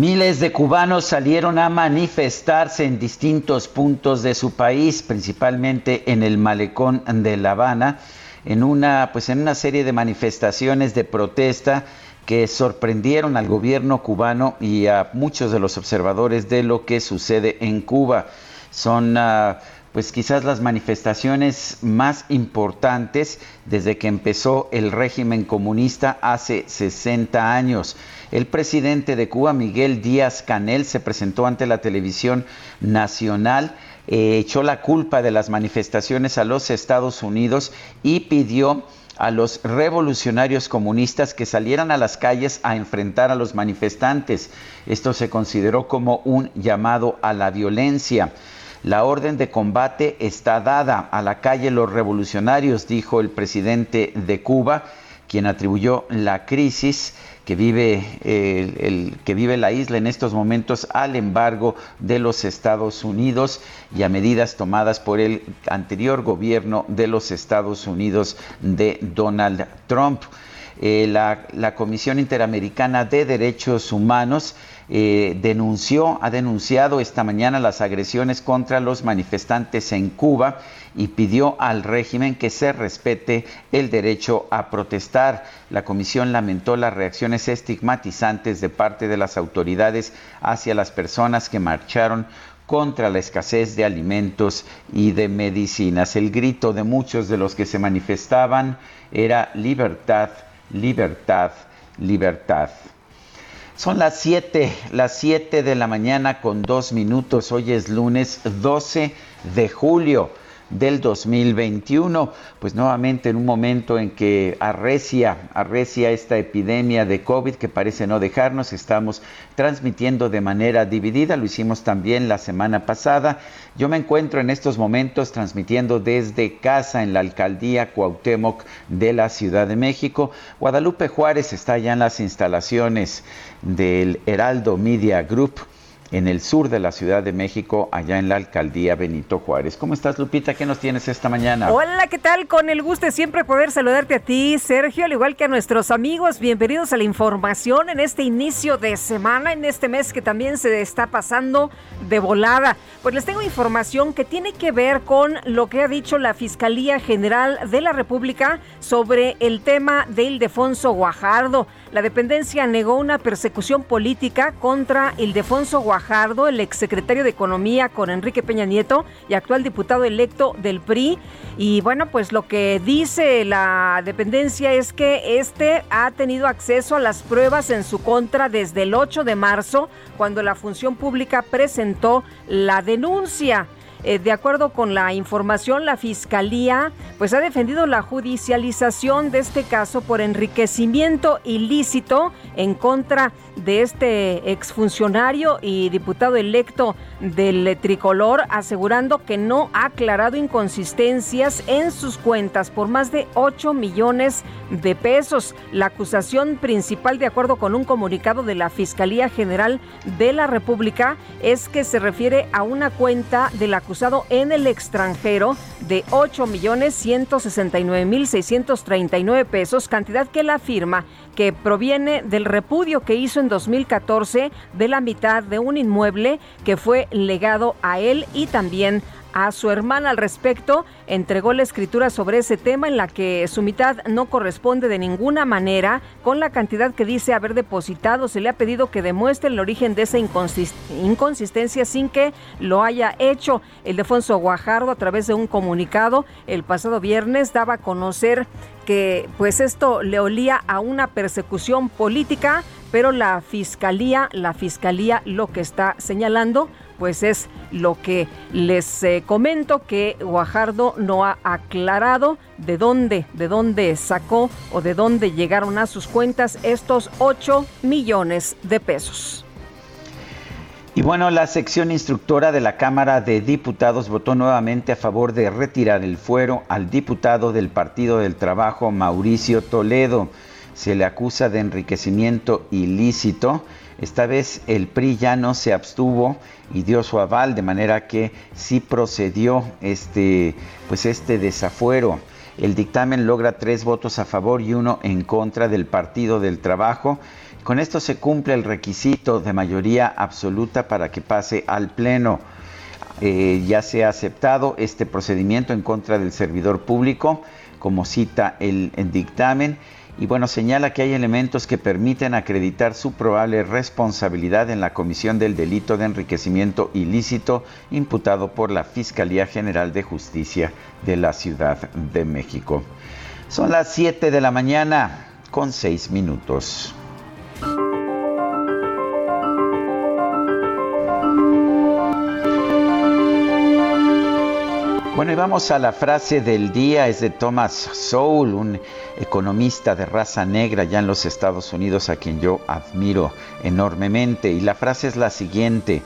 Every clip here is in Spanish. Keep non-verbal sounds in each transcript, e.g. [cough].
Miles de cubanos salieron a manifestarse en distintos puntos de su país, principalmente en el malecón de La Habana, en una, pues en una serie de manifestaciones de protesta que sorprendieron al gobierno cubano y a muchos de los observadores de lo que sucede en Cuba. Son uh, pues quizás las manifestaciones más importantes desde que empezó el régimen comunista hace 60 años. El presidente de Cuba, Miguel Díaz Canel, se presentó ante la televisión nacional, eh, echó la culpa de las manifestaciones a los Estados Unidos y pidió a los revolucionarios comunistas que salieran a las calles a enfrentar a los manifestantes. Esto se consideró como un llamado a la violencia. La orden de combate está dada a la calle los revolucionarios, dijo el presidente de Cuba, quien atribuyó la crisis que vive, el, que vive la isla en estos momentos al embargo de los Estados Unidos y a medidas tomadas por el anterior gobierno de los Estados Unidos de Donald Trump. Eh, la, la Comisión Interamericana de Derechos Humanos eh, denunció, ha denunciado esta mañana las agresiones contra los manifestantes en Cuba y pidió al régimen que se respete el derecho a protestar. La comisión lamentó las reacciones estigmatizantes de parte de las autoridades hacia las personas que marcharon contra la escasez de alimentos y de medicinas. El grito de muchos de los que se manifestaban era libertad, libertad, libertad. Son las 7, las 7 de la mañana con dos minutos. Hoy es lunes 12 de julio del 2021, pues nuevamente en un momento en que arrecia, arrecia esta epidemia de COVID que parece no dejarnos, estamos transmitiendo de manera dividida, lo hicimos también la semana pasada. Yo me encuentro en estos momentos transmitiendo desde casa en la alcaldía Cuauhtémoc de la Ciudad de México. Guadalupe Juárez está ya en las instalaciones del Heraldo Media Group en el sur de la Ciudad de México, allá en la alcaldía Benito Juárez. ¿Cómo estás, Lupita? ¿Qué nos tienes esta mañana? Hola, ¿qué tal? Con el gusto de siempre poder saludarte a ti, Sergio, al igual que a nuestros amigos. Bienvenidos a la información en este inicio de semana, en este mes que también se está pasando de volada. Pues les tengo información que tiene que ver con lo que ha dicho la Fiscalía General de la República sobre el tema de Ildefonso Guajardo. La dependencia negó una persecución política contra Ildefonso Guajardo, el exsecretario de Economía con Enrique Peña Nieto y actual diputado electo del PRI. Y bueno, pues lo que dice la dependencia es que este ha tenido acceso a las pruebas en su contra desde el 8 de marzo, cuando la función pública presentó la denuncia. Eh, de acuerdo con la información, la Fiscalía pues ha defendido la judicialización de este caso por enriquecimiento ilícito en contra de este exfuncionario y diputado electo del tricolor, asegurando que no ha aclarado inconsistencias en sus cuentas por más de 8 millones de pesos. La acusación principal, de acuerdo con un comunicado de la Fiscalía General de la República, es que se refiere a una cuenta del acusado en el extranjero de 8 millones 169 mil 639 pesos, cantidad que la firma que proviene del repudio que hizo en 2014 de la mitad de un inmueble que fue legado a él y también a su hermana al respecto, entregó la escritura sobre ese tema en la que su mitad no corresponde de ninguna manera con la cantidad que dice haber depositado. Se le ha pedido que demuestre el origen de esa inconsistencia sin que lo haya hecho. El Defonso Guajardo, a través de un comunicado el pasado viernes, daba a conocer que pues esto le olía a una persecución política, pero la fiscalía, la fiscalía lo que está señalando pues es lo que les eh, comento que Guajardo no ha aclarado de dónde, de dónde sacó o de dónde llegaron a sus cuentas estos 8 millones de pesos. Y bueno, la sección instructora de la Cámara de Diputados votó nuevamente a favor de retirar el fuero al diputado del Partido del Trabajo, Mauricio Toledo. Se le acusa de enriquecimiento ilícito esta vez el PRI ya no se abstuvo y dio su aval, de manera que sí procedió este, pues este desafuero. El dictamen logra tres votos a favor y uno en contra del Partido del Trabajo. Con esto se cumple el requisito de mayoría absoluta para que pase al Pleno. Eh, ya se ha aceptado este procedimiento en contra del servidor público, como cita el dictamen y bueno, señala que hay elementos que permiten acreditar su probable responsabilidad en la comisión del delito de enriquecimiento ilícito imputado por la Fiscalía General de Justicia de la Ciudad de México. Son las 7 de la mañana con 6 minutos. Bueno, y vamos a la frase del día, es de Thomas Sowell, un economista de raza negra ya en los Estados Unidos a quien yo admiro enormemente. Y la frase es la siguiente,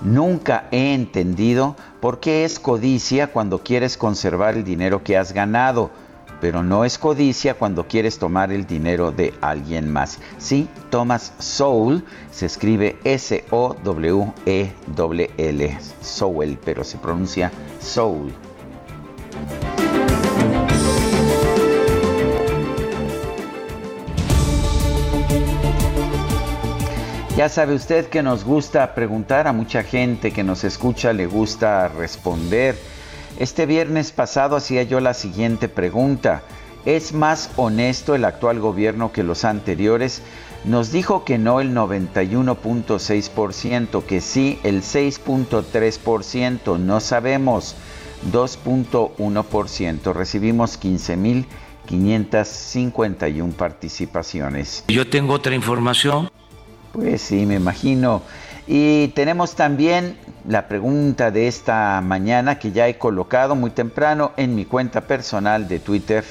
nunca he entendido por qué es codicia cuando quieres conservar el dinero que has ganado, pero no es codicia cuando quieres tomar el dinero de alguien más. Sí, Thomas Sowell se escribe S-O-W-E-L, Sowell, pero se pronuncia Soul. Ya sabe usted que nos gusta preguntar a mucha gente que nos escucha, le gusta responder. Este viernes pasado hacía yo la siguiente pregunta. ¿Es más honesto el actual gobierno que los anteriores? Nos dijo que no el 91.6%, que sí el 6.3%, no sabemos. 2.1%. Recibimos 15.551 participaciones. Yo tengo otra información. Pues sí, me imagino. Y tenemos también la pregunta de esta mañana que ya he colocado muy temprano en mi cuenta personal de Twitter,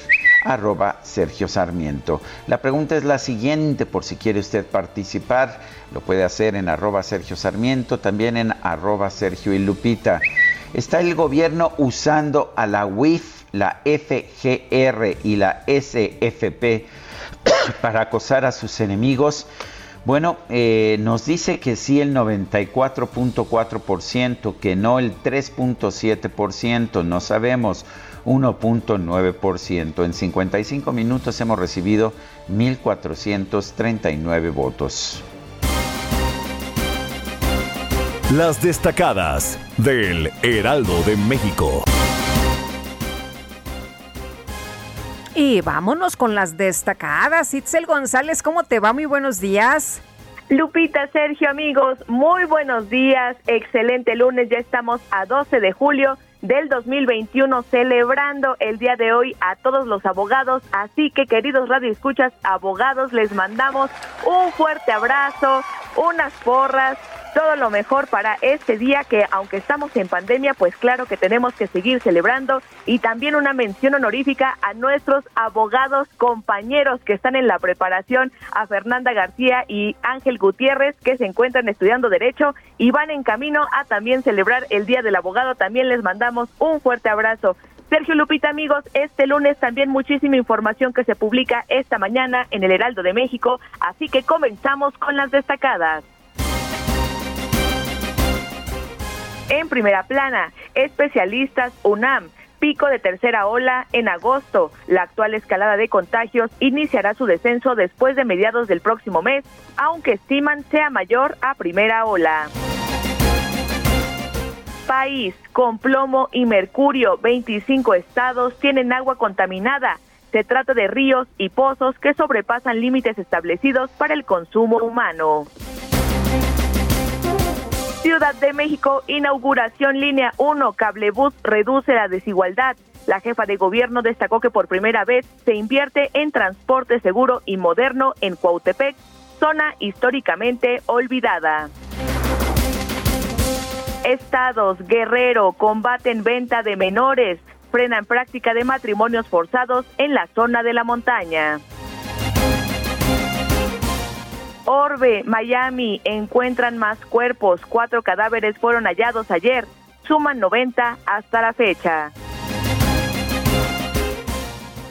arroba Sergio Sarmiento. La pregunta es la siguiente, por si quiere usted participar, lo puede hacer en arroba Sergio Sarmiento, también en arroba Sergio y Lupita. ¿Está el gobierno usando a la UIF, la FGR y la SFP [coughs] para acosar a sus enemigos? Bueno, eh, nos dice que sí el 94.4%, que no el 3.7%, no sabemos 1.9%. En 55 minutos hemos recibido 1.439 votos. Las destacadas del Heraldo de México. Y vámonos con las destacadas. Itzel González, ¿cómo te va? Muy buenos días. Lupita, Sergio, amigos, muy buenos días. Excelente lunes, ya estamos a 12 de julio del 2021 celebrando el día de hoy a todos los abogados. Así que queridos radioescuchas, abogados, les mandamos un fuerte abrazo, unas porras, todo lo mejor para este día que aunque estamos en pandemia, pues claro que tenemos que seguir celebrando y también una mención honorífica a nuestros abogados compañeros que están en la preparación, a Fernanda García y Ángel Gutiérrez que se encuentran estudiando derecho y van en camino a también celebrar el Día del Abogado. También les mandamos un fuerte abrazo. Sergio Lupita, amigos, este lunes también muchísima información que se publica esta mañana en el Heraldo de México, así que comenzamos con las destacadas. En primera plana, especialistas UNAM. Pico de tercera ola en agosto. La actual escalada de contagios iniciará su descenso después de mediados del próximo mes, aunque estiman sea mayor a primera ola. país con plomo y mercurio. 25 estados tienen agua contaminada. Se trata de ríos y pozos que sobrepasan límites establecidos para el consumo humano. Ciudad de México, inauguración línea 1, cablebus reduce la desigualdad. La jefa de gobierno destacó que por primera vez se invierte en transporte seguro y moderno en Cuautepec, zona históricamente olvidada. Estados, Guerrero, combaten venta de menores, frenan práctica de matrimonios forzados en la zona de la montaña. Orbe, Miami, encuentran más cuerpos. Cuatro cadáveres fueron hallados ayer. Suman 90 hasta la fecha.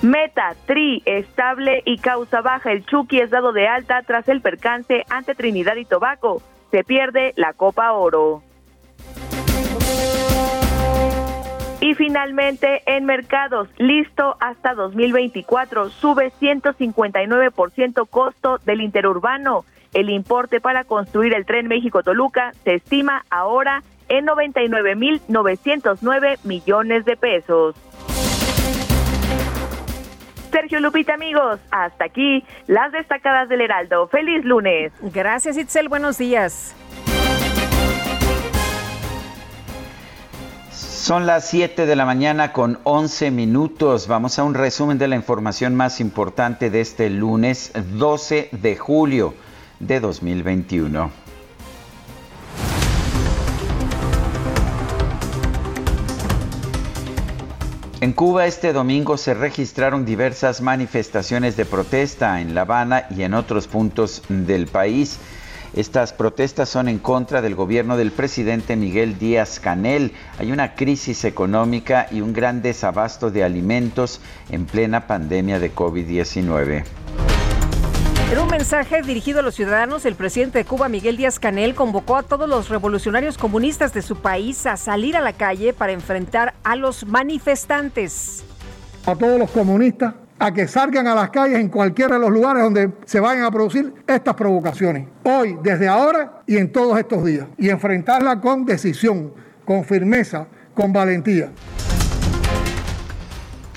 Meta, Tri, estable y causa baja. El Chucky es dado de alta tras el percance ante Trinidad y Tobago. Se pierde la Copa Oro. Y finalmente, en mercados, listo hasta 2024, sube 159% costo del interurbano. El importe para construir el tren México-Toluca se estima ahora en 99.909 millones de pesos. Sergio Lupita, amigos, hasta aquí las destacadas del Heraldo. Feliz lunes. Gracias, Itzel. Buenos días. Son las 7 de la mañana con 11 minutos. Vamos a un resumen de la información más importante de este lunes 12 de julio de 2021. En Cuba este domingo se registraron diversas manifestaciones de protesta en La Habana y en otros puntos del país. Estas protestas son en contra del gobierno del presidente Miguel Díaz Canel. Hay una crisis económica y un gran desabasto de alimentos en plena pandemia de COVID-19. En un mensaje dirigido a los ciudadanos, el presidente de Cuba, Miguel Díaz Canel, convocó a todos los revolucionarios comunistas de su país a salir a la calle para enfrentar a los manifestantes. A todos los comunistas a que salgan a las calles en cualquiera de los lugares donde se vayan a producir estas provocaciones. Hoy, desde ahora y en todos estos días. Y enfrentarla con decisión, con firmeza, con valentía.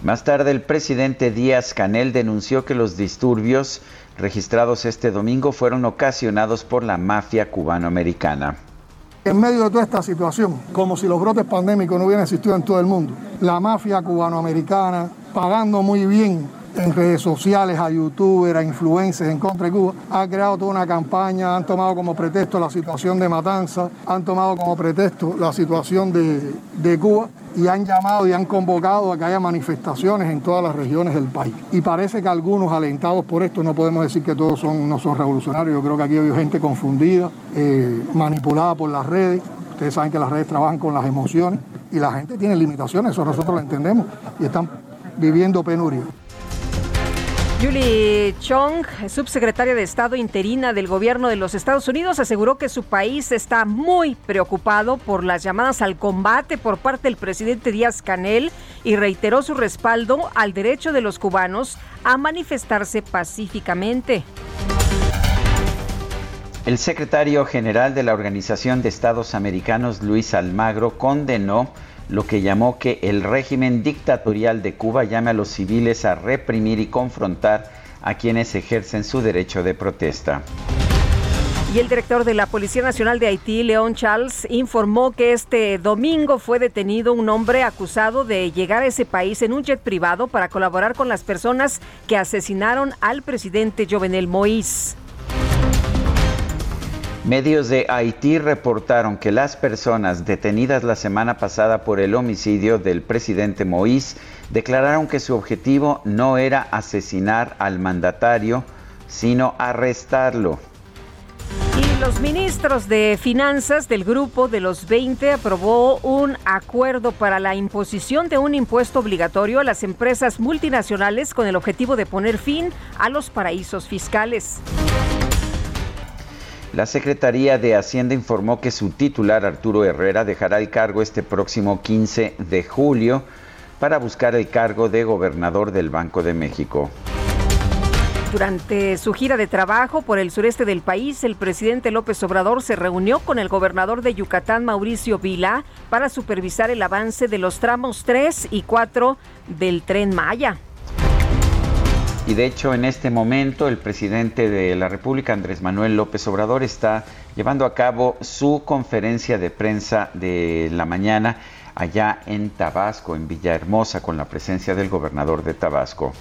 Más tarde, el presidente Díaz Canel denunció que los disturbios registrados este domingo fueron ocasionados por la mafia cubanoamericana. En medio de toda esta situación, como si los brotes pandémicos no hubieran existido en todo el mundo, la mafia cubanoamericana, pagando muy bien en redes sociales a youtubers, a influencers en contra de Cuba, ha creado toda una campaña, han tomado como pretexto la situación de Matanza, han tomado como pretexto la situación de, de Cuba y han llamado y han convocado a que haya manifestaciones en todas las regiones del país. Y parece que algunos alentados por esto, no podemos decir que todos son, no son revolucionarios, yo creo que aquí hay gente confundida, eh, manipulada por las redes. Ustedes saben que las redes trabajan con las emociones y la gente tiene limitaciones, eso nosotros lo entendemos y están viviendo penuria. Julie Chong, subsecretaria de Estado interina del gobierno de los Estados Unidos, aseguró que su país está muy preocupado por las llamadas al combate por parte del presidente Díaz Canel y reiteró su respaldo al derecho de los cubanos a manifestarse pacíficamente. El secretario general de la Organización de Estados Americanos, Luis Almagro, condenó lo que llamó que el régimen dictatorial de Cuba llame a los civiles a reprimir y confrontar a quienes ejercen su derecho de protesta. Y el director de la Policía Nacional de Haití, León Charles, informó que este domingo fue detenido un hombre acusado de llegar a ese país en un jet privado para colaborar con las personas que asesinaron al presidente Jovenel Moïse. Medios de Haití reportaron que las personas detenidas la semana pasada por el homicidio del presidente Moïse declararon que su objetivo no era asesinar al mandatario, sino arrestarlo. Y los ministros de Finanzas del Grupo de los 20 aprobó un acuerdo para la imposición de un impuesto obligatorio a las empresas multinacionales con el objetivo de poner fin a los paraísos fiscales. La Secretaría de Hacienda informó que su titular Arturo Herrera dejará el cargo este próximo 15 de julio para buscar el cargo de gobernador del Banco de México. Durante su gira de trabajo por el sureste del país, el presidente López Obrador se reunió con el gobernador de Yucatán, Mauricio Vila, para supervisar el avance de los tramos 3 y 4 del tren Maya. Y de hecho, en este momento, el presidente de la República, Andrés Manuel López Obrador, está llevando a cabo su conferencia de prensa de la mañana allá en Tabasco, en Villahermosa, con la presencia del gobernador de Tabasco.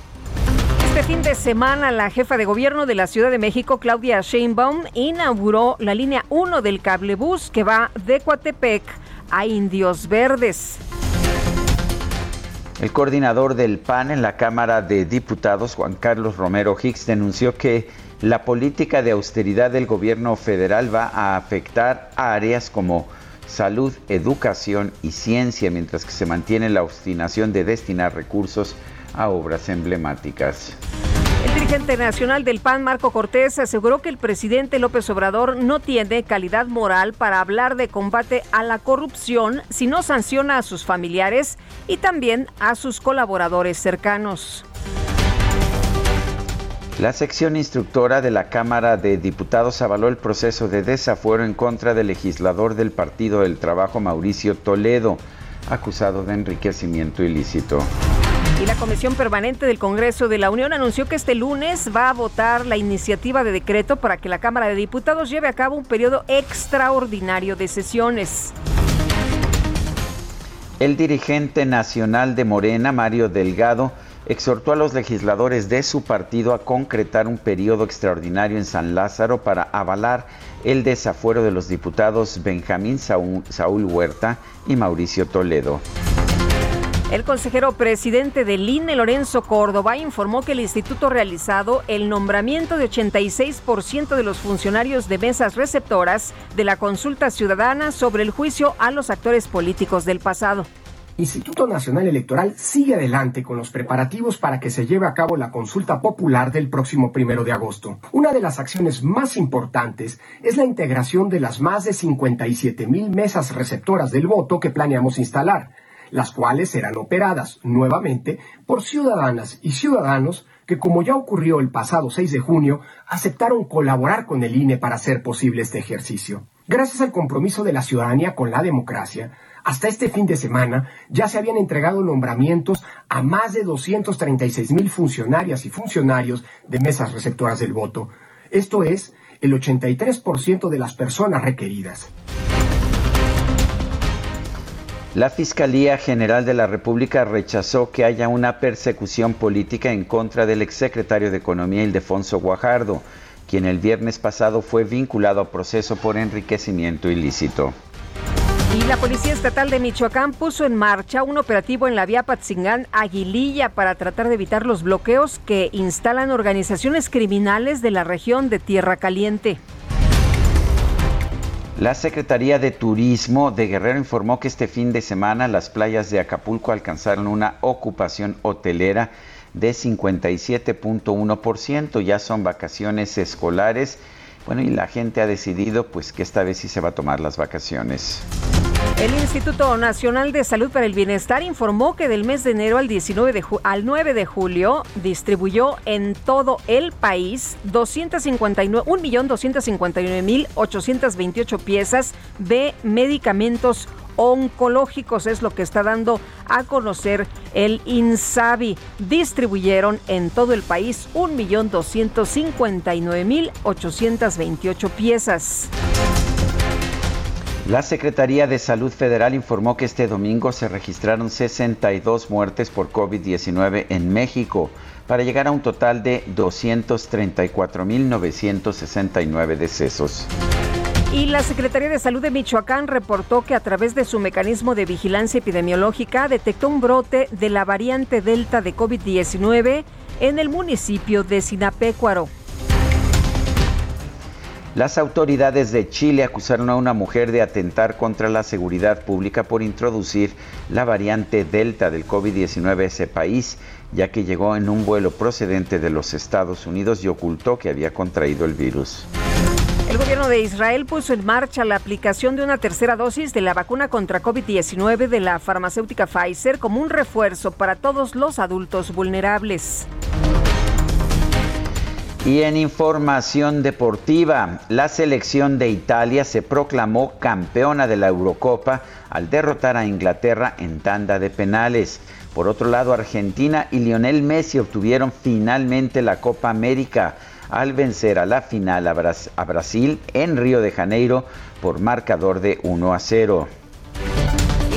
Este fin de semana, la jefa de gobierno de la Ciudad de México, Claudia Sheinbaum, inauguró la línea 1 del cablebús que va de Coatepec a Indios Verdes. El coordinador del PAN en la Cámara de Diputados, Juan Carlos Romero Hicks, denunció que la política de austeridad del gobierno federal va a afectar a áreas como salud, educación y ciencia, mientras que se mantiene la obstinación de destinar recursos a obras emblemáticas. Dirigente nacional del PAN, Marco Cortés, aseguró que el presidente López Obrador no tiene calidad moral para hablar de combate a la corrupción si no sanciona a sus familiares y también a sus colaboradores cercanos. La sección instructora de la Cámara de Diputados avaló el proceso de desafuero en contra del legislador del Partido del Trabajo, Mauricio Toledo, acusado de enriquecimiento ilícito. Y la Comisión Permanente del Congreso de la Unión anunció que este lunes va a votar la iniciativa de decreto para que la Cámara de Diputados lleve a cabo un periodo extraordinario de sesiones. El dirigente nacional de Morena, Mario Delgado, exhortó a los legisladores de su partido a concretar un periodo extraordinario en San Lázaro para avalar el desafuero de los diputados Benjamín Saúl, Huerta y Mauricio Toledo. El consejero presidente del INE, Lorenzo Córdoba, informó que el instituto ha realizado el nombramiento de 86% de los funcionarios de mesas receptoras de la consulta ciudadana sobre el juicio a los actores políticos del pasado. Instituto Nacional Electoral sigue adelante con los preparativos para que se lleve a cabo la consulta popular del próximo primero de agosto. Una de las acciones más importantes es la integración de las más de 57 mil mesas receptoras del voto que planeamos instalar las cuales serán operadas nuevamente por ciudadanas y ciudadanos que, como ya ocurrió el pasado 6 de junio, aceptaron colaborar con el INE para hacer posible este ejercicio. Gracias al compromiso de la ciudadanía con la democracia, hasta este fin de semana ya se habían entregado nombramientos a más de 236 mil funcionarias y funcionarios de mesas receptoras del voto. Esto es el 83% de las personas requeridas. La Fiscalía General de la República rechazó que haya una persecución política en contra del exsecretario de Economía Ildefonso Guajardo, quien el viernes pasado fue vinculado a proceso por enriquecimiento ilícito. Y la Policía Estatal de Michoacán puso en marcha un operativo en la vía Patzingán Aguililla para tratar de evitar los bloqueos que instalan organizaciones criminales de la región de Tierra Caliente. La Secretaría de Turismo de Guerrero informó que este fin de semana las playas de Acapulco alcanzaron una ocupación hotelera de 57.1%. Ya son vacaciones escolares. Bueno, y la gente ha decidido pues que esta vez sí se va a tomar las vacaciones. El Instituto Nacional de Salud para el Bienestar informó que del mes de enero al, 19 de al 9 de julio distribuyó en todo el país 1.259.828 piezas de medicamentos oncológicos, es lo que está dando a conocer el INSABI. Distribuyeron en todo el país 1.259.828 piezas. La Secretaría de Salud Federal informó que este domingo se registraron 62 muertes por COVID-19 en México, para llegar a un total de 234.969 decesos. Y la Secretaría de Salud de Michoacán reportó que a través de su mecanismo de vigilancia epidemiológica detectó un brote de la variante Delta de COVID-19 en el municipio de Sinapecuaro. Las autoridades de Chile acusaron a una mujer de atentar contra la seguridad pública por introducir la variante Delta del COVID-19 a ese país, ya que llegó en un vuelo procedente de los Estados Unidos y ocultó que había contraído el virus. El gobierno de Israel puso en marcha la aplicación de una tercera dosis de la vacuna contra COVID-19 de la farmacéutica Pfizer como un refuerzo para todos los adultos vulnerables. Y en información deportiva, la selección de Italia se proclamó campeona de la Eurocopa al derrotar a Inglaterra en tanda de penales. Por otro lado, Argentina y Lionel Messi obtuvieron finalmente la Copa América al vencer a la final a, Brasil en Río de Janeiro por marcador de 1 a 0.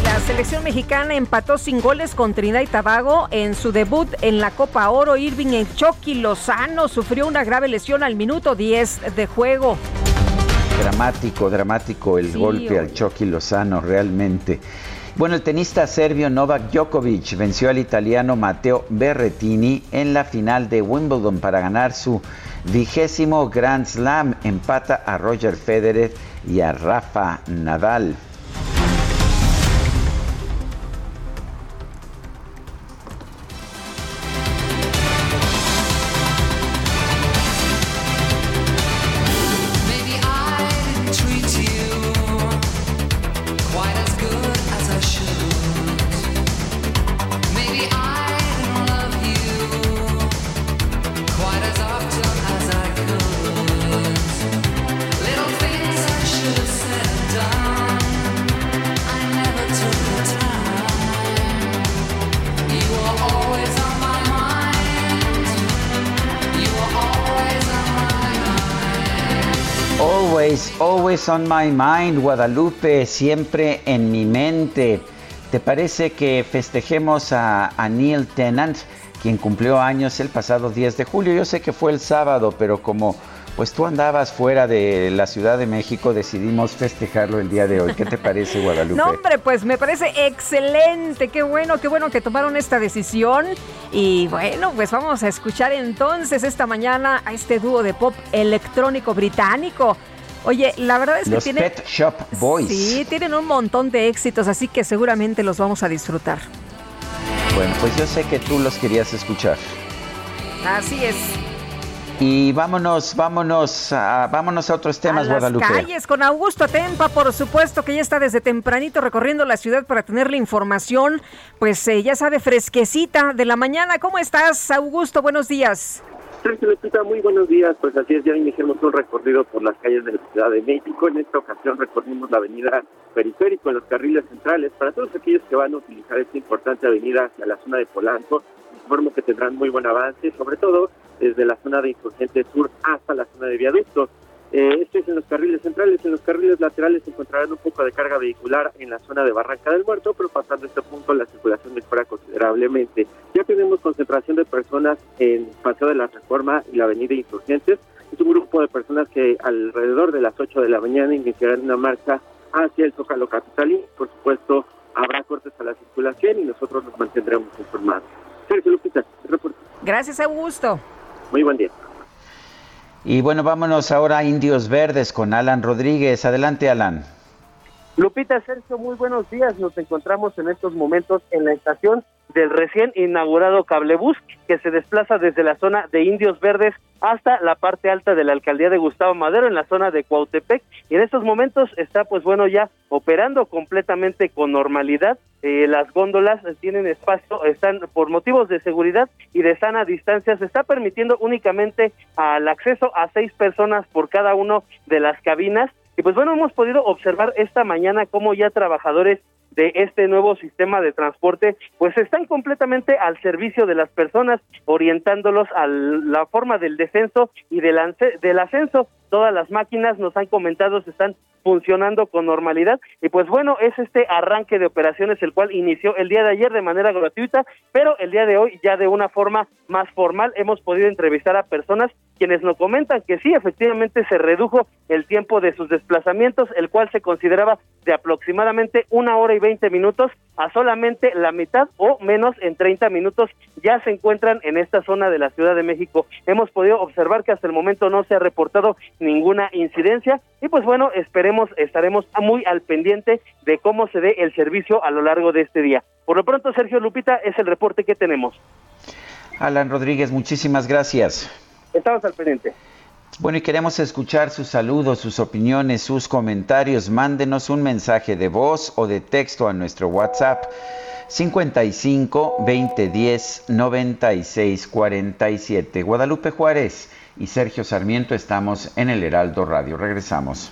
La selección mexicana empató sin goles con Trinidad y Tobago en su debut en la Copa Oro. Irving en Chucky Lozano sufrió una grave lesión al minuto 10 de juego. Dramático, dramático el golpe al Chucky Lozano, realmente. Bueno, el tenista serbio Novak Djokovic venció al italiano Matteo Berrettini en la final de Wimbledon para ganar su vigésimo Grand Slam. Empata a Roger Federer y a Rafa Nadal. On my mind, Guadalupe, siempre en mi mente. ¿Te parece que festejemos a, Neil Tennant, quien cumplió años el pasado 10 de julio? Yo sé que fue el sábado, pero como pues tú andabas fuera de la Ciudad de México, decidimos festejarlo el día de hoy. ¿Qué te parece, Guadalupe? [laughs] No, hombre, pues me parece excelente. Qué bueno, qué bueno que tomaron esta decisión. Y bueno, pues vamos a escuchar entonces esta mañana a este dúo de pop electrónico británico. Oye, la verdad es que tienen... Pet Shop Boys. Sí, tienen un montón de éxitos, así que seguramente los vamos a disfrutar. Bueno, pues yo sé que tú los querías escuchar. Así es. Y vámonos, vámonos, a, vámonos a otros temas, a las calles con Augusto Tempa, por supuesto que ya está desde tempranito recorriendo la ciudad para tener la información, pues eh, ya sabe, fresquecita de la mañana. ¿Cómo estás, Augusto? Buenos días. Sergio muy buenos días. Pues así es, ya iniciamos un recorrido por las calles de la Ciudad de México. En esta ocasión recorrimos la avenida Periférico en los carriles centrales. Para todos aquellos que van a utilizar esta importante avenida hacia la zona de Polanco, informo que tendrán muy buen avance, sobre todo desde la zona de Insurgente Sur hasta la zona de Viaducto. Eh, esto es en los carriles centrales, en los carriles laterales se encontrarán un poco de carga vehicular en la zona de Barranca del Muerto, pero pasando este punto la circulación mejora considerablemente. Ya tenemos concentración de personas en Paseo de la Reforma y la Avenida Insurgentes. Es un grupo de personas que alrededor de las 8 de la mañana iniciarán una marcha hacia el Zócalo Capitalí. Por supuesto, habrá cortes a la circulación y nosotros nos mantendremos informados. Sergio Lupita, reporte. Gracias, Augusto. Muy buen día. Y bueno, vámonos ahora a Indios Verdes con Alan Rodríguez. Adelante, Alan. Lupita, Sergio, muy buenos días. Nos encontramos en estos momentos en la estación del recién inaugurado cablebús que se desplaza desde la zona de Indios Verdes hasta la parte alta de la alcaldía de Gustavo Madero en la zona de Cuautepec. Y en estos momentos está pues bueno ya operando completamente con normalidad. Eh, las góndolas tienen espacio están por motivos de seguridad y de sana distancia. Se está permitiendo únicamente al acceso a seis personas por cada uno de las cabinas y pues bueno hemos podido observar esta mañana cómo ya trabajadores de este nuevo sistema de transporte, pues están completamente al servicio de las personas, orientándolos a la forma del descenso y del, del ascenso. Todas las máquinas nos han comentado se están funcionando con normalidad y pues bueno, es este arranque de operaciones el cual inició el día de ayer de manera gratuita, pero el día de hoy ya de una forma más formal hemos podido entrevistar a personas quienes nos comentan que sí, efectivamente se redujo el tiempo de sus desplazamientos, el cual se consideraba de aproximadamente una hora y veinte minutos a solamente la mitad o menos en treinta minutos ya se encuentran en esta zona de la Ciudad de México. Hemos podido observar que hasta el momento no se ha reportado ninguna incidencia y pues bueno, esperemos, estaremos muy al pendiente de cómo se dé el servicio a lo largo de este día. Por lo pronto, Sergio Lupita, es el reporte que tenemos. Alan Rodríguez, muchísimas gracias. Estamos al pendiente. Bueno, y queremos escuchar sus saludos, sus opiniones, sus comentarios. Mándenos un mensaje de voz o de texto a nuestro WhatsApp 55 2010 96 47. Guadalupe Juárez y Sergio Sarmiento estamos en el Heraldo Radio. Regresamos.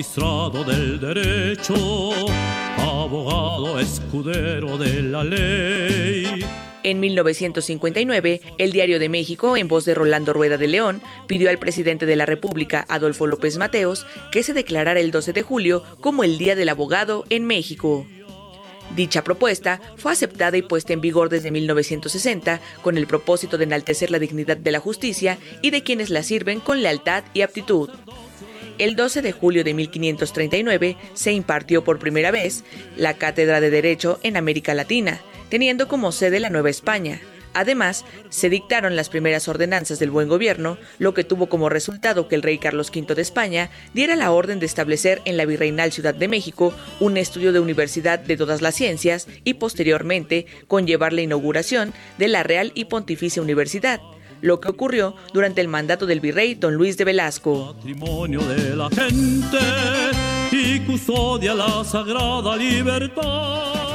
Magistrado del derecho, abogado escudero de la ley. En 1959, el Diario de México, en voz de Rolando Rueda de León, pidió al presidente de la República, Adolfo López Mateos, que se declarara el 12 de julio como el Día del Abogado en México. Dicha propuesta fue aceptada y puesta en vigor desde 1960 con el propósito de enaltecer la dignidad de la justicia y de quienes la sirven con lealtad y aptitud el 12 de julio de 1539 se impartió por primera vez la Cátedra de Derecho en América Latina, teniendo como sede la Nueva España. Además, se dictaron las primeras ordenanzas del buen gobierno, lo que tuvo como resultado que el rey Carlos V de España diera la orden de establecer en la Virreinal Ciudad de México un estudio de universidad de todas las ciencias y posteriormente conllevar la inauguración de la Real y Pontificia Universidad lo que ocurrió durante el mandato del virrey don Luis de Velasco. Patrimonio de la gente y custodia la sagrada libertad.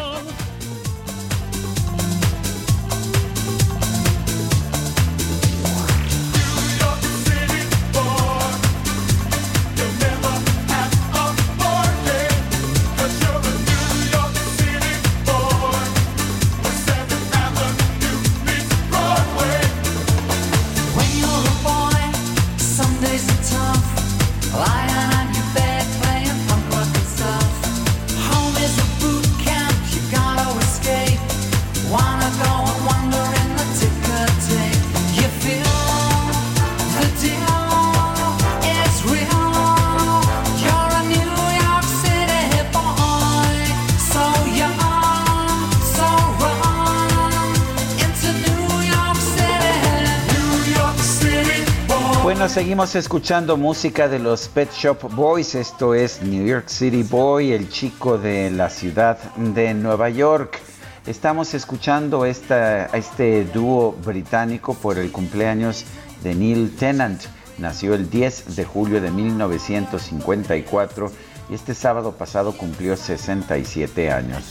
Seguimos escuchando música de los Pet Shop Boys. Esto es New York City Boy, el chico de la ciudad de Nueva York. Estamos escuchando este dúo británico por el cumpleaños de Neil Tennant. Nació el 10 de julio de 1954 y este sábado pasado cumplió 67 años.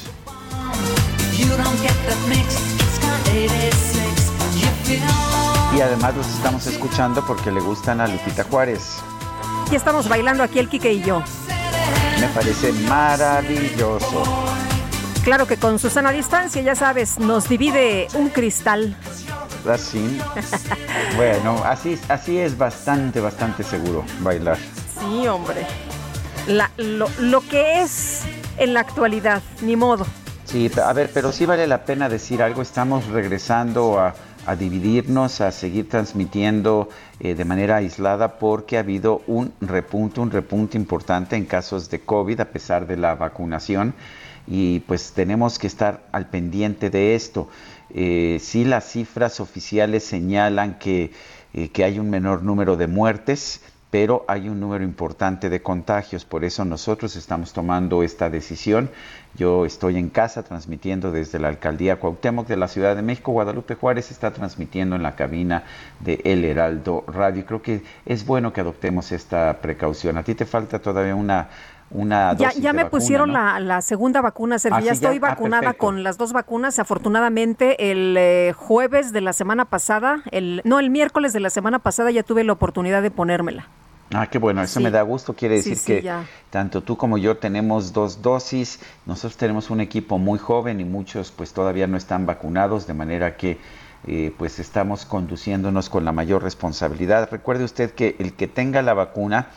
Y además los estamos escuchando porque le gustan a Lupita Juárez. Y estamos bailando aquí el Quique y yo. Me parece maravilloso. Claro que con Susana a distancia, ya sabes, nos divide un cristal. Así. bueno, así, así es bastante, bastante seguro bailar. Sí, hombre. lo, lo que es en la actualidad, ni modo. Sí, a ver, pero sí vale la pena decir algo. Estamos regresando a a dividirnos, a seguir transmitiendo eh, de manera aislada porque ha habido un repunte, un repunte importante en casos de COVID a pesar de la vacunación y pues tenemos que estar al pendiente de esto. Eh, sí las cifras oficiales señalan que, eh, que hay un menor número de muertes, pero hay un número importante de contagios, por eso nosotros estamos tomando esta decisión. Yo estoy en casa transmitiendo desde la alcaldía Cuauhtémoc de la Ciudad de México. Guadalupe Juárez está transmitiendo en la cabina de El Heraldo Radio. Creo que es bueno que adoptemos esta precaución. A ti te falta todavía una una dosis Ya, ya me pusieron la, segunda vacuna, Sergio. Ah, ya estoy ah, vacunada con las dos vacunas. Afortunadamente, el eh, jueves de la semana pasada, el no, el miércoles de la semana pasada ya tuve la oportunidad de ponérmela. Ah, qué bueno, eso me da gusto. Quiere decir que tanto tú como yo tenemos dos dosis. Nosotros tenemos un equipo muy joven y muchos pues todavía no están vacunados, de manera que eh, pues estamos conduciéndonos con la mayor responsabilidad. Recuerde usted que el que tenga la vacuna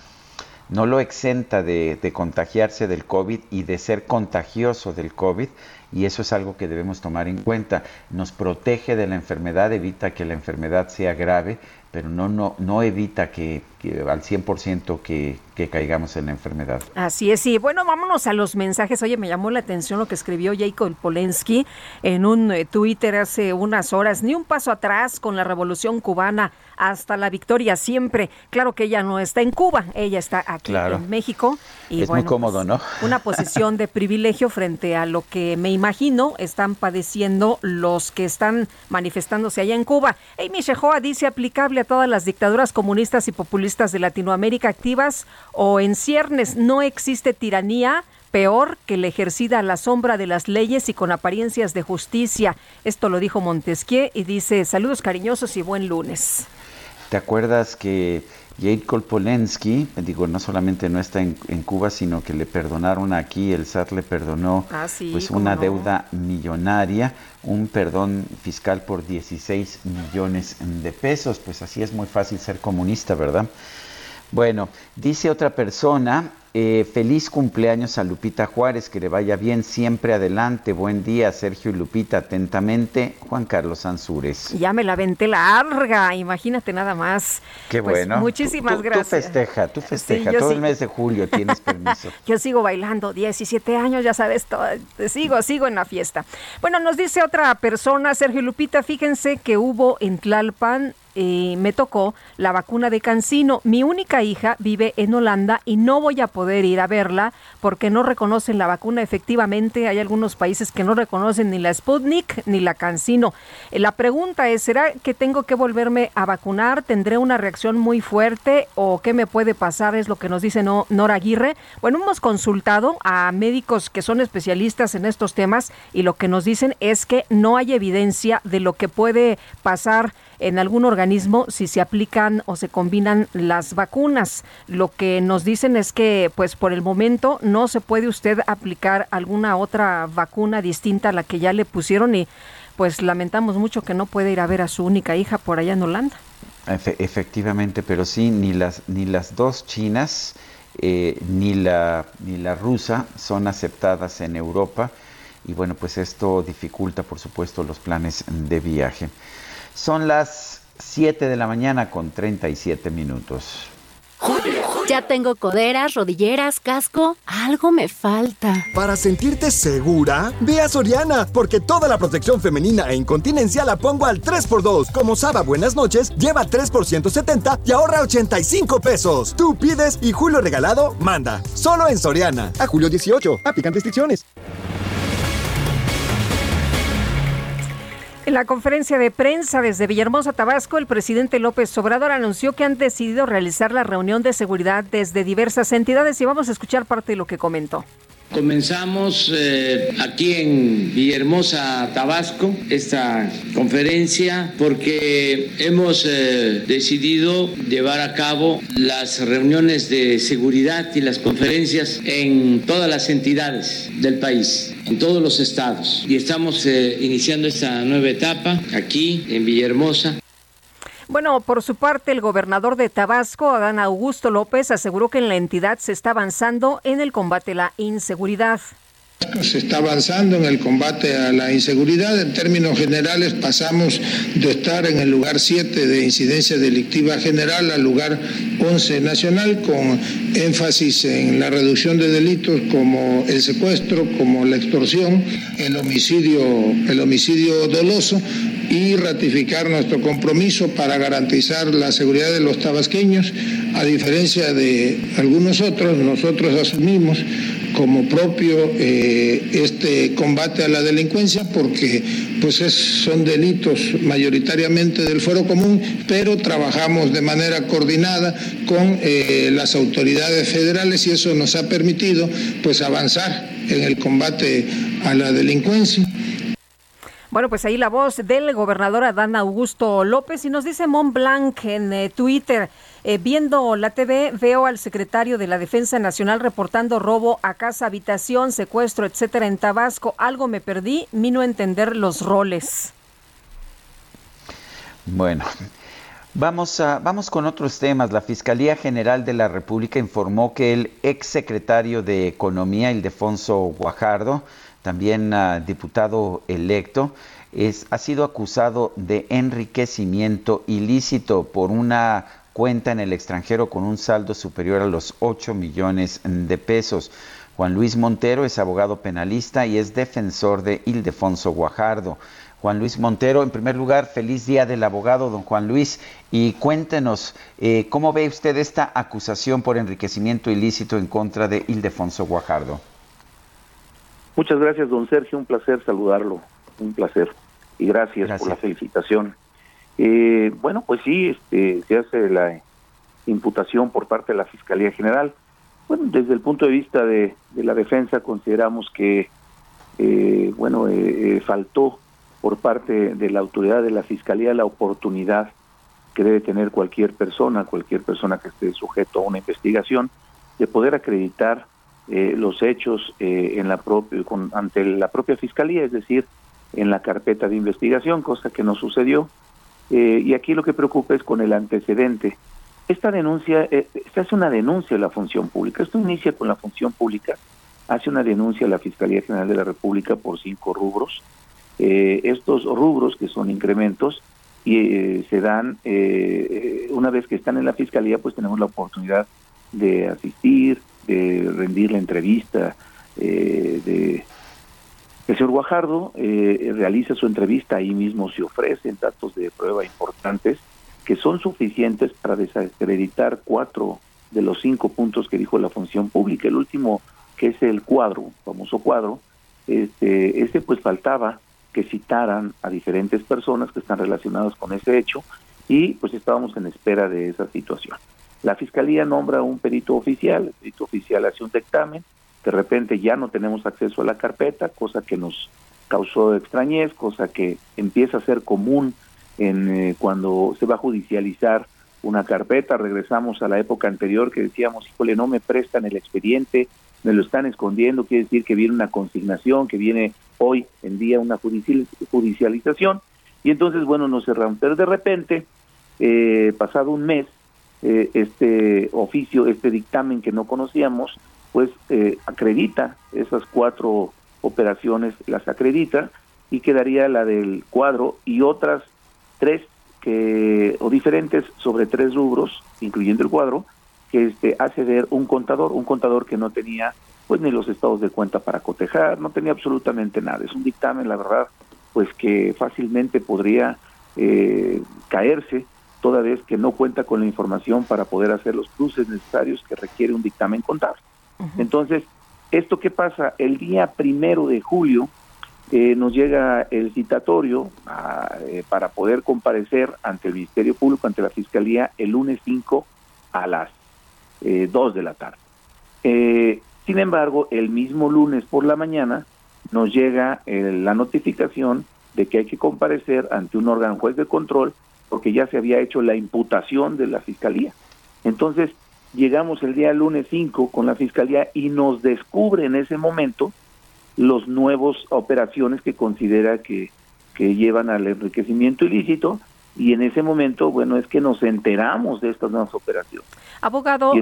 no lo exenta de, de, contagiarse del COVID y de ser contagioso del COVID y eso es algo que debemos tomar en cuenta. Nos protege de la enfermedad, evita que la enfermedad sea grave, pero no, no, no evita que, al 100% que, que caigamos en la enfermedad. Así es, y bueno, vámonos a los mensajes. Oye, me llamó la atención lo que escribió Jacob Polensky en un eh, Twitter hace unas horas. Ni un paso atrás con la revolución cubana hasta la victoria siempre. Claro que ella no está en Cuba, ella está aquí en México. Y es muy cómodo, pues, ¿no? [laughs] Una posición de privilegio frente a lo que me imagino están padeciendo los que están manifestándose allá en Cuba. Amy Shehoa dice aplicable a todas las dictaduras comunistas y populistas de Latinoamérica activas o en ciernes. No existe tiranía peor que la ejercida a la sombra de las leyes y con apariencias de justicia. Esto lo dijo Montesquieu y dice saludos cariñosos y buen lunes. ¿Te acuerdas que Jacob Polensky, digo, no solamente no está en, Cuba, sino que le perdonaron aquí, el SAT le perdonó ah, pues una deuda millonaria, un perdón fiscal por 16 millones de pesos, pues así es muy fácil ser comunista, ¿verdad? Bueno, dice otra persona, eh, feliz cumpleaños a Lupita Juárez, que le vaya bien siempre adelante. Buen día, Sergio y Lupita. Atentamente, Juan Carlos Ansúrez. Ya me la venté larga, imagínate nada más. Qué pues, bueno. Muchísimas gracias. Tú festeja, tú festeja. Todo el mes de julio [laughs] tienes permiso. yo sigo bailando, 17 años, ya sabes, todo, sigo, sigo en la fiesta. Bueno, nos dice otra persona, Sergio y Lupita, fíjense que hubo en Tlalpan me tocó la vacuna de Cancino. Mi única hija vive en Holanda y no voy a poder ir a verla porque no reconocen la vacuna. Efectivamente, hay algunos países que no reconocen ni la Sputnik ni la Cancino. Eh, la pregunta es, ¿será que tengo que volverme a vacunar? ¿Tendré una reacción muy fuerte o qué me puede pasar? Es lo que nos dice Nora Aguirre. Bueno, hemos consultado a médicos que son especialistas en estos temas y lo que nos dicen es que no hay evidencia de lo que puede pasar en algún organismo si se aplican o se combinan las vacunas. Lo que nos dicen es que pues por el momento no se puede usted aplicar alguna otra vacuna distinta a la que ya le pusieron y pues lamentamos mucho que no puede ir a ver a su única hija por allá en Holanda. efectivamente, pero sí, ni las, ni las dos chinas eh, ni, la, ni la rusa son aceptadas en Europa y bueno, pues esto dificulta por supuesto los planes de viaje. Son las 7 de la mañana con 37 minutos. Ya tengo coderas, rodilleras, casco. Algo me falta. Para sentirte segura, ve a Soriana, porque toda la protección femenina e incontinencia la pongo al 3x2. Como Saba Buenas noches, lleva 3 por 170 y ahorra 85 pesos. Tú pides y Julio Regalado manda. Solo en Soriana. A julio 18. Aplican restricciones. En la conferencia de prensa desde Villahermosa, Tabasco, el presidente López Obrador anunció que han decidido realizar la reunión de seguridad desde diversas entidades y vamos a escuchar parte de lo que comentó. Comenzamos eh, aquí en Villahermosa, Tabasco, esta conferencia porque hemos eh, decidido llevar a cabo las reuniones de seguridad y las conferencias en todas las entidades del país, en todos los estados. Y estamos eh, iniciando esta nueva etapa aquí en Villahermosa. Bueno, por su parte, el gobernador de Tabasco, Adán Augusto López, aseguró que en la entidad se está avanzando en el combate a la inseguridad. Se está avanzando en el combate a la inseguridad. En términos generales pasamos de estar en el lugar 7 de incidencia delictiva general al lugar 11 nacional, con énfasis en la reducción de delitos como el secuestro, como la extorsión, el homicidio, el homicidio doloso y ratificar nuestro compromiso para garantizar la seguridad de los tabasqueños. A diferencia de algunos otros, nosotros asumimos como propio eh, este combate a la delincuencia porque pues es, son delitos mayoritariamente del fuero común, pero trabajamos de manera coordinada con eh, las autoridades federales y eso nos ha permitido pues avanzar en el combate a la delincuencia. Bueno, pues ahí la voz del gobernador Adán Augusto López y nos dice Mont Blanc en eh, Twitter. Eh, viendo la TV, veo al secretario de la Defensa Nacional reportando robo a casa, habitación, secuestro, etcétera, en Tabasco. Algo me perdí, mi no entender los roles. Bueno, Vamos, vamos con otros temas. La Fiscalía General de la República informó que el exsecretario de Economía, Ildefonso Guajardo, también uh, diputado electo, es, ha sido acusado de enriquecimiento ilícito por una cuenta en el extranjero con un saldo superior a los 8 millones de pesos. Juan Luis Montero es abogado penalista y es defensor de Ildefonso Guajardo. Juan Luis Montero, en primer lugar, feliz día del abogado, don Juan Luis, y cuéntenos, eh, ¿cómo ve usted esta acusación por enriquecimiento ilícito en contra de Ildefonso Guajardo? Muchas gracias, don Sergio. Un placer saludarlo. Un placer. Y gracias, por la felicitación. Eh, bueno, pues sí, este, se hace la imputación por parte de la Fiscalía General. Bueno, desde el punto de vista de, la defensa consideramos que, eh, bueno, eh, faltó por parte de la autoridad de la Fiscalía la oportunidad que debe tener cualquier persona, cualquier persona que esté sujeto a una investigación, de poder acreditar eh, los hechos eh, en la propia, con, ante la propia fiscalía, es decir, en la carpeta de investigación, cosa que no sucedió. Eh, y aquí lo que preocupa es con el antecedente. Esta denuncia, esta es una denuncia a la función pública. Esto inicia con la función pública, hace una denuncia a la Fiscalía General de la República por cinco rubros. estos rubros, que son incrementos, y se dan una vez que están en la fiscalía, pues tenemos la oportunidad de asistir, de rendir la entrevista eh, de el señor Guajardo eh, realiza su entrevista ahí mismo se ofrecen datos de prueba importantes que son suficientes para desacreditar cuatro de los cinco puntos que dijo la función pública. El último que es el cuadro famoso cuadro este este pues faltaba que citaran a diferentes personas que están relacionadas con ese hecho y pues estábamos en espera de esa situación. La fiscalía nombra un perito oficial, el perito oficial hace un dictamen, de repente ya no tenemos acceso a la carpeta, cosa que nos causó extrañez, cosa que empieza a ser común en eh, cuando se va a judicializar una carpeta, regresamos a la época anterior que decíamos, híjole, no me prestan el expediente, me lo están escondiendo, quiere decir que viene una consignación, que viene hoy en día una judicialización, y entonces, bueno, nos cerramos. Pero de repente, eh, pasado un mes, eh, este oficio, este dictamen que no conocíamos, pues eh, acredita esas cuatro operaciones, las acredita y quedaría la del cuadro y otras tres que o diferentes sobre tres rubros, incluyendo el cuadro, que este hace ver un contador, un contador que no tenía pues ni los estados de cuenta para cotejar, no tenía absolutamente nada. Es un dictamen, la verdad, pues que fácilmente podría eh, caerse toda vez que no cuenta con la información para poder hacer los cruces necesarios que requiere un dictamen contable. Entonces, ¿esto qué pasa? El día primero de julio eh, nos llega el citatorio ah, eh, para poder comparecer ante el Ministerio Público, ante la Fiscalía, el lunes 5 a las eh, 2 de la tarde. Eh, sin embargo, el mismo lunes por la mañana nos llega la notificación de que hay que comparecer ante un órgano juez de control porque ya se había hecho la imputación de la fiscalía. Entonces, llegamos el día lunes 5 con la fiscalía y nos descubre en ese momento los nuevos operaciones que considera que, que llevan al enriquecimiento ilícito y en ese momento, bueno, es que nos enteramos de estas nuevas operaciones. Abogado,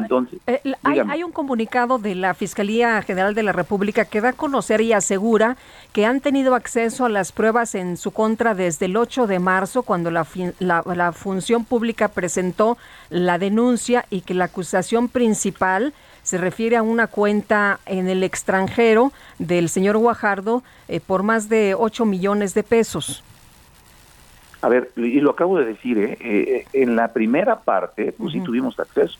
eh, hay, un comunicado de la Fiscalía General de la República que da a conocer y asegura que han tenido acceso a las pruebas en su contra desde el 8 de marzo, cuando la, la función pública presentó la denuncia y que la acusación principal se refiere a una cuenta en el extranjero del señor Guajardo eh, por más de 8 millones de pesos. A ver, y lo acabo de decir, ¿eh? Eh, en la primera parte, pues sí tuvimos acceso.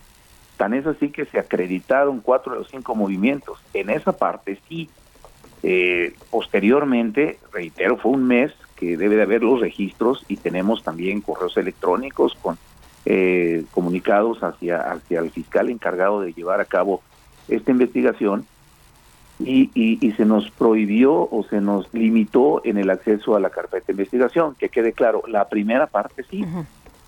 Tan es así que se acreditaron cuatro de los cinco movimientos. En esa parte sí. Eh, posteriormente, reitero, fue un mes que debe de haber los registros y tenemos también correos electrónicos con eh, comunicados hacia, hacia el fiscal encargado de llevar a cabo esta investigación y, y, se nos prohibió o se nos limitó en el acceso a la carpeta de investigación. Que quede claro, la primera parte sí,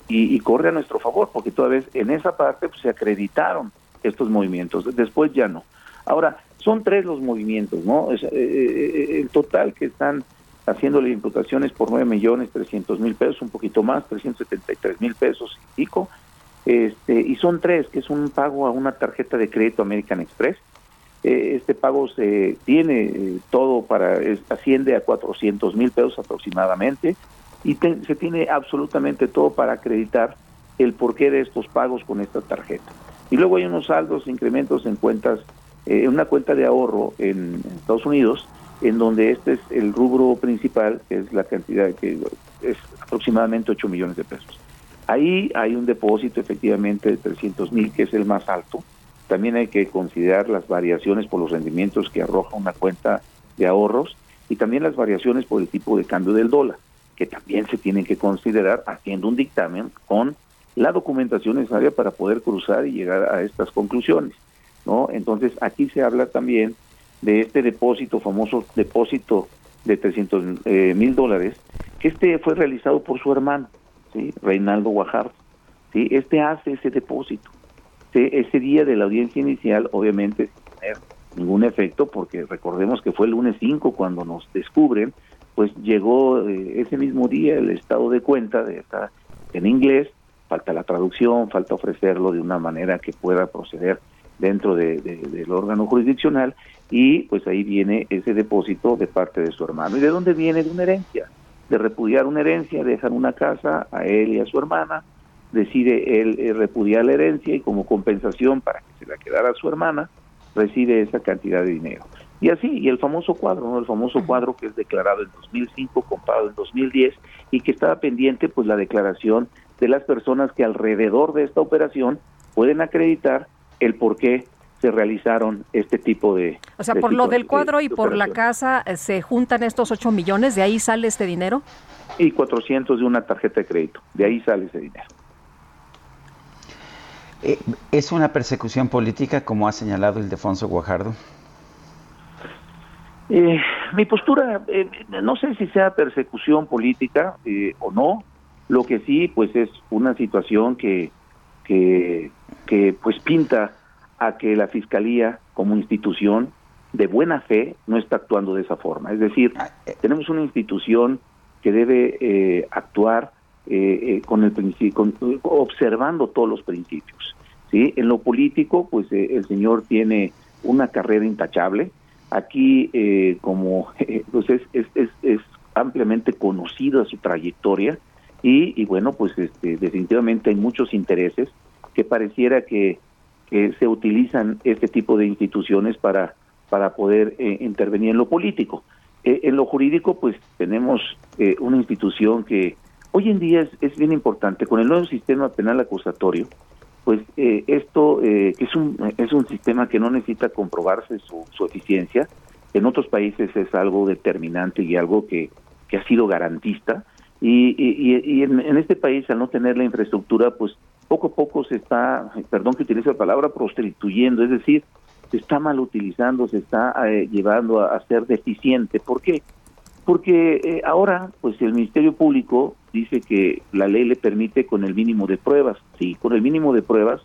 y, corre a nuestro favor, porque todavía en esa parte pues, se acreditaron estos movimientos, después ya no. Ahora, son tres los movimientos, ¿no? Es, eh, eh, el total que están haciéndole imputaciones por nueve millones trescientos mil pesos, un poquito más, 373 mil pesos y pico, este, y son tres, que es un pago a una tarjeta de crédito American Express, eh, este pago se tiene eh, todo para, asciende a 400 mil pesos aproximadamente y se tiene absolutamente todo para acreditar el porqué de estos pagos con esta tarjeta. Y luego hay unos saldos, incrementos en cuentas, en eh, una cuenta de ahorro en, Estados Unidos, en donde este es el rubro principal, que es la cantidad que es aproximadamente 8 millones de pesos. Ahí hay un depósito efectivamente de 300 mil, que es el más alto, también hay que considerar las variaciones por los rendimientos que arroja una cuenta de ahorros y también las variaciones por el tipo de cambio del dólar, que también se tienen que considerar haciendo un dictamen con la documentación necesaria para poder cruzar y llegar a estas conclusiones. ¿no? Entonces, aquí se habla también de este depósito, famoso depósito de 300 eh, mil dólares, que este fue realizado por su hermano, ¿sí? Reinaldo Guajardo. ¿sí? Este hace ese depósito ese día de la audiencia inicial, obviamente sin tener ningún efecto, porque recordemos que fue el lunes 5 cuando nos descubren, pues llegó eh, ese mismo día el estado de cuenta de en inglés, falta la traducción, falta ofrecerlo de una manera que pueda proceder dentro de, del órgano jurisdiccional y pues ahí viene ese depósito de parte de su hermano. ¿Y de dónde viene? De una herencia, de repudiar una herencia, dejan una casa a él y a su hermana, decide él eh, repudiar la herencia y como compensación para que se la quedara a su hermana, recibe esa cantidad de dinero. Y así, y el famoso cuadro, ¿no? El famoso cuadro que es declarado en 2005, comprado en 2010 y que estaba pendiente pues la declaración de las personas que alrededor de esta operación pueden acreditar el por qué se realizaron este tipo de... O sea, por lo del cuadro y por la casa eh, se juntan estos 8 millones, ¿de ahí sale este dinero? Y 400 de una tarjeta de crédito, de ahí sale ese dinero. Eh, ¿Es una persecución política como ha señalado Ildefonso Guajardo? Eh, mi postura, eh, no sé si sea persecución política o no, lo que sí, pues es una situación que, que, que pues pinta a que la Fiscalía como institución de buena fe no está actuando de esa forma. Es decir, ah, tenemos una institución que debe actuar eh, eh, con el principio, observando todos los principios. ¿sí? En lo político, pues eh, el señor tiene una carrera intachable. Aquí, como [laughs] pues es, es, es, ampliamente conocida su trayectoria y, bueno, pues este, definitivamente hay muchos intereses que pareciera que, que se utilizan este tipo de instituciones para, para poder intervenir en lo político. en lo jurídico, pues tenemos una institución que Hoy en día es, bien importante, con el nuevo sistema penal acusatorio, pues eh, esto, eh, que es un, es un sistema que no necesita comprobarse su, eficiencia, en otros países es algo determinante y algo que, que ha sido garantista, y, y, en, este país, al no tener la infraestructura, pues poco a poco se está, perdón que utilice la palabra, prostituyendo, es decir, se está mal utilizando, se está eh, llevando a, a, ser deficiente. ¿Por qué? Porque eh, ahora, pues el Ministerio Público dice que la ley le permite con el mínimo de pruebas, sí, con el mínimo de pruebas,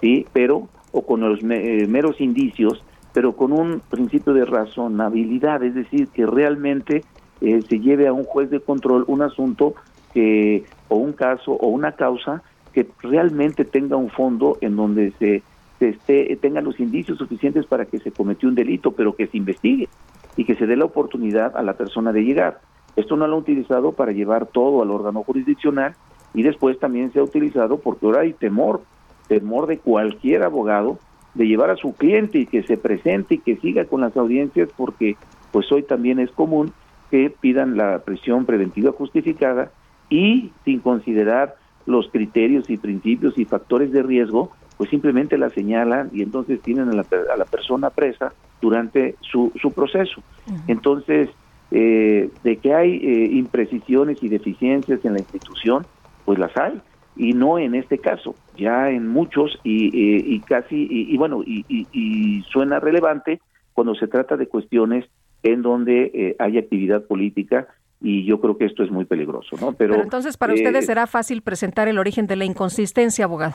sí, pero, o con los eh, meros indicios, pero con un principio de razonabilidad, es decir, que realmente eh, se lleve a un juez de control un asunto que, o un caso, o una causa que realmente tenga un fondo en donde se, se esté, tenga los indicios suficientes para que se cometió un delito, pero que se investigue y que se dé la oportunidad a la persona de llegar. Esto no lo ha utilizado para llevar todo al órgano jurisdiccional y después también se ha utilizado porque ahora hay temor, temor de cualquier abogado de llevar a su cliente y que se presente y que siga con las audiencias porque pues hoy también es común que pidan la prisión preventiva justificada y sin considerar los criterios y principios y factores de riesgo, pues simplemente la señalan y entonces tienen a la, a la persona presa durante su, su proceso. Entonces, eh, de que hay eh, imprecisiones y deficiencias en la institución, pues las hay y no en este caso, ya en muchos y, eh, y casi, y, bueno, y, y, suena relevante cuando se trata de cuestiones en donde eh, hay actividad política y yo creo que esto es muy peligroso, ¿no? Pero, entonces para ustedes eh, será fácil presentar el origen de la inconsistencia, abogado.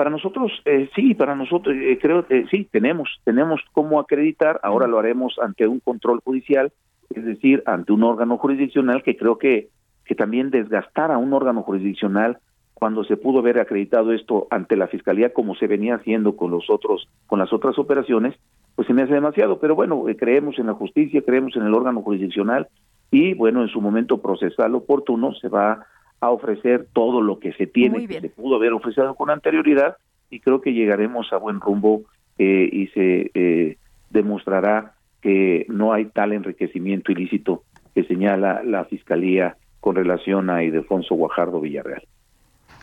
Para nosotros sí, para nosotros creo que sí tenemos tenemos cómo acreditar. Ahora lo haremos ante un control judicial, es decir, ante un órgano jurisdiccional que creo que que también desgastara un órgano jurisdiccional cuando se pudo haber acreditado esto ante la fiscalía como se venía haciendo con los otros con las otras operaciones pues se me hace demasiado pero bueno eh, creemos en la justicia creemos en el órgano jurisdiccional y bueno en su momento procesal oportuno se va a ofrecer todo lo que se tiene que se pudo haber ofrecido con anterioridad y creo que llegaremos a buen rumbo eh, y se eh, demostrará que no hay tal enriquecimiento ilícito que señala la fiscalía con relación a Ildefonso Guajardo Villarreal.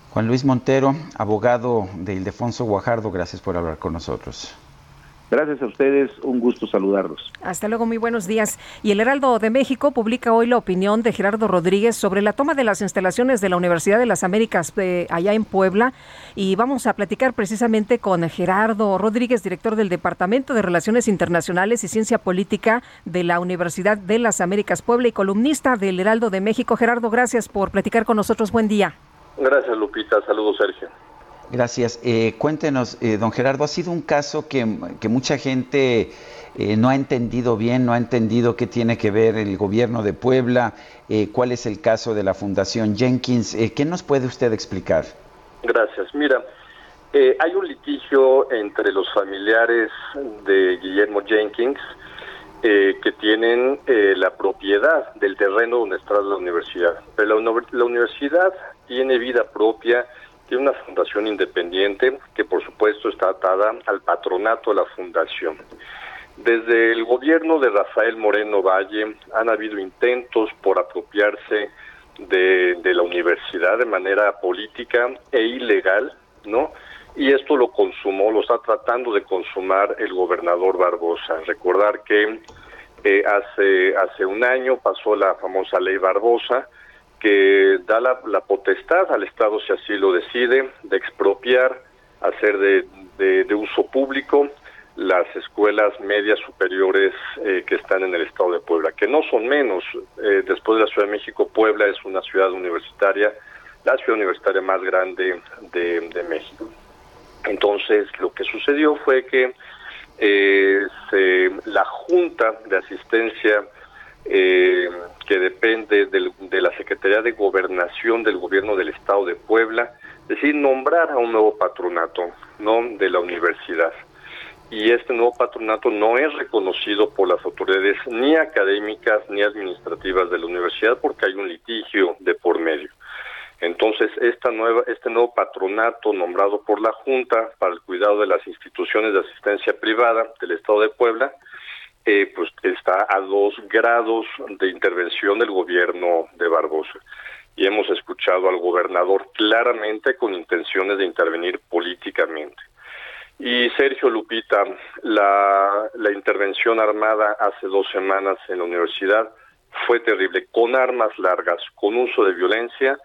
Juan Luis Montero, abogado de Ildefonso Guajardo, gracias por hablar con nosotros. Gracias a ustedes, un gusto saludarlos. Hasta luego, muy buenos días. Y el Heraldo de México publica hoy la opinión de Gerardo Rodríguez sobre la toma de las instalaciones de la Universidad de las Américas eh, allá en Puebla. Y vamos a platicar precisamente con Gerardo Rodríguez, director del Departamento de Relaciones Internacionales y Ciencia Política de la Universidad de las Américas Puebla y columnista del Heraldo de México. Gerardo, gracias por platicar con nosotros. Buen día. Gracias, Lupita. Saludos, Sergio. Gracias. Eh, cuéntenos, eh, don Gerardo, ha sido un caso que, mucha gente eh, no ha entendido bien, no ha entendido qué tiene que ver el gobierno de Puebla, cuál es el caso de la Fundación Jenkins. ¿Qué nos puede usted explicar? Gracias. Mira, hay un litigio entre los familiares de Guillermo Jenkins que tienen la propiedad del terreno donde está la universidad. Pero la universidad tiene vida propia tiene una fundación independiente que por supuesto está atada al patronato de la fundación. Desde el gobierno de Rafael Moreno Valle han habido intentos por apropiarse de, la universidad de manera política e ilegal, ¿no? Y esto lo consumó, lo está tratando de consumar el gobernador Barbosa. Recordar que eh, hace, hace un año pasó la famosa ley Barbosa, que da la, potestad al Estado, si así lo decide, de expropiar, hacer de, de, uso público las escuelas medias superiores eh, que están en el Estado de Puebla, que no son menos. Eh, después de la Ciudad de México, Puebla es una ciudad universitaria, la ciudad universitaria más grande de, México. Entonces, lo que sucedió fue que eh, la Junta de Asistencia eh, que depende de la Secretaría de Gobernación del Gobierno del Estado de Puebla, decir, nombrar a un nuevo patronato no de la universidad. Y este nuevo patronato no es reconocido por las autoridades ni académicas ni administrativas de la universidad porque hay un litigio de por medio. Entonces, esta nueva, este nuevo patronato nombrado por la Junta para el cuidado de las instituciones de asistencia privada del Estado de Puebla eh, pues está a dos grados de intervención del gobierno de Barbosa. Y hemos escuchado al gobernador claramente con intenciones de intervenir políticamente. Y Sergio Lupita, la, la intervención armada hace dos semanas en la universidad fue terrible, con armas largas, con uso de violencia,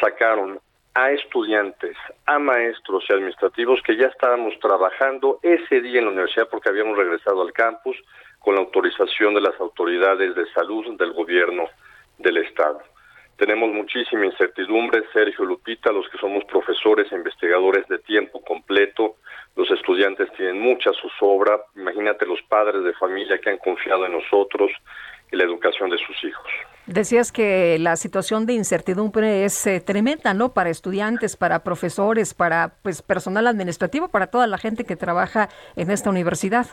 sacaron a estudiantes, a maestros y administrativos que ya estábamos trabajando ese día en la universidad porque habíamos regresado al campus con la autorización de las autoridades de salud del gobierno del Estado. Tenemos muchísima incertidumbre, Sergio Lupita, los que somos profesores e investigadores de tiempo completo, los estudiantes tienen mucha zozobra, imagínate los padres de familia que han confiado en nosotros y la educación de sus hijos. Decías que la situación de incertidumbre es eh, tremenda, ¿no? Para estudiantes, para profesores, para pues personal administrativo, para toda la gente que trabaja en esta universidad.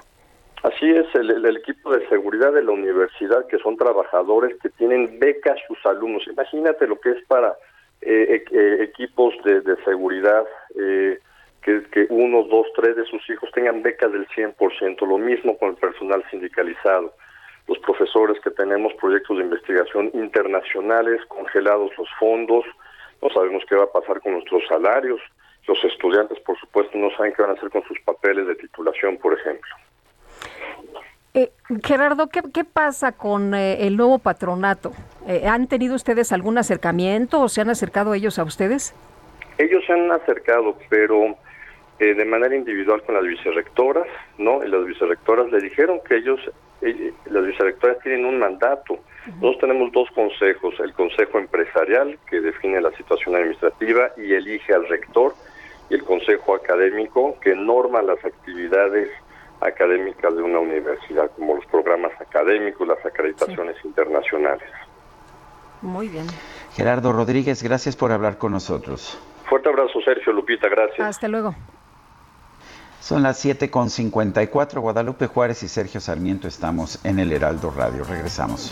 Así es, el, equipo de seguridad de la universidad, que son trabajadores que tienen becas sus alumnos. Imagínate lo que es para eh, eh, equipos de, seguridad, que, que uno, dos, tres de sus hijos tengan becas del 100%, lo mismo con el personal sindicalizado los profesores que tenemos proyectos de investigación internacionales, congelados los fondos, no sabemos qué va a pasar con nuestros salarios, los estudiantes, por supuesto, no saben qué van a hacer con sus papeles de titulación, por ejemplo. Eh, Gerardo, ¿qué, pasa con eh, el nuevo patronato? Eh, ¿Han tenido ustedes algún acercamiento o se han acercado ellos a ustedes? Ellos se han acercado, pero de manera individual con las vicerrectoras, ¿no? Y las vicerrectoras le dijeron que ellos, las vicerrectoras tienen un mandato. Nosotros tenemos dos consejos, el consejo empresarial, que define la situación administrativa y elige al rector, y el consejo académico, que norma las actividades académicas de una universidad, como los programas académicos, las acreditaciones internacionales. Muy bien. Gerardo Rodríguez, gracias por hablar con nosotros. Fuerte abrazo, Sergio Lupita, gracias. Hasta luego. Son las 7.54, Guadalupe Juárez y Sergio Sarmiento estamos en el Heraldo Radio. Regresamos.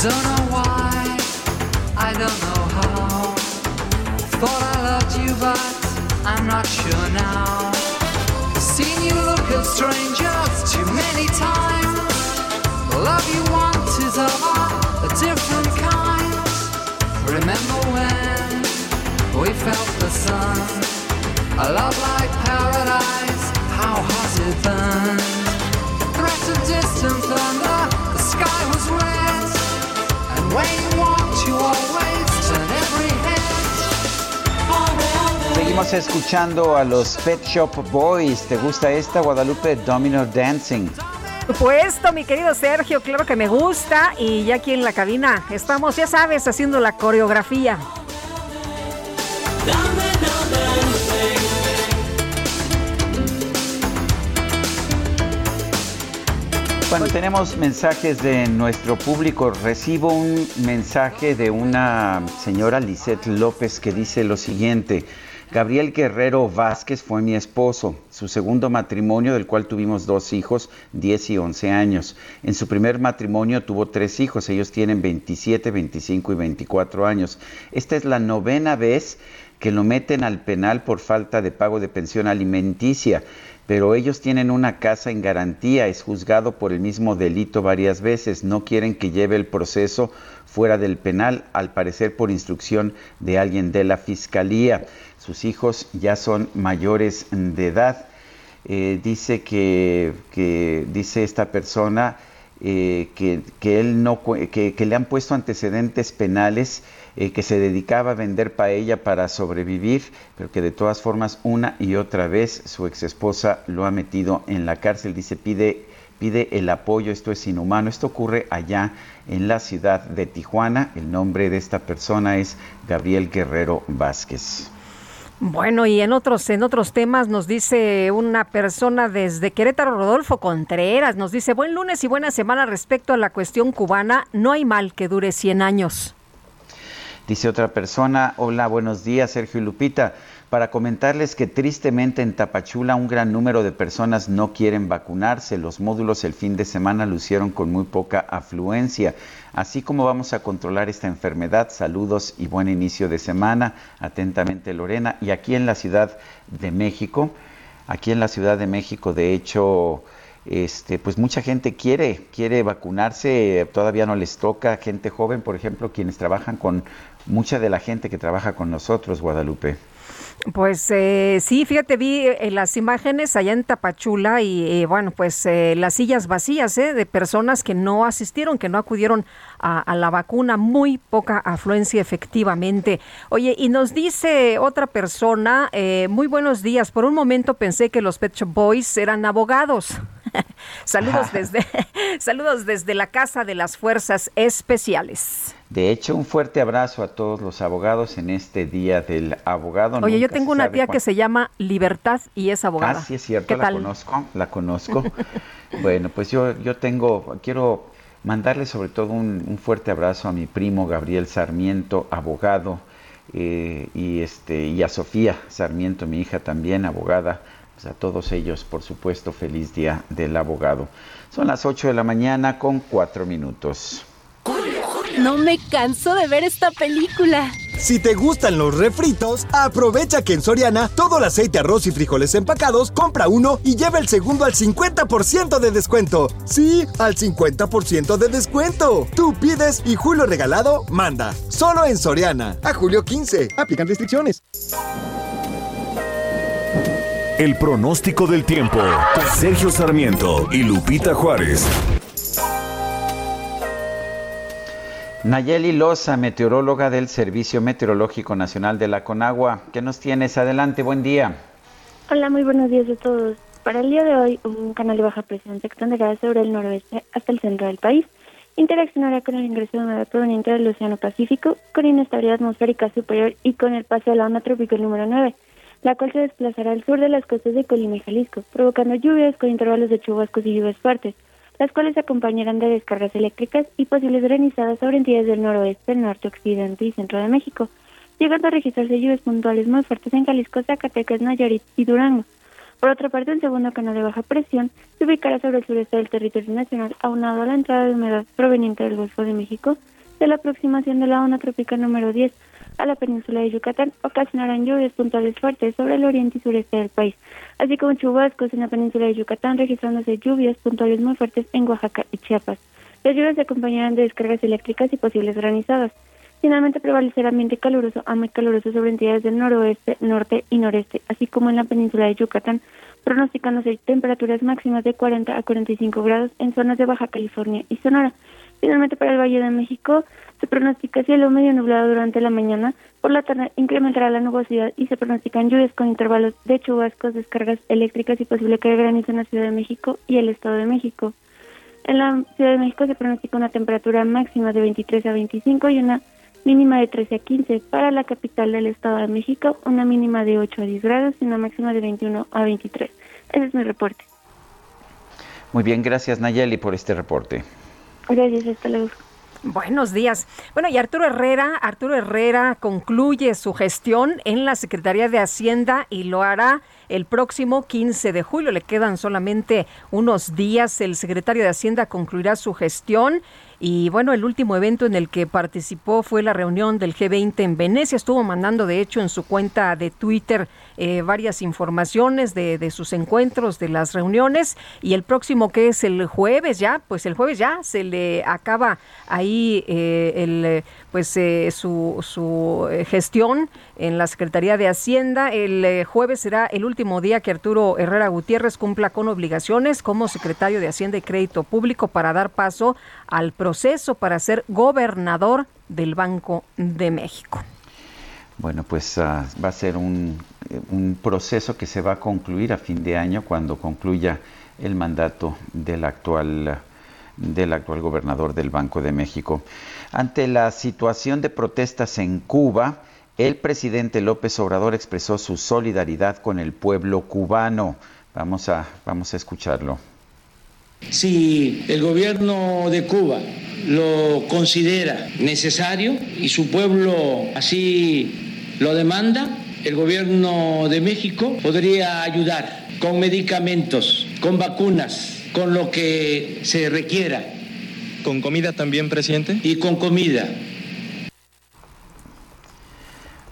Don't know why, I don't know how. Thought I loved you, but I'm not sure now. Seen you look at strangers too many times. The love you want is of a different kind. Remember when we felt the sun? A love like paradise, how hot it burned. Threat of distant thunder, Seguimos escuchando a los Pet Shop Boys. ¿Te gusta esta Guadalupe Domino Dancing? Supuesto, mi querido Sergio, claro que me gusta. Y ya aquí en la cabina estamos, ya sabes, haciendo la coreografía. Bueno, tenemos mensajes de nuestro público. Recibo un mensaje de una señora Lisette López que dice lo siguiente. Gabriel Guerrero Vázquez fue mi esposo, su segundo matrimonio del cual tuvimos dos hijos, 10 y 11 años. En su primer matrimonio tuvo tres hijos, ellos tienen 27, 25 y 24 años. Esta es la novena vez que lo meten al penal por falta de pago de pensión alimenticia pero ellos tienen una casa en garantía, es juzgado por el mismo delito varias veces, no quieren que lleve el proceso fuera del penal, al parecer por instrucción de alguien de la fiscalía. Sus hijos ya son mayores de edad. Eh, dice que, dice esta persona eh, que, él no que, le han puesto antecedentes penales eh, que se dedicaba a vender paella para sobrevivir, pero que de todas formas una y otra vez su ex esposa lo ha metido en la cárcel. Dice, pide, pide el apoyo, esto es inhumano. Esto ocurre allá en la ciudad de Tijuana. El nombre de esta persona es Gabriel Guerrero Vázquez. Bueno, y en otros, en otros temas nos dice una persona desde Querétaro, Rodolfo Contreras, nos dice, buen lunes y buena semana respecto a la cuestión cubana, no hay mal que dure 100 años. Dice otra persona, hola, buenos días, Sergio y Lupita. Para comentarles que tristemente en Tapachula un gran número de personas no quieren vacunarse. Los módulos el fin de semana lucieron con muy poca afluencia. Así como vamos a controlar esta enfermedad, saludos y buen inicio de semana. Atentamente Lorena. Y aquí en la Ciudad de México, aquí en la Ciudad de México, de hecho, este, pues mucha gente quiere, quiere vacunarse, todavía no les toca, gente joven, por ejemplo, quienes trabajan con mucha de la gente que trabaja con nosotros, Guadalupe. Pues eh, sí, fíjate, vi eh, las imágenes allá en Tapachula y eh, bueno, pues las sillas vacías de personas que no asistieron, que no acudieron a, la vacuna, muy poca afluencia efectivamente. Oye, y nos dice otra persona, muy buenos días, por un momento pensé que los Pet Shop Boys eran abogados. [laughs] saludos desde [laughs] saludos desde la Casa de las Fuerzas Especiales. De hecho, un fuerte abrazo a todos los abogados en este Día del Abogado. Oye, yo tengo una tía que se llama Libertad y es abogada. Ah, sí, es cierto, la conozco, la conozco. [laughs] bueno, pues yo, yo tengo, quiero mandarle sobre todo un, fuerte abrazo a mi primo Gabriel Sarmiento, abogado, eh, y, este, y a Sofía Sarmiento, mi hija también, abogada. Pues a todos ellos, por supuesto, feliz Día del Abogado. Son las 8 de la mañana con 4 minutos. No me canso de ver esta película. Si te gustan los refritos, aprovecha que en Soriana todo el aceite, arroz y frijoles empacados, compra uno y lleva el segundo al 50% de descuento. Sí, al 50% de descuento. Tú pides y Julio Regalado manda. Solo en Soriana. A julio 15. Aplican restricciones. El pronóstico del tiempo. Sergio Sarmiento y Lupita Juárez. Nayeli Loza, meteoróloga del Servicio Meteorológico Nacional de la Conagua. ¿Qué nos tienes? Adelante, buen día. Hola, muy buenos días a todos. Para el día de hoy, un canal de baja presión se extenderá sobre el noroeste hasta el centro del país. Interaccionará con el ingreso de humedad proveniente del Océano Pacífico, con inestabilidad atmosférica superior y con el paso de la onda tropical número 9, la cual se desplazará al sur de las costas de Colima y Jalisco, provocando lluvias con intervalos de chubascos y lluvias fuertes las cuales se acompañarán de descargas eléctricas y posibles granizadas sobre entidades del noroeste, norte, occidente y centro de México, llegando a registrarse lluvias puntuales muy fuertes en Jalisco, Zacatecas, Nayarit y Durango. Por otra parte, un segundo canal de baja presión se ubicará sobre el sureste del territorio nacional, aunado a la entrada de humedad proveniente del Golfo de México, de la aproximación de la onda tropical número 10, a la península de Yucatán ocasionarán lluvias puntuales fuertes sobre el oriente y sureste del país, así como chubascos en la península de Yucatán, registrándose lluvias puntuales muy fuertes en Oaxaca y Chiapas. Las lluvias se acompañarán de descargas eléctricas y posibles granizadas. Finalmente prevalecerá ambiente caluroso a muy caluroso sobre entidades del noroeste, norte y noreste, así como en la península de Yucatán, pronosticándose temperaturas máximas de 40 a 45 grados en zonas de Baja California y Sonora. Finalmente para el Valle de México se pronostica cielo medio nublado durante la mañana, por la tarde incrementará la nubosidad y se pronostican lluvias con intervalos de chubascos, descargas eléctricas y posible caer granizo en la Ciudad de México y el Estado de México. En la Ciudad de México se pronostica una temperatura máxima de 23 a 25 y una mínima de 13 a 15. Para la capital del Estado de México, una mínima de 8 a 10 grados y una máxima de 21 a 23. Ese es mi reporte. Muy bien, gracias Nayeli por este reporte. Gracias, hasta luego. Buenos días. Bueno, y Arturo Herrera, Arturo Herrera concluye su gestión en la Secretaría de Hacienda y lo hará el próximo 15 de julio. Le quedan solamente unos días. El secretario de Hacienda concluirá su gestión y bueno, el último evento en el que participó fue la reunión del G20 en Venecia. Estuvo mandando, de hecho, en su cuenta de Twitter eh, varias informaciones de, de, sus encuentros, de las reuniones. Y el próximo, que es el jueves ya, pues el jueves ya se le acaba ahí eh, el pues eh, su, su gestión en la Secretaría de Hacienda. El jueves será el último día que Arturo Herrera Gutiérrez cumpla con obligaciones como secretario de Hacienda y Crédito Público para dar paso al proceso para ser gobernador del Banco de México. Bueno, pues ah, va a ser un, un proceso que se va a concluir a fin de año cuando concluya el mandato del actual del actual gobernador del Banco de México. Ante la situación de protestas en Cuba, el presidente López Obrador expresó su solidaridad con el pueblo cubano. Vamos a, vamos a escucharlo. Si el gobierno de Cuba lo considera necesario y su pueblo así lo demanda, el gobierno de México podría ayudar con medicamentos, con vacunas, con lo que se requiera. ¿Con comida también, presidente? Y con comida.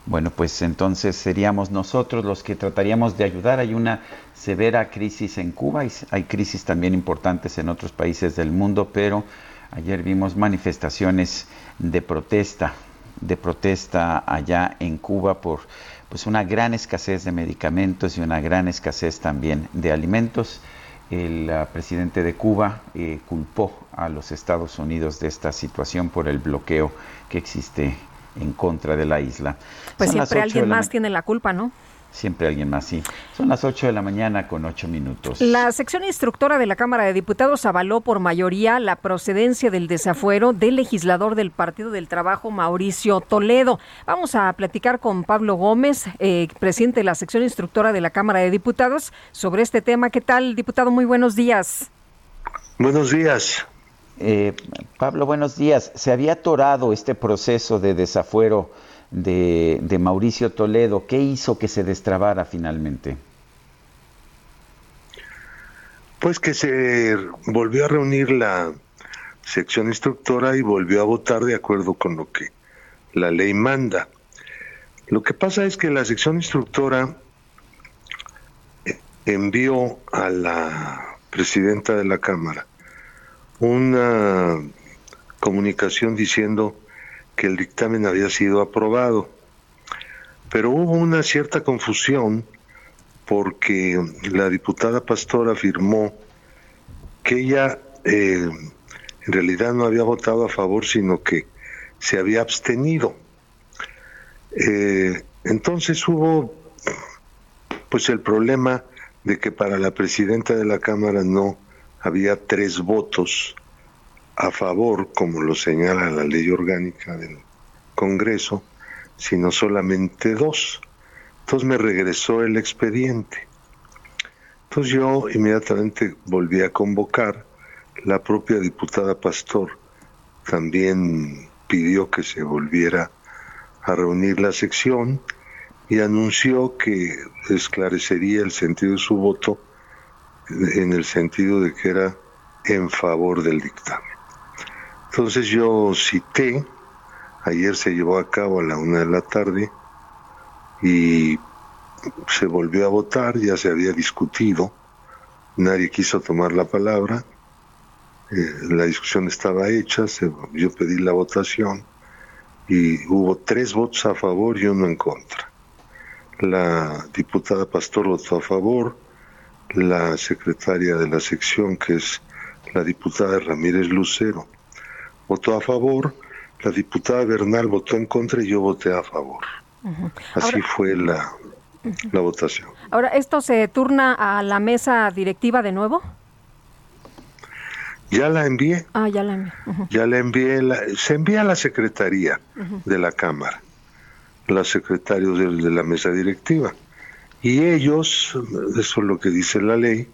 Bueno, pues entonces seríamos nosotros los que trataríamos de ayudar. Hay una severa crisis en Cuba y hay crisis también importantes en otros países del mundo, pero ayer vimos manifestaciones de protesta, de protesta allá en Cuba por pues una gran escasez de medicamentos y una gran escasez también de alimentos. El uh, presidente de Cuba eh, culpó a los Estados Unidos de esta situación por el bloqueo que existe en contra de la isla. Pues siempre alguien más tiene la culpa, ¿no? Siempre alguien más, sí. Son las 8 de la mañana con 8 minutos. La sección instructora de la Cámara de Diputados avaló por mayoría la procedencia del desafuero del legislador del Partido del Trabajo, Mauricio Toledo. Vamos a platicar con Pablo Gómez, eh, presidente de la sección instructora de la Cámara de Diputados, sobre este tema. ¿Qué tal, diputado? Muy buenos días. Buenos días. Eh, Pablo, buenos días. Se había atorado este proceso de desafuero de, de, Mauricio Toledo. ¿Qué hizo que se destrabara finalmente? Pues que se volvió a reunir la sección instructora y volvió a votar de acuerdo con lo que la ley manda. Lo que pasa es que la sección instructora envió a la presidenta de la Cámara una comunicación diciendo que el dictamen había sido aprobado. Pero hubo una cierta confusión porque la diputada Pastor afirmó que ella eh, en realidad no había votado a favor, sino que se había abstenido. Eh, entonces hubo pues el problema de que para la presidenta de la Cámara no había tres votos a favor, como lo señala la ley orgánica del Congreso, sino solamente dos. Entonces me regresó el expediente. Entonces yo inmediatamente volví a convocar, la propia diputada Pastor también pidió que se volviera a reunir la sección y anunció que esclarecería el sentido de su voto en el sentido de que era en favor del dictamen. Entonces yo cité, ayer se llevó a cabo a la una de la tarde y se volvió a votar, ya se había discutido, nadie quiso tomar la palabra, eh, la discusión estaba hecha, se, yo pedí la votación y hubo tres votos a favor y uno en contra. La diputada Pastor votó a favor, la secretaria de la sección, que es la diputada Ramírez Lucero, votó a favor, la diputada Bernal votó en contra y yo voté a favor. Así fue la, la votación. Ahora, ¿esto se turna a la mesa directiva de nuevo? Ya la envié. Ah, ya la envié. Ya la envié. se envía a la secretaría de la Cámara, los secretarios de, de, la mesa directiva. Y ellos, eso es lo que dice la ley,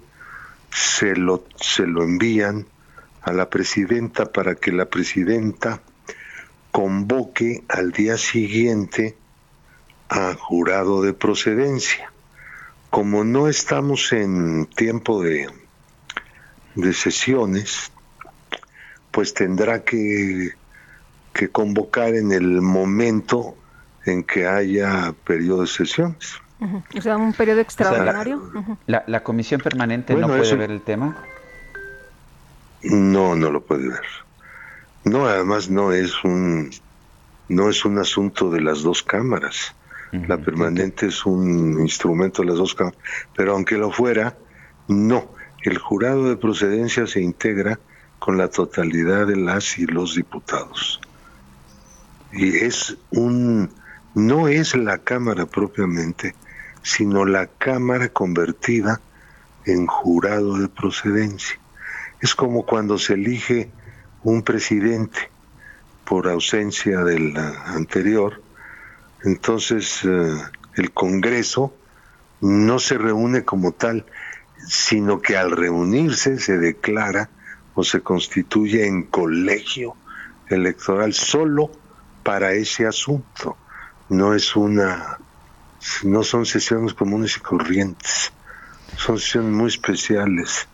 se lo, se lo envían a la presidenta para que la presidenta convoque al día siguiente a jurado de procedencia. Como no estamos en tiempo de, de sesiones, pues tendrá que, que convocar en el momento en que haya periodo de sesiones. Uh -huh. O sea, un periodo extraordinario. O sea, la, uh -huh. la, la, comisión permanente bueno, no puede eso... ver el tema. No, no lo puede ver. No, además no es un no es un asunto de las dos cámaras. Uh -huh. La permanente es un instrumento de las dos cámaras, pero aunque lo fuera, no. El jurado de procedencia se integra con la totalidad de las y los diputados. Y es un no es la cámara propiamente, sino la cámara convertida en jurado de procedencia. Es como cuando se elige un presidente por ausencia del anterior, entonces eh, el Congreso no se reúne como tal, sino que al reunirse se declara o se constituye en colegio electoral solo para ese asunto. No es una, no son sesiones comunes y corrientes, son sesiones muy especiales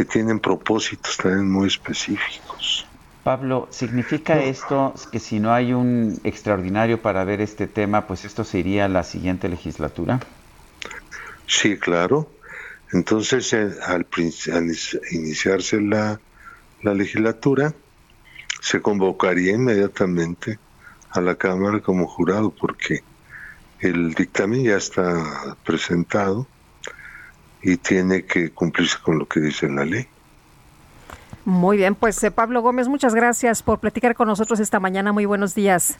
que tienen propósitos también muy específicos. Pablo, ¿significa no. esto que si no hay un extraordinario para ver este tema, pues esto se iría a la siguiente legislatura? Sí, claro. Entonces, eh, al, al, iniciarse la, la legislatura, se convocaría inmediatamente a la Cámara como jurado, porque El dictamen ya está presentado y tiene que cumplirse con lo que dice la ley. Muy bien, pues eh, Pablo Gómez, muchas gracias por platicar con nosotros esta mañana. Muy buenos días.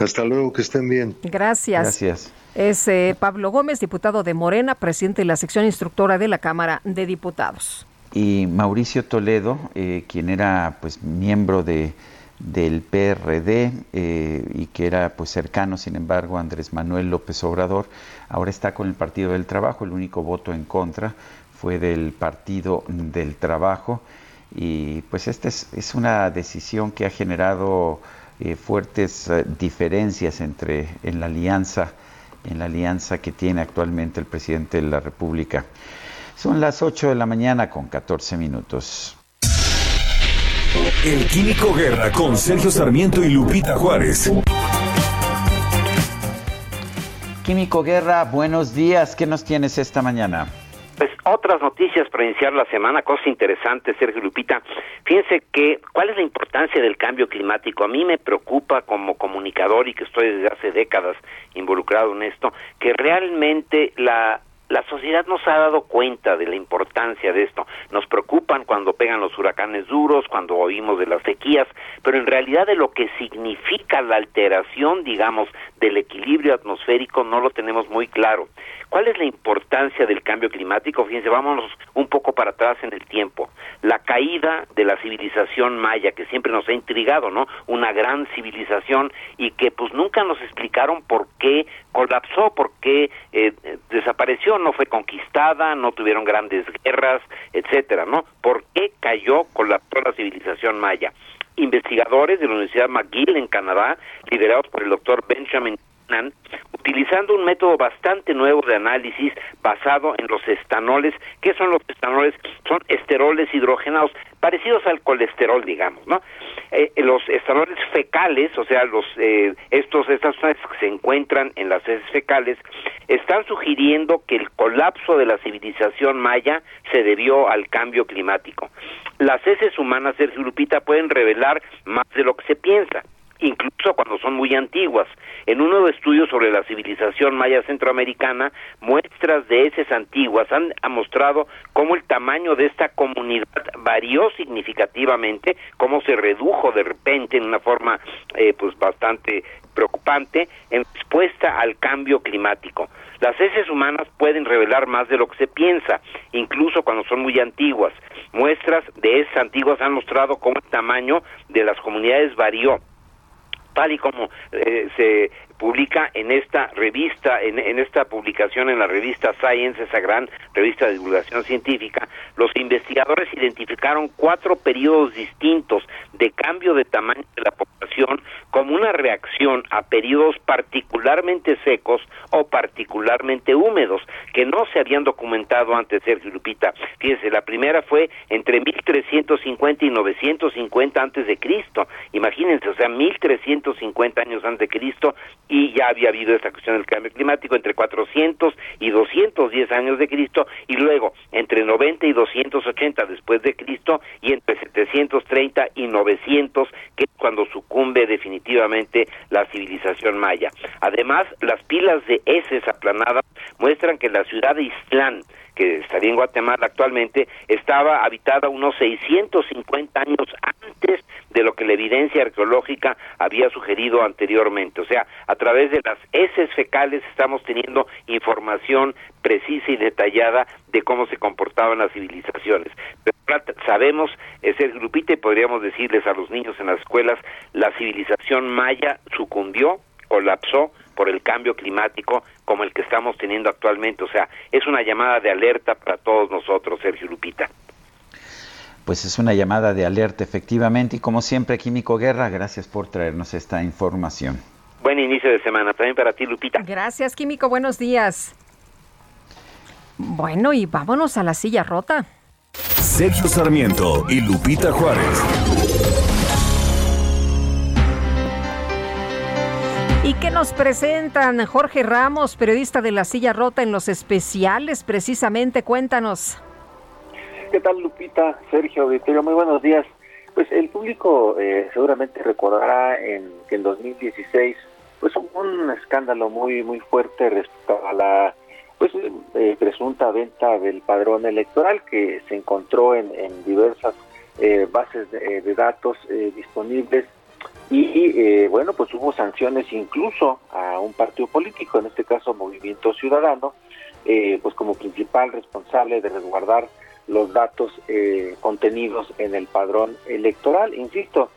Hasta luego, que estén bien. Gracias. Gracias. Es eh, Pablo Gómez, diputado de Morena, presidente de la sección instructora de la Cámara de Diputados. Y Mauricio Toledo, eh, quien era pues miembro de del PRD y que era pues cercano, sin embargo, Andrés Manuel López Obrador, ahora está con el Partido del Trabajo, el único voto en contra fue del Partido del Trabajo y pues esta es, una decisión que ha generado eh, fuertes eh, diferencias entre en la alianza en la alianza que tiene actualmente el presidente de la República. Son las 8 de la mañana con 14 minutos. El Químico Guerra con Sergio Sarmiento y Lupita Juárez. Químico Guerra, buenos días. ¿Qué nos tienes esta mañana? Pues otras noticias para iniciar la semana, cosa interesante, Sergio Lupita. Fíjense que, ¿cuál es la importancia del cambio climático? A mí me preocupa como comunicador y que estoy desde hace décadas involucrado en esto, que realmente la la sociedad nos ha dado cuenta de la importancia de esto. Nos preocupan cuando pegan los huracanes duros, cuando oímos de las sequías, pero en realidad de lo que significa la alteración, digamos, del equilibrio atmosférico no lo tenemos muy claro. ¿Cuál es la importancia del cambio climático? Fíjense, vámonos un poco para atrás en el tiempo. La caída de la civilización maya, que siempre nos ha intrigado, ¿no? Una gran civilización y que pues nunca nos explicaron por qué colapsó, por qué eh, desapareció, no fue conquistada, no tuvieron grandes guerras, etcétera, ¿no? ¿Por qué cayó, colapsó la civilización maya? Investigadores de la Universidad McGill en Canadá, liderados por el doctor Benjamin utilizando un método bastante nuevo de análisis basado en los estanoles. ¿Qué son los estanoles? Son esteroles hidrogenados, parecidos al colesterol, digamos, ¿no? Eh, los estanoles fecales, o sea, los eh, estos estas sustancias que se encuentran en las heces fecales, están sugiriendo que el colapso de la civilización maya se debió al cambio climático. Las heces humanas, Sergio Lupita, pueden revelar más de lo que se piensa incluso cuando son muy antiguas. En un nuevo estudio sobre la civilización maya centroamericana, muestras de heces antiguas han, mostrado cómo el tamaño de esta comunidad varió significativamente, cómo se redujo de repente en una forma eh, pues bastante preocupante en respuesta al cambio climático. Las heces humanas pueden revelar más de lo que se piensa, incluso cuando son muy antiguas. Muestras de heces antiguas han mostrado cómo el tamaño de las comunidades varió tal y como eh, se publica en esta revista, en, esta publicación en la revista Science, esa gran revista de divulgación científica, los investigadores identificaron cuatro periodos distintos de cambio de tamaño de la población como una reacción a periodos particularmente secos o particularmente húmedos que no se habían documentado antes, Sergio Lupita. Fíjense, la primera fue entre 1350 y 950 antes de Cristo. Imagínense, o sea, 1350 años antes de Cristo y ya había habido esta cuestión del cambio climático entre 400 y 210 años de Cristo y luego entre 90 y 280 después de Cristo y entre 730 y 900 que es cuando sucumbe definitivamente la civilización maya. Además, las pilas de heces aplanadas muestran que la ciudad de Islán que estaría en Guatemala actualmente, estaba habitada unos 650 años antes de lo que la evidencia arqueológica había sugerido anteriormente. O sea, a través de las heces fecales estamos teniendo información precisa y detallada de cómo se comportaban las civilizaciones. Pero sabemos, ese grupito y podríamos decirles a los niños en las escuelas, la civilización maya sucumbió, colapsó, por el cambio climático como el que estamos teniendo actualmente. O sea, es una llamada de alerta para todos nosotros, Sergio Lupita. Pues es una llamada de alerta, efectivamente, y como siempre, Químico Guerra, gracias por traernos esta información. Buen inicio de semana, también para ti, Lupita. Gracias, Químico, buenos días. Bueno, y vámonos a la silla rota. Sergio Sarmiento y Lupita Juárez. ¿Y qué nos presentan? Jorge Ramos, periodista de La Silla Rota en los especiales, precisamente, cuéntanos. ¿Qué tal, Lupita? Sergio Auditorio, muy buenos días. Pues el público eh, seguramente recordará en, que en 2016 pues un escándalo muy muy fuerte respecto a la pues eh, presunta venta del padrón electoral que se encontró en, diversas eh, bases de, datos eh, disponibles y bueno pues hubo sanciones incluso a un partido político en este caso Movimiento Ciudadano pues como principal responsable de resguardar los datos contenidos en el padrón electoral insisto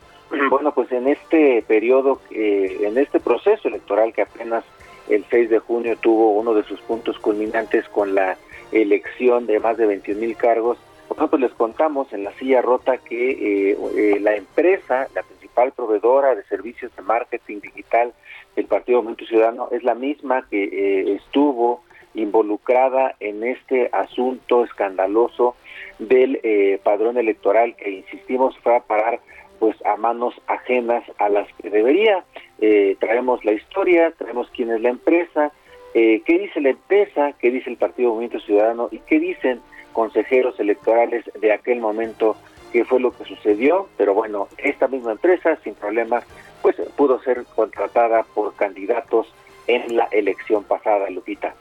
bueno pues en este periodo en este proceso electoral que apenas el 6 de junio tuvo uno de sus puntos culminantes con la elección de más de 21 mil cargos. Nosotros les contamos en la silla rota que eh, eh, la empresa, la proveedora de servicios de marketing digital del Partido Movimiento Ciudadano, es la misma que eh, estuvo involucrada en este asunto escandaloso del padrón electoral que insistimos fue a parar pues a manos ajenas a las que debería. Eh, traemos la historia, traemos quién es la empresa, eh, qué dice la empresa, qué dice el Partido Movimiento Ciudadano y qué dicen consejeros electorales de aquel momento, qué fue lo que sucedió, pero bueno, esta misma empresa sin problemas pues pudo ser contratada por candidatos en la elección pasada, Lupita.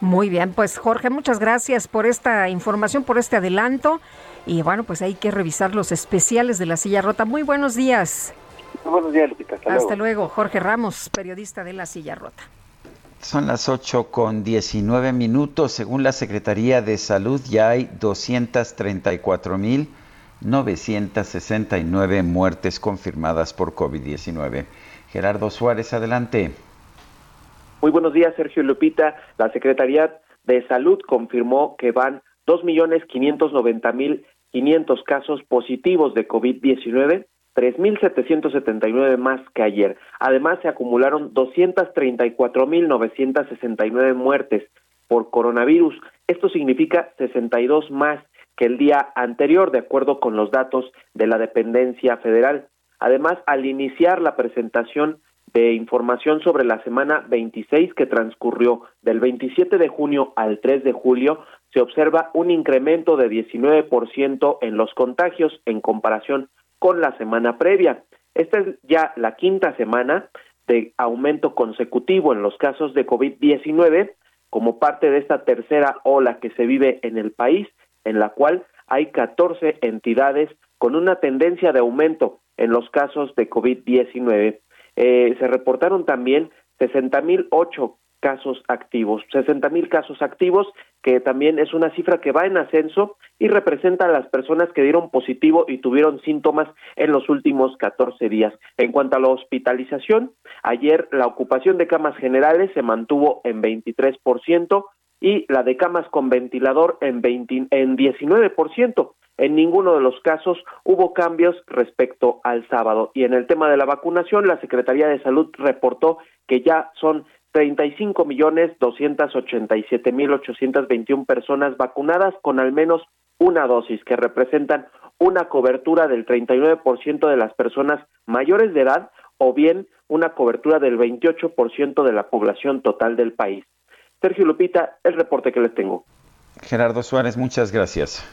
Muy bien, pues Jorge, muchas gracias por esta información, por este adelanto. Y bueno, pues hay que revisar los especiales de la silla rota. Muy buenos días. Muy buenos días, Lupita. Hasta, luego. Jorge Ramos, periodista de la silla rota. Son las 8 con 19 minutos. Según la Secretaría de Salud, ya hay 234.969 muertes confirmadas por COVID-19. Gerardo Suárez, adelante. Muy buenos días, Sergio Lupita. La Secretaría de Salud confirmó que van 2.590.000 500 casos positivos de COVID-19, 3.779 más que ayer. Además, se acumularon 234.969 muertes por coronavirus. Esto significa 62 más que el día anterior, de acuerdo con los datos de la dependencia federal. Además, al iniciar la presentación de información sobre la semana 26 que transcurrió del 27 de junio al 3 de julio, se observa un incremento de 19% en los contagios en comparación con la semana previa. Esta es ya la quinta semana de aumento consecutivo en los casos de COVID-19 como parte de esta tercera ola que se vive en el país, en la cual hay 14 entidades con una tendencia de aumento en los casos de COVID-19. Eh, se reportaron también 60.008 casos activos, 60 mil casos activos, que también es una cifra que va en ascenso y representa a las personas que dieron positivo y tuvieron síntomas en los últimos 14 días. En cuanto a la hospitalización, ayer la ocupación de camas generales se mantuvo en 23% y la de camas con ventilador en, 20, en 19%. En ninguno de los casos hubo cambios respecto al sábado. Y en el tema de la vacunación, la Secretaría de Salud reportó que ya son 35 millones 287 mil 821 personas vacunadas con al menos una dosis, que representan una cobertura del 39% de las personas mayores de edad o bien una cobertura del 28% de la población total del país. Sergio Lupita, el reporte que les tengo. Gerardo Suárez, muchas gracias.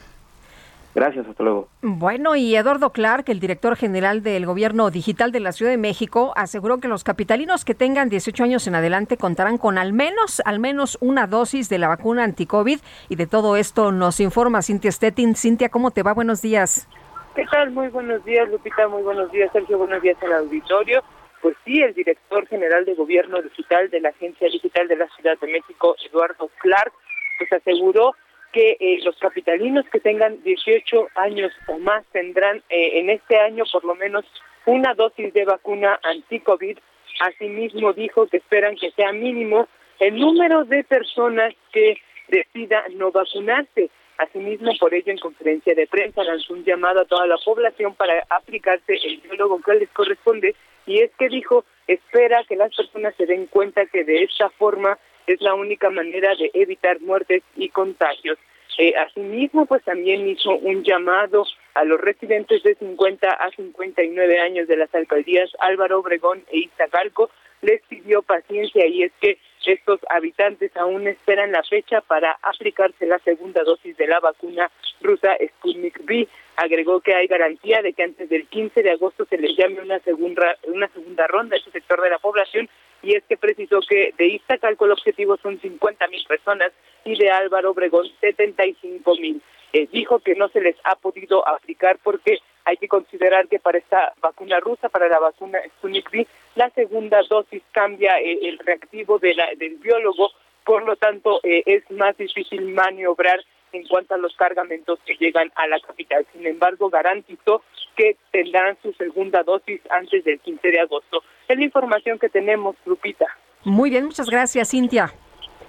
Gracias, hasta luego. Bueno, y Eduardo Clark, el director general del Gobierno Digital de la Ciudad de México, aseguró que los capitalinos que tengan 18 años en adelante contarán con al menos, al menos una dosis de la vacuna anti-COVID. Y de todo esto nos informa Cintia Stettin. Cintia, ¿cómo te va? Buenos días. ¿Qué tal? Muy buenos días, Lupita. Muy buenos días, Sergio. Buenos días al auditorio. Pues sí, el director general de Gobierno Digital de la Agencia Digital de la Ciudad de México, Eduardo Clark, pues aseguró que eh, los capitalinos que tengan 18 años o más tendrán eh, en este año por lo menos una dosis de vacuna anti-COVID. Asimismo dijo que esperan que sea mínimo el número de personas que decidan no vacunarse. Asimismo, por ello, en conferencia de prensa lanzó un llamado a toda la población para aplicarse el biólogo que les corresponde y es que dijo, espera que las personas se den cuenta que de esta forma es la única manera de evitar muertes y contagios. Eh, asimismo, pues también hizo un llamado a los residentes de 50 a 59 años de las alcaldías Álvaro Obregón e Iztacalco, les pidió paciencia y es que estos habitantes aún esperan la fecha para aplicarse la segunda dosis de la vacuna rusa Sputnik V. Agregó que hay garantía de que antes del 15 de agosto se les llame una segunda, una segunda ronda a ese sector de la población y es que precisó que de Iztacalco el objetivo son 50 mil personas y de Álvaro Obregón 75 mil. Eh, dijo que no se les ha podido aplicar porque hay que considerar que para esta vacuna rusa, para la vacuna Sputnik V, la segunda dosis cambia eh, el reactivo de la, del biólogo, por lo tanto eh, es más difícil maniobrar en cuanto a los cargamentos que llegan a la capital. Sin embargo, garantizó que tendrán su segunda dosis antes del 15 de agosto. Es la información que tenemos, Lupita. Muy bien, muchas gracias, Cintia.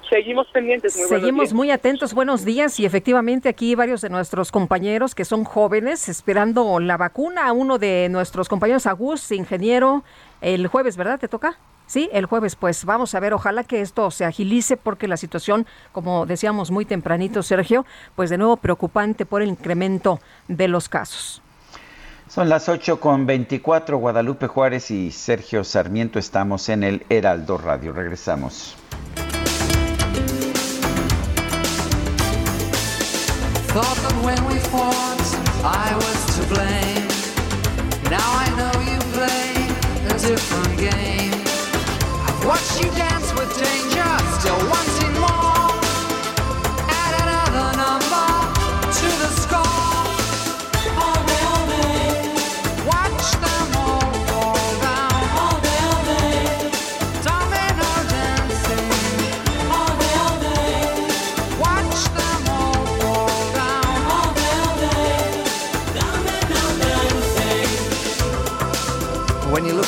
Seguimos pendientes. Muy Seguimos muy atentos. Buenos días. Y efectivamente aquí varios de nuestros compañeros que son jóvenes esperando la vacuna. Uno de nuestros compañeros, Agus, ingeniero, el jueves, ¿verdad? ¿Te toca? Sí, el jueves, pues vamos a ver, ojalá que esto se agilice porque la situación, como decíamos muy tempranito, Sergio, pues de nuevo preocupante por el incremento de los casos. Son las 8 con 24, Guadalupe Juárez y Sergio Sarmiento estamos en el Heraldo Radio. Regresamos. Thought that when we fought, I was to blame. Now I know you play a different game. I've watched you dance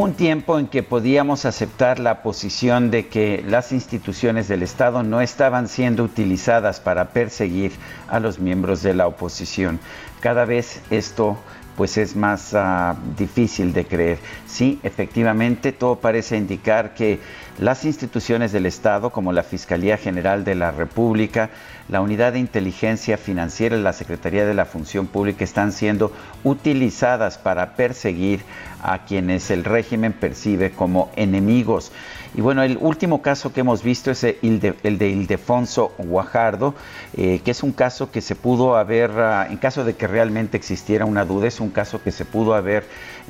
Un tiempo en que podíamos aceptar la posición de que las instituciones del Estado no estaban siendo utilizadas para perseguir a los miembros de la oposición. Cada vez esto pues es más uh, difícil de creer. Sí, efectivamente, todo parece indicar que las instituciones del Estado, como la Fiscalía General de la República, la Unidad de Inteligencia Financiera y la Secretaría de la Función Pública, están siendo utilizadas para perseguir a quienes el régimen percibe como enemigos. Y bueno, el último caso que hemos visto es el de, Ildefonso Guajardo, eh, que es un caso que se pudo haber, uh, en caso de que realmente existiera una duda, es un caso que se pudo haber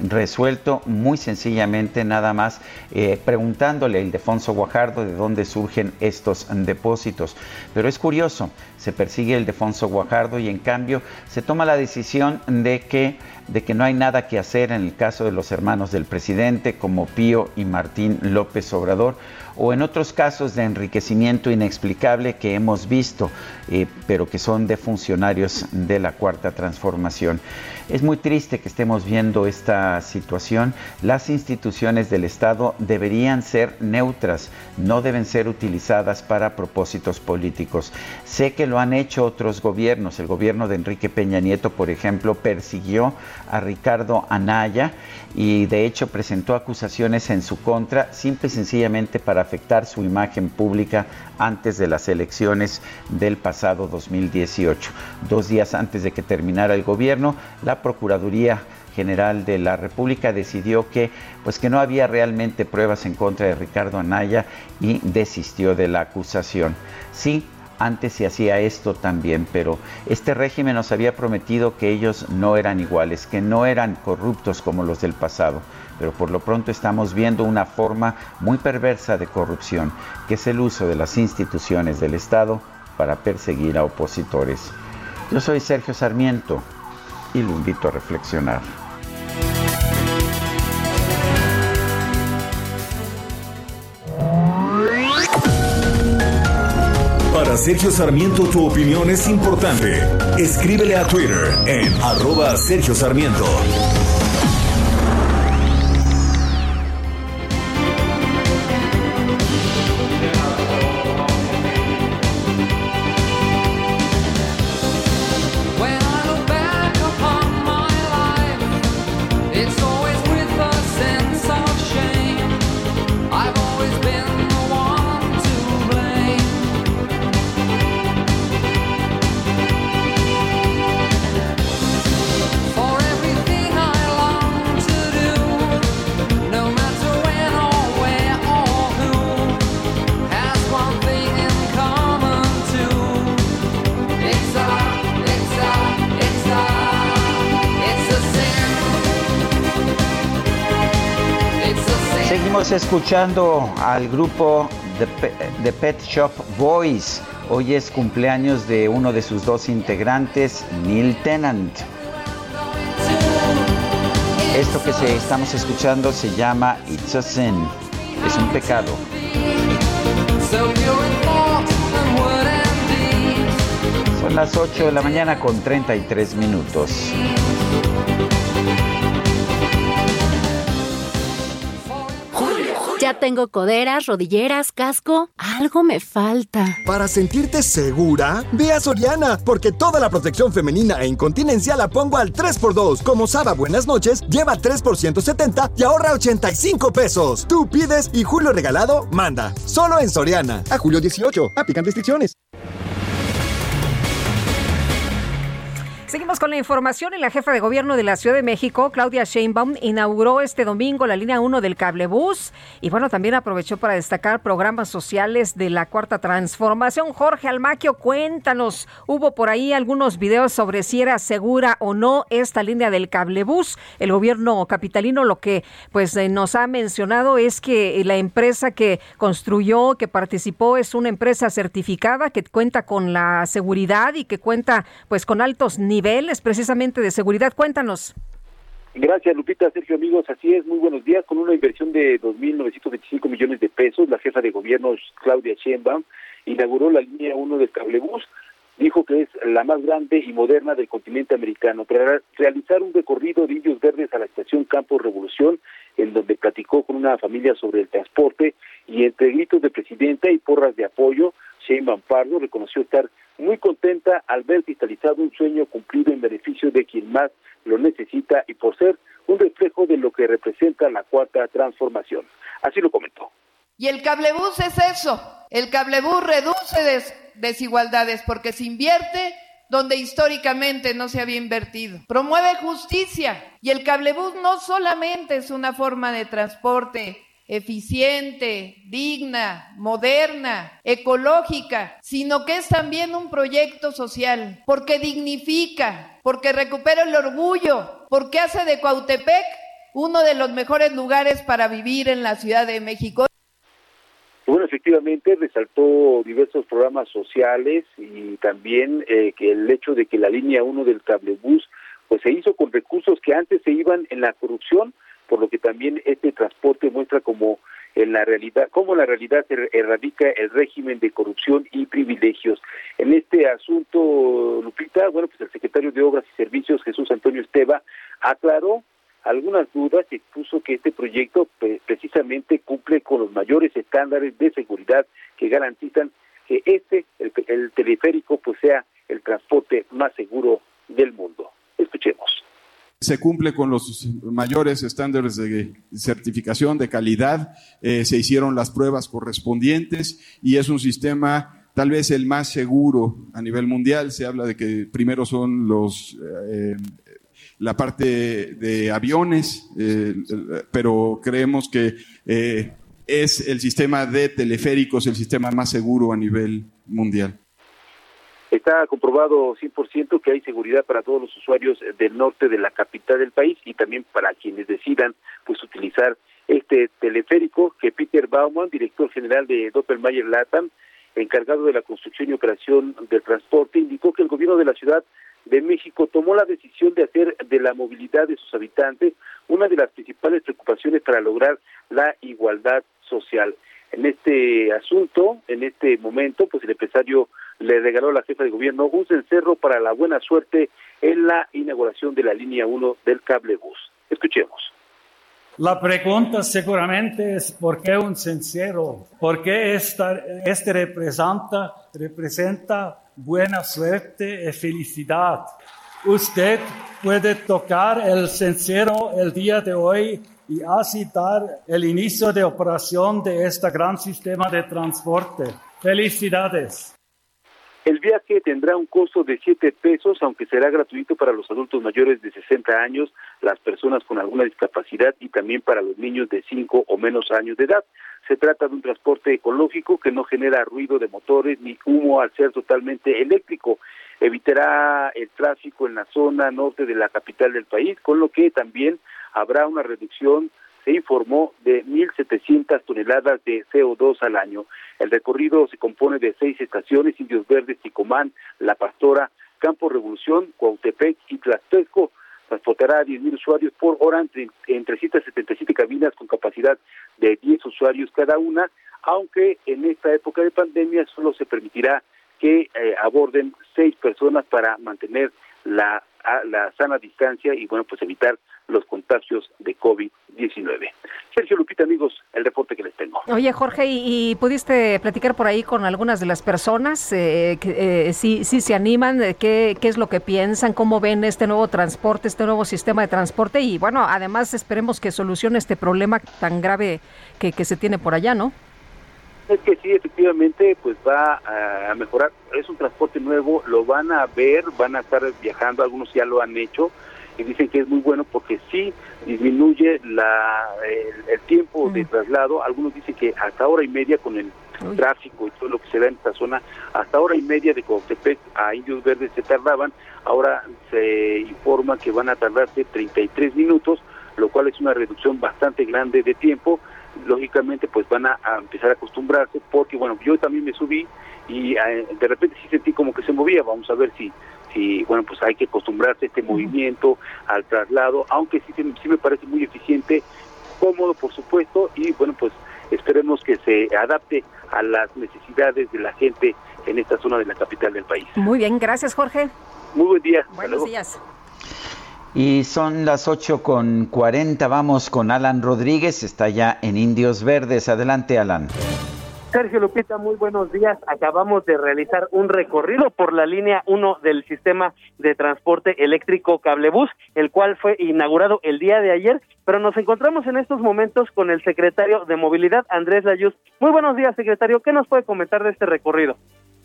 resuelto muy sencillamente nada más eh, preguntándole a Ildefonso Guajardo de dónde surgen estos depósitos. Pero es curioso, se persigue a Ildefonso Guajardo y en cambio se toma la decisión de que, de que no hay nada que hacer en el caso de los hermanos del presidente como Pío y Martín López Obrador o en otros casos de enriquecimiento inexplicable que hemos visto, eh, pero que son de funcionarios de la Cuarta Transformación. Es muy triste que estemos viendo esta situación. Las instituciones del Estado deberían ser neutras, no deben ser utilizadas para propósitos políticos. Sé que lo han hecho otros gobiernos. El gobierno de Enrique Peña Nieto, por ejemplo, persiguió a Ricardo Anaya y de hecho presentó acusaciones en su contra, simple y sencillamente para afectar su imagen pública antes de las elecciones del pasado 2018. Dos días antes de que terminara el gobierno, la Procuraduría General de la República decidió que pues que no había realmente pruebas en contra de Ricardo Anaya y desistió de la acusación. Sí, antes se hacía esto también, pero este régimen nos había prometido que ellos no eran iguales, que no eran corruptos como los del pasado. Pero por lo pronto estamos viendo una forma muy perversa de corrupción, que es el uso de las instituciones del Estado para perseguir a opositores. Yo soy Sergio Sarmiento y lo invito a reflexionar. Para Sergio Sarmiento tu opinión es importante. Escríbele a Twitter en arroba Sergio Sarmiento. Escuchando al grupo The Pet Shop Boys. Hoy es cumpleaños de uno de sus dos integrantes, Neil Tennant. Esto que se, estamos escuchando se llama It's a Sin. Es un pecado. Son las 8 de la mañana con 33 minutos. Tengo coderas, rodilleras, casco. Algo me falta. Para sentirte segura, ve a Soriana, porque toda la protección femenina e incontinencia la pongo al 3x2. Como Saba Buenas noches, lleva 3 por 170 y ahorra 85 pesos. Tú pides y Julio Regalado manda. Solo en Soriana. A julio 18. Aplican restricciones. Seguimos con la información y la jefa de gobierno de la Ciudad de México, Claudia Sheinbaum, inauguró este domingo la línea 1 del cablebús y bueno, también aprovechó para destacar programas sociales de la Cuarta Transformación. Jorge Almaquio, cuéntanos, hubo por ahí algunos videos sobre si era segura o no esta línea del cablebús. El gobierno capitalino lo que pues eh, nos ha mencionado es que la empresa que construyó, que participó es una empresa certificada que cuenta con la seguridad y que cuenta pues con altos niveles niveles precisamente de seguridad. Cuéntanos. Gracias, Lupita. Sergio, amigos, así es. Muy buenos días. Con una inversión de 2.925 millones de pesos, la jefa de gobierno, Claudia Sheinbaum, inauguró la línea 1 del cablebús. Dijo que es la más grande y moderna del continente americano. Para realizar un recorrido de Indios Verdes a la estación Campo Revolución, en donde platicó con una familia sobre el transporte y entre gritos de presidenta y porras de apoyo, Sheinbaum Pardo reconoció estar muy contenta al ver cristalizado un sueño cumplido en beneficio de quien más lo necesita y por ser un reflejo de lo que representa la cuarta transformación. Así lo comentó. Y el cablebús es eso. El cablebús reduce desigualdades porque se invierte donde históricamente no se había invertido. Promueve justicia y el cablebús no solamente es una forma de transporte eficiente, digna, moderna, ecológica, sino que es también un proyecto social, porque dignifica, porque recupera el orgullo, porque hace de Cuautepec uno de los mejores lugares para vivir en la Ciudad de México. Bueno, efectivamente resaltó diversos programas sociales y también eh, que el hecho de que la línea 1 del cablebús pues se hizo con recursos que antes se iban en la corrupción por lo que también este transporte muestra como en la realidad, cómo la realidad erradica el régimen de corrupción y privilegios. En este asunto, Lupita, bueno, pues el secretario de Obras y Servicios, Jesús Antonio Esteva, aclaró algunas dudas y expuso que este proyecto precisamente cumple con los mayores estándares de seguridad que garantizan que este, el, el teleférico, pues sea el transporte más seguro del mundo. Escuchemos se cumple con los mayores estándares de certificación de calidad, eh, se hicieron las pruebas correspondientes y es un sistema tal vez el más seguro a nivel mundial. Se habla de que primero son los eh, la parte de aviones, eh, pero creemos que es el sistema de teleféricos el sistema más seguro a nivel mundial. Está comprobado 100% que hay seguridad para todos los usuarios del norte de la capital del país y también para quienes decidan pues utilizar este teleférico que Peter Baumann, director general de Doppelmayr Latam, encargado de la construcción y operación del transporte, indicó que el gobierno de la Ciudad de México tomó la decisión de hacer de la movilidad de sus habitantes una de las principales preocupaciones para lograr la igualdad social. En este asunto, en este momento, pues el empresario le regaló la jefa de gobierno un cencerro para la buena suerte en la inauguración de la línea 1 del cable bus. Escuchemos. La pregunta seguramente es ¿por qué un cencerro? ¿Por qué este representa, representa buena suerte y felicidad? Usted puede tocar el cencerro el día de hoy y así dar el inicio de operación de este gran sistema de transporte. Felicidades. El viaje tendrá un costo de 7 pesos, aunque será gratuito para los adultos mayores de 60 años, las personas con alguna discapacidad y también para los niños de 5 o menos años de edad. Se trata de un transporte ecológico que no genera ruido de motores ni humo al ser totalmente eléctrico. Evitará el tráfico en la zona norte de la capital del país, con lo que también habrá una reducción se informó de 1.700 toneladas de CO2 al año. El recorrido se compone de seis estaciones, Indios Verdes, Ticomán, La Pastora, Campo Revolución, Cuautepec y Tlaxteco. Transportará a 10.000 usuarios por hora entre, en 377 cabinas con capacidad de 10 usuarios cada una, aunque en esta época de pandemia solo se permitirá que eh, aborden seis personas para mantener la, la sana distancia y bueno pues evitar los contagios de COVID-19. Sergio Lupita, amigos, el reporte que les tengo. Oye, Jorge, ¿y, pudiste platicar por ahí con algunas de las personas? Eh, que, eh, si, si se animan, ¿qué, ¿qué es lo que piensan? ¿Cómo ven este nuevo transporte, este nuevo sistema de transporte? Y bueno, además esperemos que solucione este problema tan grave que, que se tiene por allá, ¿no? Es que sí, efectivamente, pues va a mejorar. Es un transporte nuevo, lo van a ver, van a estar viajando, algunos ya lo han hecho y dicen que es muy bueno porque sí disminuye la, el, tiempo de traslado. Algunos dicen que hasta hora y media con el tráfico y todo lo que se da en esta zona, hasta hora y media de Coctepec a Indios Verdes se tardaban. Ahora se informa que van a tardarse 33 minutos, lo cual es una reducción bastante grande de tiempo lógicamente pues van a, empezar a acostumbrarse porque bueno yo también me subí y eh, de repente sí sentí como que se movía. Vamos a ver si si bueno pues hay que acostumbrarse a este movimiento al traslado aunque sí sí me parece muy eficiente cómodo por supuesto y bueno pues esperemos que se adapte a las necesidades de la gente en esta zona de la capital del país. Muy bien gracias Jorge. Muy buen día. Buenos días y son las 8 con 40. Vamos con Alan Rodríguez, está ya en Indios Verdes. Adelante, Alan. Sergio Lupita, muy buenos días. Acabamos de realizar un recorrido por la línea 1 del sistema de transporte eléctrico Cablebús, el cual fue inaugurado el día de ayer, pero nos encontramos en estos momentos con el secretario de Movilidad, Andrés Layuz. Muy buenos días, secretario. ¿Qué nos puede comentar de este recorrido?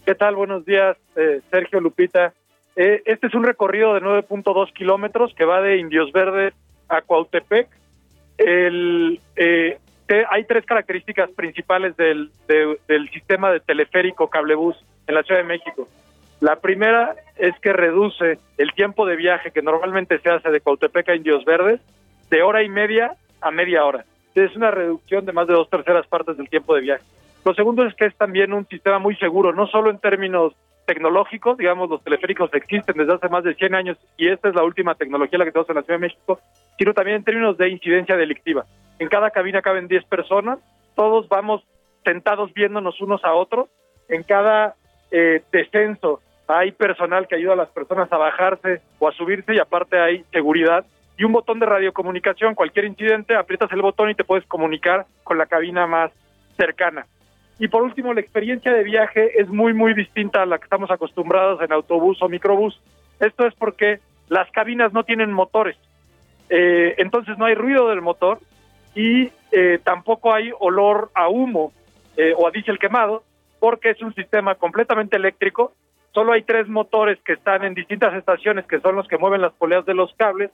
¿Qué tal? Buenos días, eh, Sergio Lupita. Eh, este es un recorrido de 9.2 kilómetros que va de Indios Verdes a Cuautepec. Eh, hay tres características principales del, del sistema de teleférico cablebús en la Ciudad de México. La primera es que reduce el tiempo de viaje que normalmente se hace de Cuautepec a Indios Verdes de hora y media a media hora. Es una reducción de más de dos terceras partes del tiempo de viaje. Lo segundo es que es también un sistema muy seguro, no solo en términos tecnológicos, digamos, los teleféricos existen desde hace más de 100 años y esta es la última tecnología la que tenemos en la Ciudad de México, sino también en términos de incidencia delictiva. En cada cabina caben 10 personas, todos vamos sentados viéndonos unos a otros, en cada eh, descenso hay personal que ayuda a las personas a bajarse o a subirse y aparte hay seguridad y un botón de radiocomunicación, cualquier incidente, aprietas el botón y te puedes comunicar con la cabina más cercana. Y por último, la experiencia de viaje es muy, muy distinta a la que estamos acostumbrados en autobús o microbús. Esto es porque las cabinas no tienen motores, eh, entonces no hay ruido del motor y eh, tampoco hay olor a humo eh, o a diésel quemado, porque es un sistema completamente eléctrico. Solo hay tres motores que están en distintas estaciones, que son los que mueven las poleas de los cables,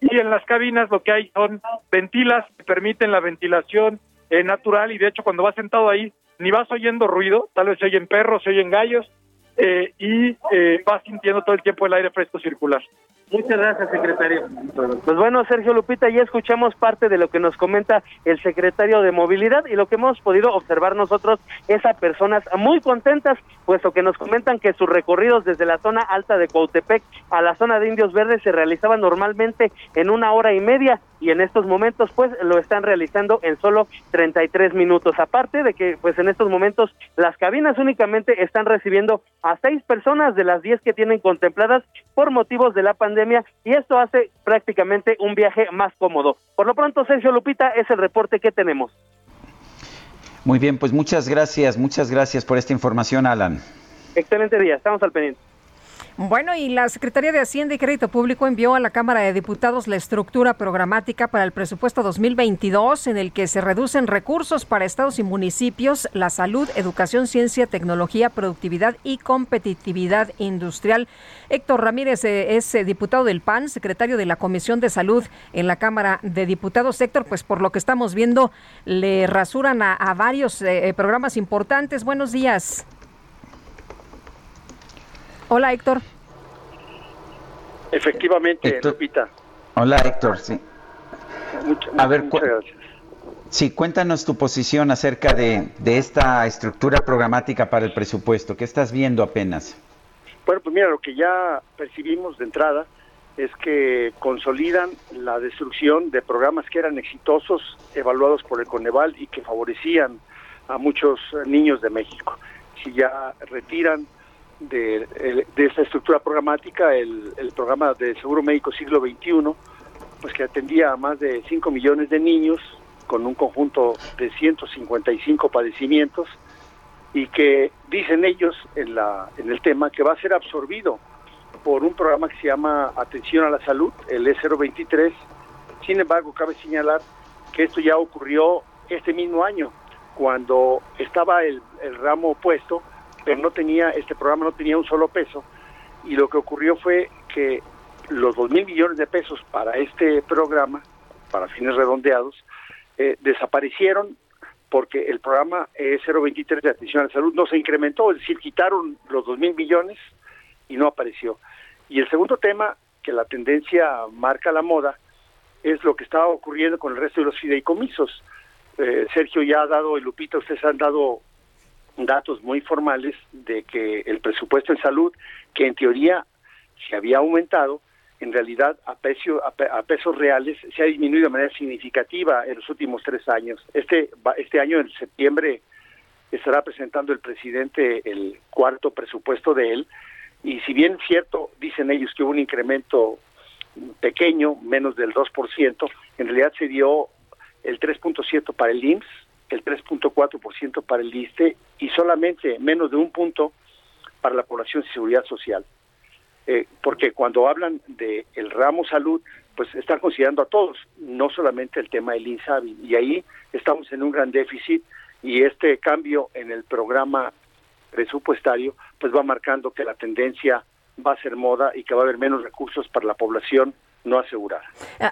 y en las cabinas lo que hay son ventilas que permiten la ventilación natural y de hecho cuando vas sentado ahí ni vas oyendo ruido, tal vez se oyen perros, se oyen gallos, eh, y eh, vas sintiendo todo el tiempo el aire fresco circular. Muchas gracias, secretario. Pues bueno, Sergio Lupita, ya escuchamos parte de lo que nos comenta el secretario de Movilidad y lo que hemos podido observar nosotros es a personas muy contentas, puesto que nos comentan que sus recorridos desde la zona alta de Cuautepec a la zona de Indios Verdes se realizaban normalmente en una hora y media y en estos momentos pues lo están realizando en solo 33 minutos. Aparte de que pues en estos momentos las cabinas únicamente están recibiendo a seis personas de las diez que tienen contempladas por motivos de la pandemia y esto hace prácticamente un viaje más cómodo. Por lo pronto, Sergio Lupita, es el reporte que tenemos. Muy bien, pues muchas gracias, muchas gracias por esta información, Alan. Excelente día, estamos al pendiente. Bueno, y la Secretaría de Hacienda y Crédito Público envió a la Cámara de Diputados la estructura programática para el presupuesto 2022 en el que se reducen recursos para estados y municipios, la salud, educación, ciencia, tecnología, productividad y competitividad industrial. Héctor Ramírez eh, es eh, diputado del PAN, secretario de la Comisión de Salud en la Cámara de Diputados. Héctor, pues por lo que estamos viendo, le rasuran a, varios eh, programas importantes. Buenos días. Hola, Héctor. Efectivamente, Lupita. Hola, Héctor, sí. a ver, muchas gracias. Sí, cuéntanos tu posición acerca de, de esta estructura programática para el presupuesto. ¿Qué estás viendo apenas? Bueno, pues mira, lo que ya percibimos de entrada es que consolidan la destrucción de programas que eran exitosos, evaluados por el Coneval y que favorecían a muchos niños de México. Si ya retiran de, de esta estructura programática el, programa de Seguro Médico Siglo XXI, pues que atendía a más de 5 millones de niños con un conjunto de 155 padecimientos y que dicen ellos en, la, en el tema que va a ser absorbido por un programa que se llama Atención a la Salud, el E023. Sin embargo, cabe señalar que esto ya ocurrió este mismo año, cuando estaba el, el ramo opuesto, pero no tenía, este programa no tenía un solo peso, y lo que ocurrió fue que los dos mil millones de pesos para este programa, para fines redondeados, eh, desaparecieron porque el programa E023 de atención a la salud no se incrementó, es decir, quitaron los dos mil millones y no apareció. Y el segundo tema, que la tendencia marca la moda, es lo que estaba ocurriendo con el resto de los fideicomisos. Eh, Sergio ya ha dado, y Lupita, ustedes han dado datos muy formales de que el presupuesto en salud, que en teoría se había aumentado, en realidad a, precio, a, a, pesos reales se ha disminuido de manera significativa en los últimos tres años. Este, este año, en septiembre, estará presentando el presidente el cuarto presupuesto de él, y si bien cierto, dicen ellos que hubo un incremento pequeño, menos del 2%, en realidad se dio el 3.7 para el IMSS, el 3.4% para el ISTE y solamente menos de un punto para la población de seguridad social. Eh, porque cuando hablan del el ramo salud, pues están considerando a todos, no solamente el tema del INSABI. Y ahí estamos en un gran déficit y este cambio en el programa presupuestario pues va marcando que la tendencia va a ser moda y que va a haber menos recursos para la población no asegurada.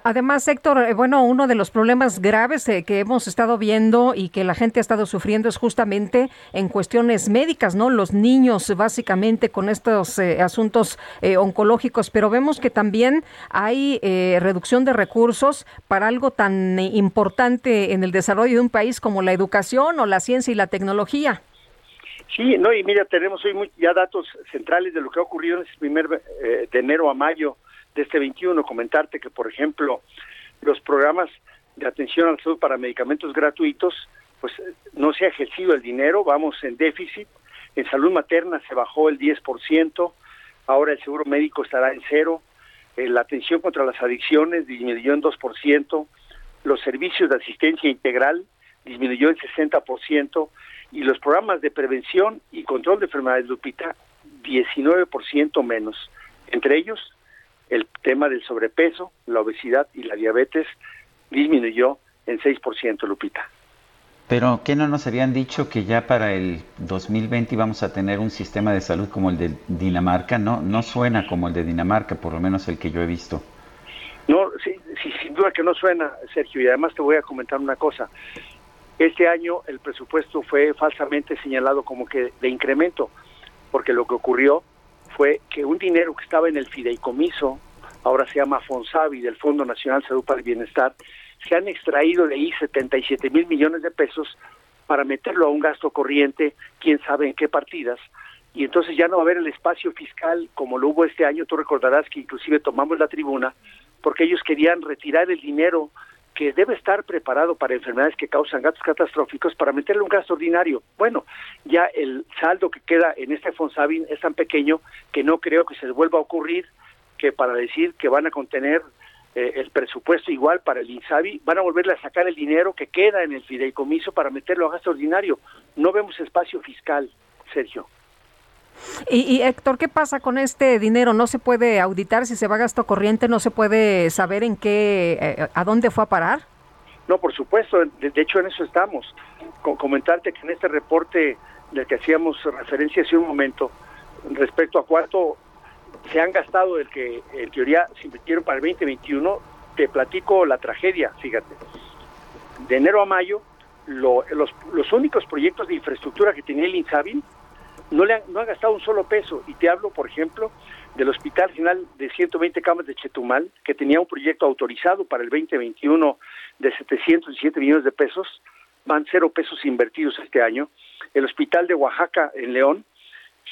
Además, Héctor, eh, bueno, uno de los problemas graves eh, que hemos estado viendo y que la gente ha estado sufriendo es justamente en cuestiones médicas, ¿no? Los niños, básicamente, con estos eh, asuntos eh, oncológicos, pero vemos que también hay eh, reducción de recursos para algo tan importante en el desarrollo de un país como la educación o la ciencia y la tecnología. Sí, no, y mira, tenemos hoy muy, ya datos centrales de lo que ha ocurrido en este primer eh, de enero a mayo de este 21. Comentarte que, por ejemplo, los programas de atención a la salud para medicamentos gratuitos, pues no se ha ejercido el dinero, vamos en déficit. En salud materna se bajó el 10%, ahora el seguro médico estará en cero. Eh, la atención contra las adicciones disminuyó en 2%, los servicios de asistencia integral disminuyó en 60%, y los programas de prevención y control de enfermedades Lupita 19% menos. Entre ellos, el tema del sobrepeso, la obesidad y la diabetes disminuyó en 6%, Lupita. Pero ¿qué no nos habían dicho que ya para el 2020 íbamos a tener un sistema de salud como el de Dinamarca? No, no suena como el de Dinamarca, por lo menos el que yo he visto. No, sí, sí, sin duda que no suena, Sergio, y además te voy a comentar una cosa. Este año el presupuesto fue falsamente señalado como que de incremento, porque lo que ocurrió fue que un dinero que estaba en el fideicomiso, ahora se llama Fonsavi, del Fondo Nacional de Salud para el Bienestar, se han extraído de ahí 77 mil millones de pesos para meterlo a un gasto corriente, quién sabe en qué partidas, y entonces ya no va a haber el espacio fiscal como lo hubo este año, tú recordarás que inclusive tomamos la tribuna, porque ellos querían retirar el dinero que debe estar preparado para enfermedades que causan gastos catastróficos para meterle un gasto ordinario. Bueno, ya el saldo que queda en este Fonsabin es tan pequeño que no creo que se vuelva a ocurrir que para decir que van a contener eh, el presupuesto igual para el INSABI, van a volverle a sacar el dinero que queda en el fideicomiso para meterlo a gasto ordinario. No vemos espacio fiscal, Sergio. Y, y, Héctor, ¿qué pasa con este dinero? ¿No se puede auditar si se va a gasto corriente? ¿No se puede saber en qué, eh, a dónde fue a parar? No, por supuesto. De, hecho, en eso estamos. Con comentarte que en este reporte del que hacíamos referencia hace un momento, respecto a cuánto se han gastado el que en teoría se invirtieron para el 2021, te platico la tragedia, fíjate. De enero a mayo, lo, los, los únicos proyectos de infraestructura que tenía el INSABI no le han, no han gastado un solo peso. Y te hablo, por ejemplo, del Hospital General de 120 Camas de Chetumal, que tenía un proyecto autorizado para el 2021 de 707 millones de pesos, van cero pesos invertidos este año. El Hospital de Oaxaca en León,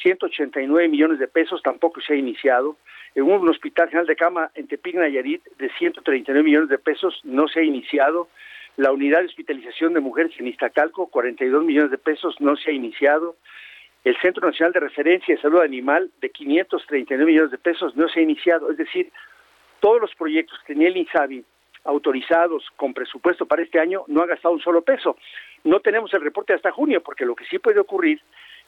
189 millones de pesos, tampoco se ha iniciado. En un Hospital General de Cama en Tepic, Nayarit, de 139 millones de pesos, no se ha iniciado. La unidad de hospitalización de mujeres en Iztacalco, 42 millones de pesos, no se ha iniciado. El Centro Nacional de Referencia de Salud Animal, de 539 millones de pesos, no se ha iniciado. Es decir, todos los proyectos que tenía el INSABI autorizados con presupuesto para este año no ha gastado un solo peso. No tenemos el reporte hasta junio, porque lo que sí puede ocurrir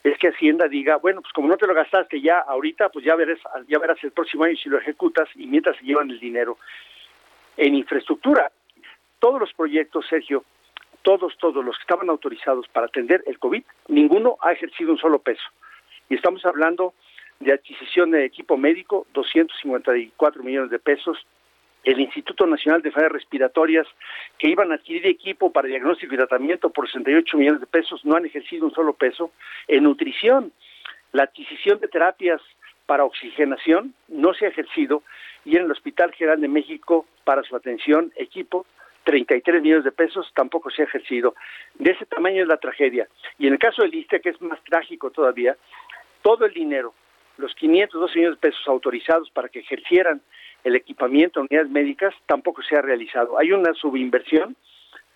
es que Hacienda diga, bueno, pues como no te lo gastaste ya ahorita, pues ya verás, ya verás el próximo año si lo ejecutas y mientras se llevan el dinero. En infraestructura, todos los proyectos, Sergio, todos, todos los que estaban autorizados para atender el COVID, ninguno ha ejercido un solo peso. Y estamos hablando de adquisición de equipo médico, 254 millones de pesos, el Instituto Nacional de Enfermedades Respiratorias, que iban a adquirir equipo para diagnóstico y tratamiento por 68 millones de pesos, no han ejercido un solo peso. En nutrición, la adquisición de terapias para oxigenación no se ha ejercido y en el Hospital General de México para su atención, equipo, 33 millones de pesos tampoco se ha ejercido. De ese tamaño es la tragedia. Y en el caso del ISTE, que es más trágico todavía, todo el dinero, los 512 millones de pesos autorizados para que ejercieran el equipamiento, unidades médicas, tampoco se ha realizado. Hay una subinversión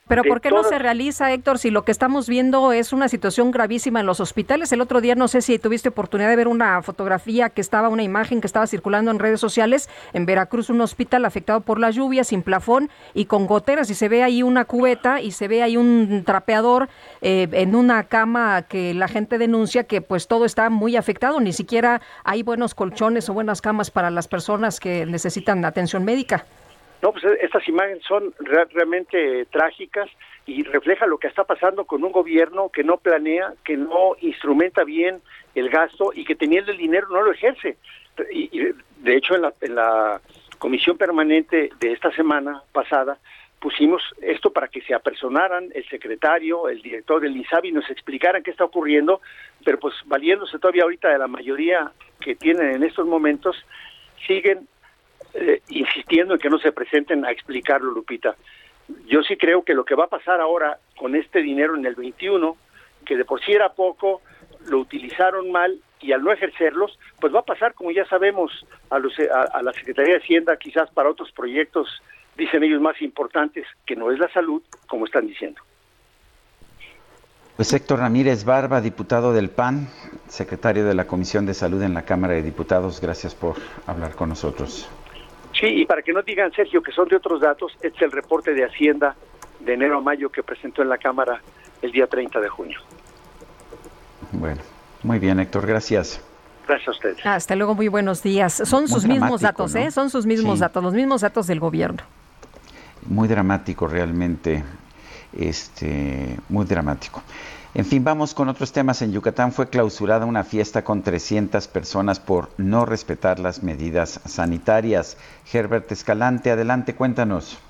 pero ¿por qué no se realiza, Héctor, si lo que estamos viendo es una situación gravísima en los hospitales? El otro día no sé si tuviste oportunidad de ver una fotografía que estaba, una imagen que estaba circulando en redes sociales en Veracruz, un hospital afectado por la lluvia, sin plafón y con goteras, y se ve ahí una cubeta y se ve ahí un trapeador eh, en una cama que la gente denuncia que pues todo está muy afectado, ni siquiera hay buenos colchones o buenas camas para las personas que necesitan atención médica. No, pues eh, estas imágenes son realmente trágicas y refleja lo que está pasando con un gobierno que no planea, que no instrumenta bien el gasto y que teniendo el dinero no lo ejerce. Y, de hecho en la, en la comisión permanente de esta semana pasada pusimos esto para que se apersonaran el secretario, el director del INSABI, nos explicaran qué está ocurriendo, pero pues valiéndose todavía ahorita de la mayoría que tienen en estos momentos, siguen eh, insistiendo en que no se presenten a explicarlo, Lupita. Yo sí creo que lo que va a pasar ahora con este dinero en el 21, que de por sí era poco, lo utilizaron mal y al no ejercerlos, pues va a pasar, como ya sabemos, a, los, a, la Secretaría de Hacienda quizás para otros proyectos, dicen ellos, más importantes, que no es la salud, como están diciendo. Pues Héctor Ramírez Barba, diputado del PAN, secretario de la Comisión de Salud en la Cámara de Diputados, gracias por hablar con nosotros. Sí, y para que no digan, Sergio, que son de otros datos, este es el reporte de Hacienda de enero a mayo que presentó en la Cámara el día 30 de junio. Bueno, muy bien, Héctor, gracias. Gracias a ustedes. Hasta luego, muy buenos días. Son sus mismos datos, ¿eh? Son sus mismos datos, los mismos datos del gobierno. Muy dramático realmente, este, muy dramático. En fin, vamos con otros temas. En Yucatán fue clausurada una fiesta con 300 personas por no respetar las medidas sanitarias. Herbert Escalante, adelante, cuéntanos.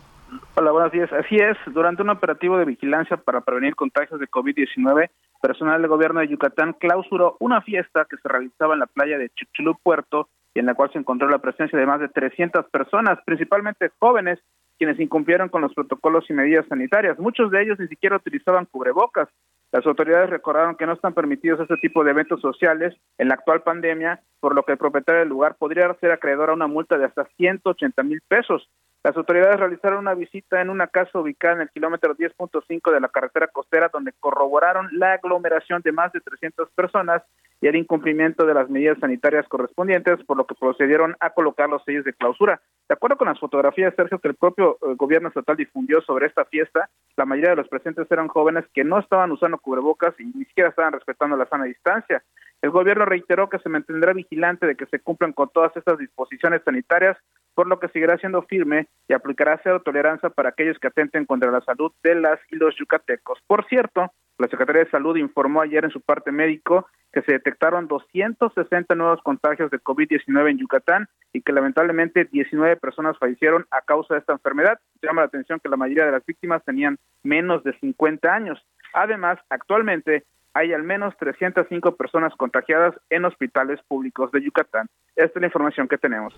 Hola, buenos días. Así es, durante un operativo de vigilancia para prevenir contagios de COVID-19, personal del gobierno de Yucatán clausuró una fiesta que se realizaba en la playa de Chicxulub Puerto y en la cual se encontró la presencia de más de 300 personas, principalmente jóvenes, quienes incumplieron con los protocolos y medidas sanitarias. Muchos de ellos ni siquiera utilizaban cubrebocas. Las autoridades recordaron que no están permitidos este tipo de eventos sociales en la actual pandemia, por lo que el propietario del lugar podría ser acreedor a una multa de hasta 180 mil pesos. Las autoridades realizaron una visita en una casa ubicada en el kilómetro 10.5 de la carretera costera, donde corroboraron la aglomeración de más de 300 personas y el incumplimiento de las medidas sanitarias correspondientes, por lo que procedieron a colocar los sellos de clausura. De acuerdo con las fotografías, Sergio, que el propio eh, gobierno estatal difundió sobre esta fiesta, la mayoría de los presentes eran jóvenes que no estaban usando cubrebocas y ni siquiera estaban respetando la sana distancia. El gobierno reiteró que se mantendrá vigilante de que se cumplan con todas estas disposiciones sanitarias, por lo que seguirá siendo firme y aplicará cero tolerancia para aquellos que atenten contra la salud de las y los yucatecos. Por cierto, la Secretaría de Salud informó ayer en su parte médico que se detectaron 260 nuevos contagios de COVID-19 en Yucatán y que lamentablemente 19 personas fallecieron a causa de esta enfermedad. Llama la atención que la mayoría de las víctimas tenían menos de 50 años. Además, actualmente hay al menos 305 personas contagiadas en hospitales públicos de Yucatán. Esta es la información que tenemos.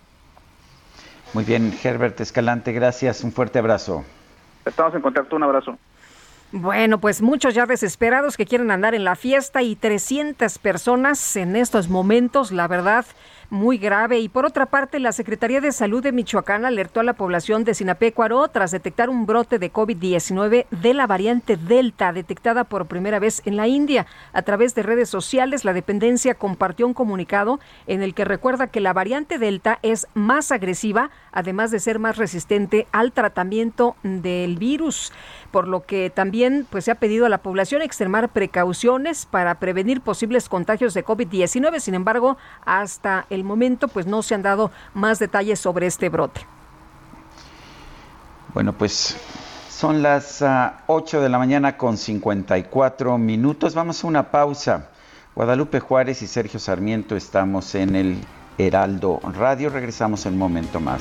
Muy bien, Herbert Escalante, gracias. Un fuerte abrazo. Estamos en contacto. Un abrazo. Bueno, pues muchos ya desesperados que quieren andar en la fiesta y 300 personas en estos momentos, la verdad, muy grave. Y por otra parte, la Secretaría de Salud de Michoacán alertó a la población de Sinapecuaro tras detectar un brote de COVID-19 de la variante Delta, detectada por primera vez en la India. A través de redes sociales, la dependencia compartió un comunicado en el que recuerda que la variante Delta es más agresiva, además de ser más resistente al tratamiento del virus, por lo que también pues, se ha pedido a la población extremar precauciones para prevenir posibles contagios de COVID-19. Sin embargo, hasta el momento pues no se han dado más detalles sobre este brote. Bueno, pues son las 8 ah, de la mañana con 54 minutos. Vamos a una pausa. Guadalupe Juárez y Sergio Sarmiento estamos en el Heraldo Radio. Regresamos en un momento más.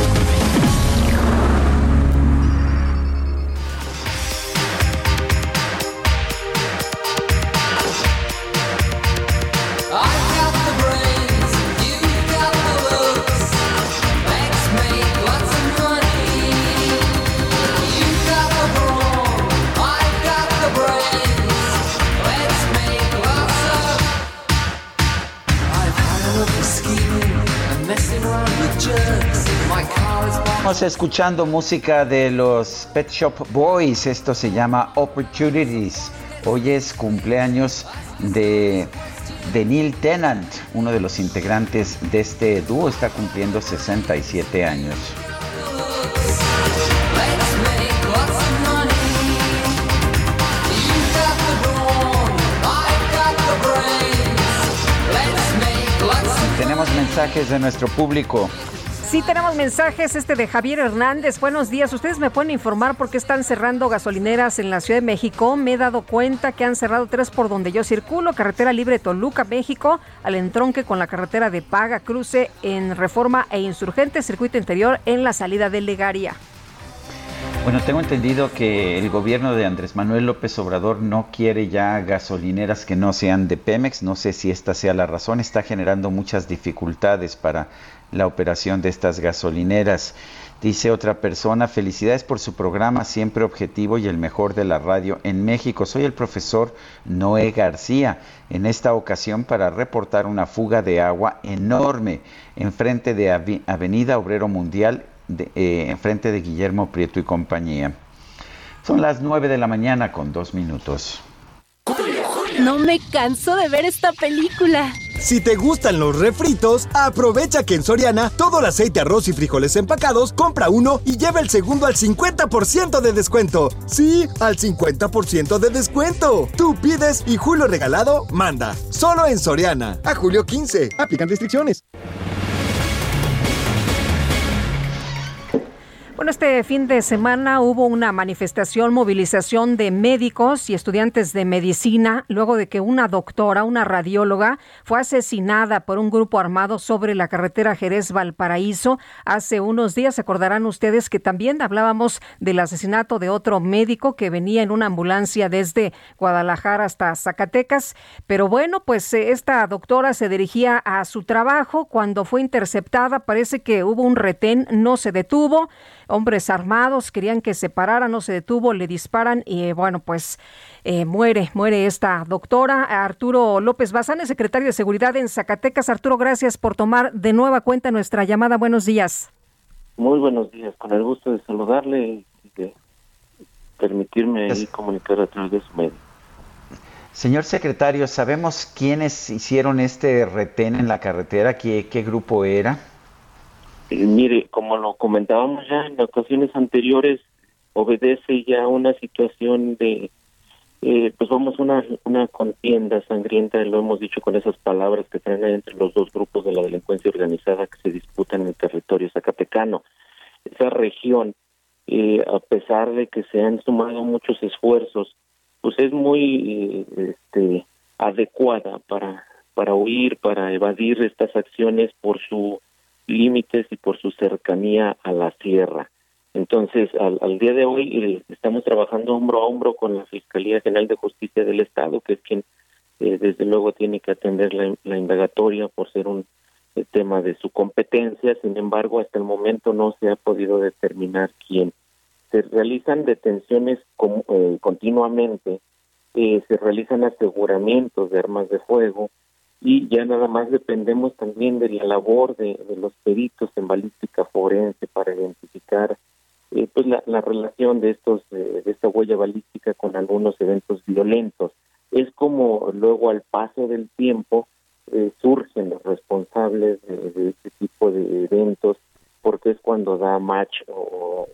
Escuchando música de los Pet Shop Boys. Esto se llama Opportunities. Hoy es cumpleaños de, de Neil Tennant, uno de los integrantes de este dúo. Está cumpliendo 67 años. Tenemos mensajes de nuestro público. Sí, tenemos mensajes, este de Javier Hernández. Buenos días. Ustedes me pueden informar por qué están cerrando gasolineras en la Ciudad de México. Me he dado cuenta que han cerrado tres por donde yo circulo. Carretera Libre Toluca, México, al entronque con la carretera de Paga, cruce en Reforma e Insurgente, circuito interior en la salida de Legaria. Bueno, tengo entendido que el gobierno de Andrés Manuel López Obrador no quiere ya gasolineras que no sean de Pemex. No sé si esta sea la razón. Está generando muchas dificultades para la operación de estas gasolineras. Dice otra persona, felicidades por su programa, siempre objetivo y el mejor de la radio en México. Soy el profesor Noé García, en esta ocasión para reportar una fuga de agua enorme enfrente de Avenida Obrero Mundial, de, eh, enfrente de Guillermo Prieto y compañía. Son las 9 de la mañana con dos minutos. No me canso de ver esta película. Si te gustan los refritos, aprovecha que en Soriana todo el aceite, arroz y frijoles empacados, compra uno y lleva el segundo al 50% de descuento. Sí, al 50% de descuento. Tú pides y Julio Regalado manda. Solo en Soriana. A julio 15. Aplican restricciones. Bueno, este fin de semana hubo una manifestación, movilización de médicos y estudiantes de medicina luego de que una doctora, una radióloga, fue asesinada por un grupo armado sobre la carretera Jerez-Valparaíso. Hace unos días, acordarán ustedes que también hablábamos del asesinato de otro médico que venía en una ambulancia desde Guadalajara hasta Zacatecas. Pero bueno, pues eh, esta doctora se dirigía a su trabajo cuando fue interceptada. Parece que hubo un retén, no se detuvo hombres armados, querían que se parara, no se detuvo, le disparan y bueno, pues eh, muere, muere esta doctora. Arturo López Bazán, secretario de Seguridad en Zacatecas. Arturo, gracias por tomar de nueva cuenta nuestra llamada. Buenos días. Muy buenos días, con el gusto de saludarle y de permitirme comunicar a través de su medio. Señor secretario, ¿sabemos quiénes hicieron este retén en la carretera? ¿Qué, qué grupo era? Eh, mire, como lo comentábamos ya en ocasiones anteriores, obedece ya una situación de, eh, pues vamos, una, una contienda sangrienta, lo hemos dicho con esas palabras que traen entre los dos grupos de la delincuencia organizada que se disputan en el territorio zacatecano. Esa región, eh, a pesar de que se han sumado muchos esfuerzos, pues es muy este, adecuada para, para huir, para evadir estas acciones por sus límites y por su cercanía a la sierra. Entonces, al, día de hoy eh, estamos trabajando hombro a hombro con la Fiscalía General de Justicia del Estado, que es quien eh, desde luego tiene que atender la, indagatoria por ser un eh, tema de su competencia. Sin embargo, hasta el momento no se ha podido determinar quién se realizan detenciones eh, continuamente, eh, se realizan aseguramientos de armas de fuego y ya nada más dependemos también de la labor de, los peritos en balística forense para identificar eh, pues la, relación de estos de esta huella balística con algunos eventos violentos es como luego al paso del tiempo surgen los responsables de, este tipo de eventos porque es cuando da match o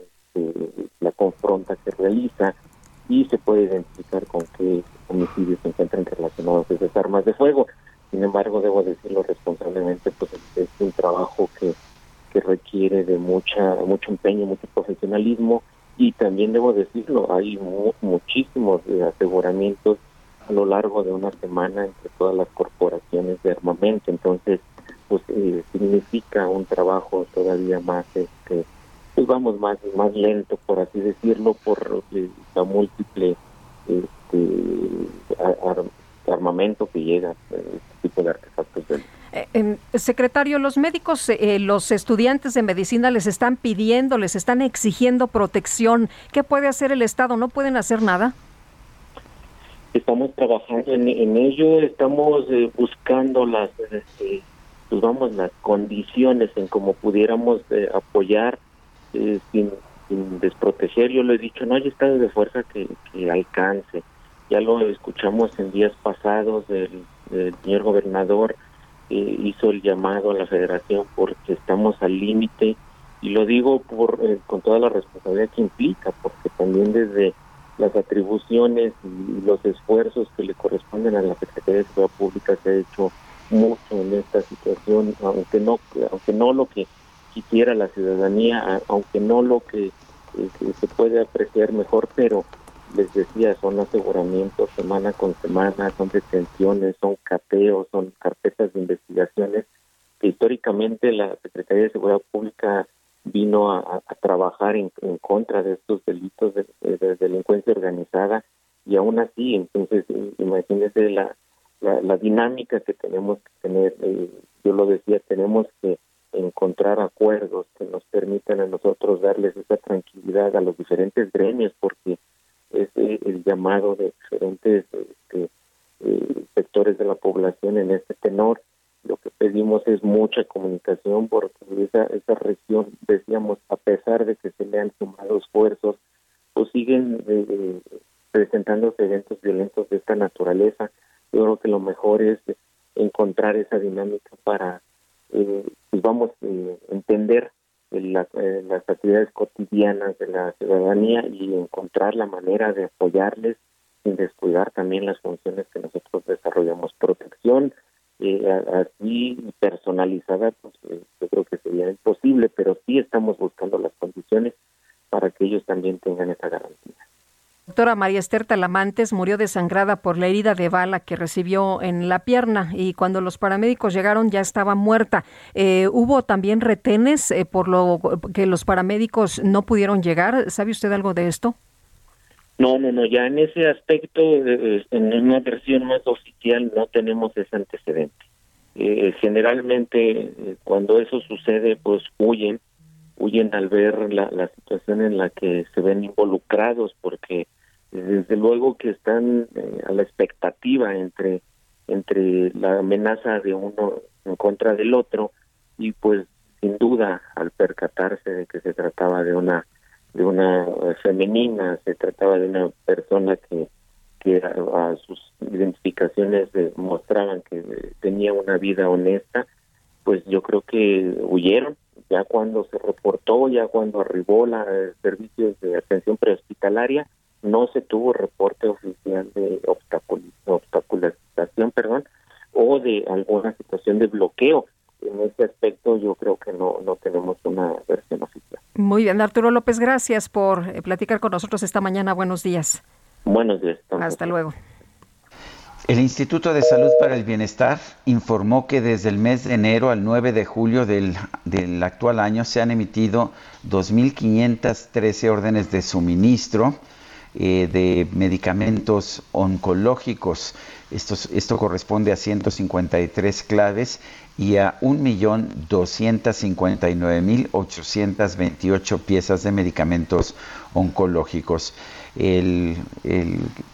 la confronta que realiza y se puede identificar con qué homicidios se encuentran relacionados esas armas de fuego. Sin embargo, debo decirlo responsablemente, pues es un trabajo que, que requiere de mucha mucho empeño, mucho profesionalismo. Y también debo decirlo, hay muchísimos aseguramientos a lo largo de una semana entre todas las corporaciones de armamento, entonces pues eh, significa un trabajo todavía más este, pues vamos más más lento por así decirlo por la múltiple este, armamento que llega este tipo de artefactos eh, secretario, los médicos, eh, los estudiantes de medicina les están pidiendo, les están exigiendo protección. ¿Qué puede hacer el Estado? ¿No pueden hacer nada? Estamos trabajando en, ello, estamos eh, buscando las, este, pues vamos, las condiciones en cómo pudiéramos apoyar eh, sin, desproteger. Yo lo he dicho, no hay estado de fuerza que, alcance. Ya lo escuchamos en días pasados, el, señor gobernador eh, hizo el llamado a la federación porque estamos al límite y lo digo por eh, con toda la responsabilidad que implica, porque también desde las atribuciones y los esfuerzos que le corresponden a la Secretaría de Seguridad Pública se ha hecho mucho en esta situación, aunque no, aunque no lo que quisiera la ciudadanía, aunque no lo que, se puede apreciar mejor, pero les decía, son aseguramientos semana con semana, son detenciones, son cateos, son carpetas de investigaciones históricamente la Secretaría de Seguridad Pública vino a, trabajar en, contra de estos delitos de, delincuencia organizada y aún así, entonces imagínense la, la, dinámica que tenemos que tener, eh, yo lo decía, tenemos que encontrar acuerdos que nos permitan a nosotros darles esa tranquilidad a los diferentes gremios, porque es eh, el llamado de diferentes este, eh, sectores de la población en este tenor. Lo que pedimos es mucha comunicación porque esa, esa región, decíamos, a pesar de que se le han sumado esfuerzos, pues siguen eh, presentándose eventos violentos de esta naturaleza. Yo creo que lo mejor es encontrar esa dinámica para eh, pues vamos eh, entender eh, las actividades cotidianas de la ciudadanía y encontrar la manera de apoyarles sin descuidar también las funciones que nosotros desarrollamos. Protección así personalizada, pues yo creo que sería imposible, pero sí estamos buscando las condiciones para que ellos también tengan esa garantía doctora María Esther Talamantes murió desangrada por la herida de bala que recibió en la pierna y cuando los paramédicos llegaron ya estaba muerta. Eh, ¿Hubo también retenes eh, por lo que los paramédicos no pudieron llegar? ¿Sabe usted algo de esto? No, no, no, ya en ese aspecto, eh, en una versión más oficial no tenemos ese antecedente. generalmente cuando eso sucede, pues huyen huyen al ver la situación en la que se ven involucrados porque desde luego que están eh, a la expectativa entre entre la amenaza de uno en contra del otro y pues sin duda al percatarse de que se trataba de una de una femenina se trataba de una persona que que a, sus identificaciones mostraban que tenía una vida honesta pues yo creo que huyeron. Ya cuando se reportó ya cuando arribó la el servicio de atención prehospitalaria no se tuvo reporte oficial de obstaculización, perdón, o de alguna situación de bloqueo. En este aspecto yo creo que no, no tenemos una versión oficial. Muy bien, Arturo López, gracias por eh, platicar con nosotros esta mañana. Buenos días. Buenos días. Hasta luego. El Instituto de Salud para el Bienestar informó que desde el mes de enero al 9 de julio del, del actual año se han emitido 2.513 órdenes de suministro eh, de medicamentos oncológicos. Esto, esto corresponde a 153 claves y a 1.259.828 piezas de medicamentos oncológicos.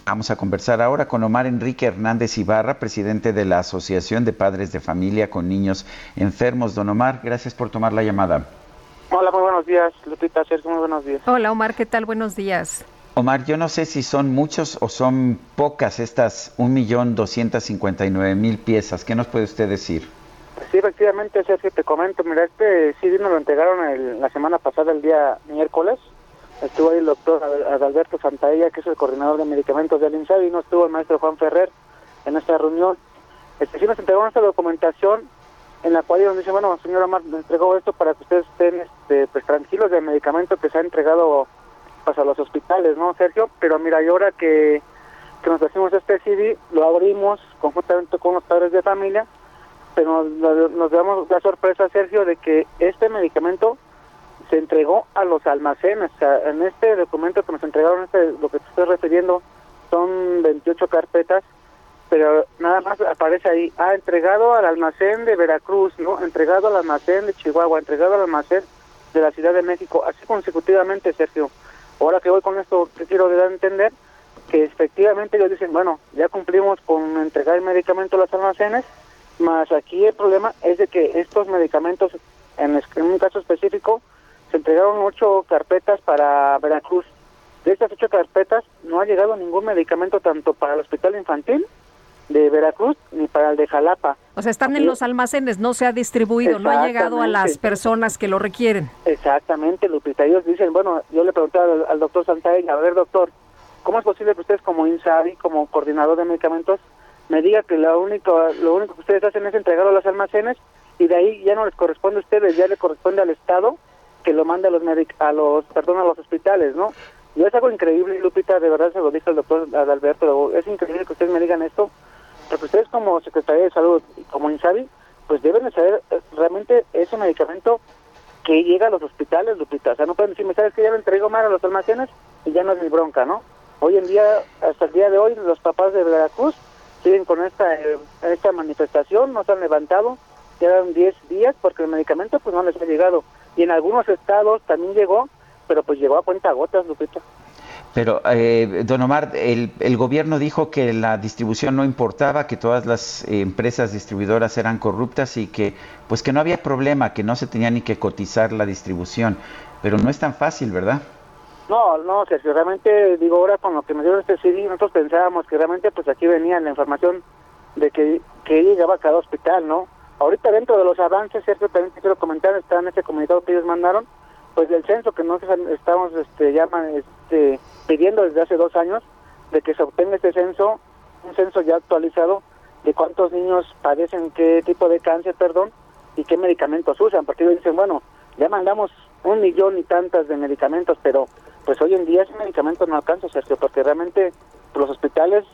vamos a conversar ahora con Omar Enrique Hernández Ibarra, presidente de la Asociación de Padres de Familia con Niños Enfermos. Don Omar, gracias por tomar la llamada. Hola, muy buenos días, Lupita, Sergio, muy buenos días. Hola, Omar, ¿qué tal? Buenos días. Omar, yo no sé si son muchos o son pocas estas 1.259.000 piezas. ¿Qué nos puede usted decir? Sí, efectivamente, Sergio, te comento. Mira, este sí nos lo entregaron la semana pasada, el día miércoles. Estuvo ahí el doctor Adalberto Santaella, que es el coordinador de medicamentos del INSABI, y no estuvo el maestro Juan Ferrer en esta reunión. Este, sí nos entregaron esta documentación en la cual ellos dicen, bueno, señor Omar, entregó esto para que ustedes estén este, pues, tranquilos del medicamento que se ha entregado pues a los hospitales, ¿no, Sergio? Pero mira, y ahora que, que nos hacemos este CD, lo abrimos conjuntamente con los padres de familia, pero nos, nos damos la sorpresa, Sergio, de que este medicamento se entregó a los almacenes. En este documento que nos entregaron, este, lo que te estoy refiriendo, son 28 carpetas, pero nada más aparece ahí, ha entregado al almacén de Veracruz, ¿no? Entregado al almacén de Chihuahua, entregado al almacén de la Ciudad de México, así consecutivamente, Sergio. Ahora que voy con esto, te quiero dar a entender que efectivamente ellos dicen, bueno, ya cumplimos con entregar el medicamento a los almacenes, más aquí el problema es de que estos medicamentos, en, un caso específico, se entregaron ocho carpetas para Veracruz. De estas ocho carpetas no ha llegado ningún medicamento tanto para el hospital infantil de Veracruz ni para el de Jalapa. O sea, están en los almacenes, no se ha distribuido, no ha llegado a las personas que lo requieren. Exactamente, Lupita. Ellos dicen, bueno, yo le pregunté al, doctor Santaella, a ver, doctor, ¿cómo es posible que ustedes como INSABI, como coordinador de medicamentos, me diga que lo único, lo único que ustedes hacen es entregarlo a los almacenes y de ahí ya no les corresponde a ustedes, ya le corresponde al Estado que lo mande a los a los, perdón, a los hospitales, ¿no? Y es algo increíble, Lupita, de verdad se lo dijo el doctor Adalberto, es increíble que ustedes me digan esto, porque ustedes como Secretaría de Salud y como INSABI, pues deben de saber eh, realmente ese medicamento que llega a los hospitales, Lupita. O sea, no pueden decirme, ¿sabes que ya lo entrego mal a los almacenes y ya no es mi bronca, ¿no? Hoy en día, hasta el día de hoy, los papás de Veracruz siguen con esta eh, esta manifestación, no se han levantado, quedan 10 días porque el medicamento pues no les ha llegado. Y en algunos estados también llegó, pero pues llegó a cuenta gotas, Lupita. Pero, eh, don Omar, el, gobierno dijo que la distribución no importaba, que todas las eh, empresas distribuidoras eran corruptas y que, pues, que no había problema, que no se tenía ni que cotizar la distribución. Pero no es tan fácil, ¿verdad? No, no, Sergio, realmente, digo, ahora con lo que me dieron este CD, nosotros pensábamos que realmente, pues, aquí venía la información de que, que llegaba a cada hospital, ¿no? Ahorita dentro de los avances, Sergio, también quiero comentar, está en este comunicado que ellos mandaron, pues del censo que nosotros estamos este, llaman, este, pidiendo desde hace dos años de que se obtenga este censo, un censo ya actualizado de cuántos niños padecen qué tipo de cáncer, perdón, y qué medicamentos usan. Porque ellos dicen, bueno, ya mandamos un millón y tantas de medicamentos, pero pues hoy en día ese medicamento no alcanza, Sergio, porque realmente los hospitales,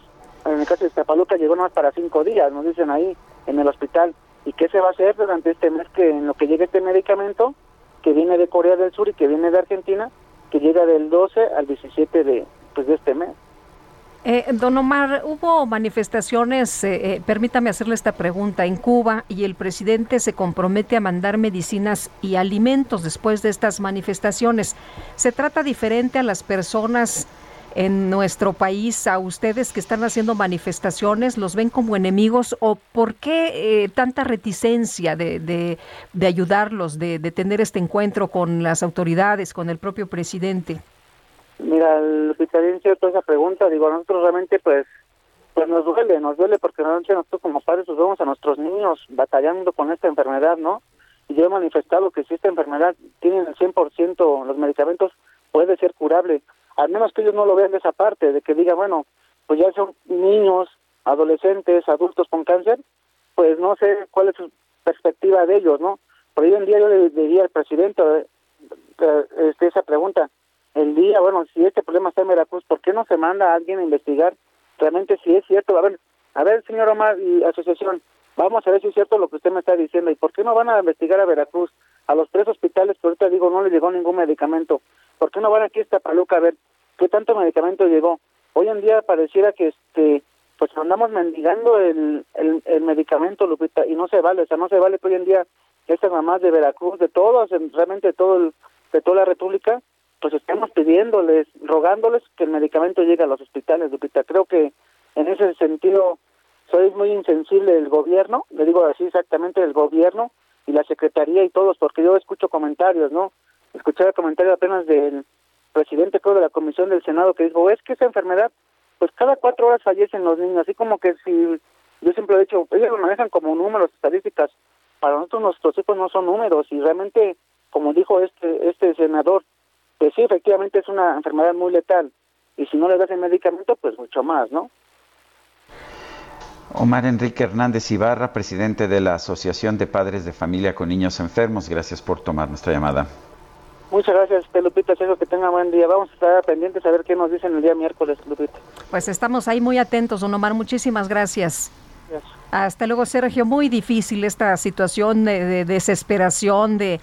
en el caso de Iztapaluca, llegó nomás para cinco días, nos dicen ahí en el hospital. ¿Y qué se va a hacer durante este mes que en lo que llegue este medicamento? Que viene de Corea del Sur y que viene de Argentina, que llega del 12 al 17 de, pues, de este mes. Eh, don Omar, hubo manifestaciones, eh, eh, permítame hacerle esta pregunta, en Cuba y el presidente se compromete a mandar medicinas y alimentos después de estas manifestaciones. ¿Se trata diferente a las personas en nuestro país, a ustedes que están haciendo manifestaciones, los ven como enemigos o por qué eh, tanta reticencia de, de, ayudarlos, de, de tener este encuentro con las autoridades, con el propio presidente? Mira, Lupita, bien cierto esa pregunta. Digo, nosotros realmente, pues, pues nos duele, nos duele porque realmente nosotros como padres nos vemos a nuestros niños batallando con esta enfermedad, ¿no? Y yo he manifestado que si esta enfermedad tiene el 100% los medicamentos, puede ser curable. Al menos que ellos no lo vean de esa parte, de que diga, bueno, pues ya son niños, adolescentes, adultos con cáncer, pues no sé cuál es su perspectiva de ellos, ¿no? Por hoy en día yo le diría al presidente eh, este, esa pregunta, el día, bueno, si este problema está en Veracruz, ¿por qué no se manda a alguien a investigar realmente si es cierto? A ver, a ver, señor Omar y asociación, vamos a ver si es cierto lo que usted me está diciendo y por qué no van a investigar a Veracruz, a los tres hospitales que ahorita digo no le llegó ningún medicamento, ¿por qué no van aquí a esta paluca a ver qué tanto medicamento llegó? Hoy en día pareciera que este pues andamos mendigando el, el, el medicamento, Lupita, y no se vale, o sea, no se vale que hoy en día estas mamás de Veracruz, de todos, realmente todo el, de toda la República, pues estamos pidiéndoles, rogándoles que el medicamento llegue a los hospitales, Lupita. Creo que en ese sentido soy muy insensible del gobierno, le digo así exactamente el gobierno y la secretaría y todos, porque yo escucho comentarios, ¿no? Escuché el comentario apenas del presidente creo de la comisión del Senado que dijo, es que esa enfermedad, pues cada cuatro horas fallecen los niños, así como que si, yo siempre he dicho, ellos lo manejan como números, estadísticas, para nosotros nuestros hijos no son números y realmente, como dijo este, este senador, pues sí, efectivamente es una enfermedad muy letal. Y si no le das el medicamento, pues mucho más, ¿no? Omar Enrique Hernández Ibarra, presidente de la Asociación de Padres de Familia con Niños Enfermos, gracias por tomar nuestra llamada. Muchas gracias, Lupita. Espero que tenga buen día. Vamos a estar pendientes a ver qué nos dicen el día miércoles, Lupita. Pues estamos ahí muy atentos, don Omar. Muchísimas gracias. Hasta luego, Sergio. Muy difícil esta situación de, desesperación, de,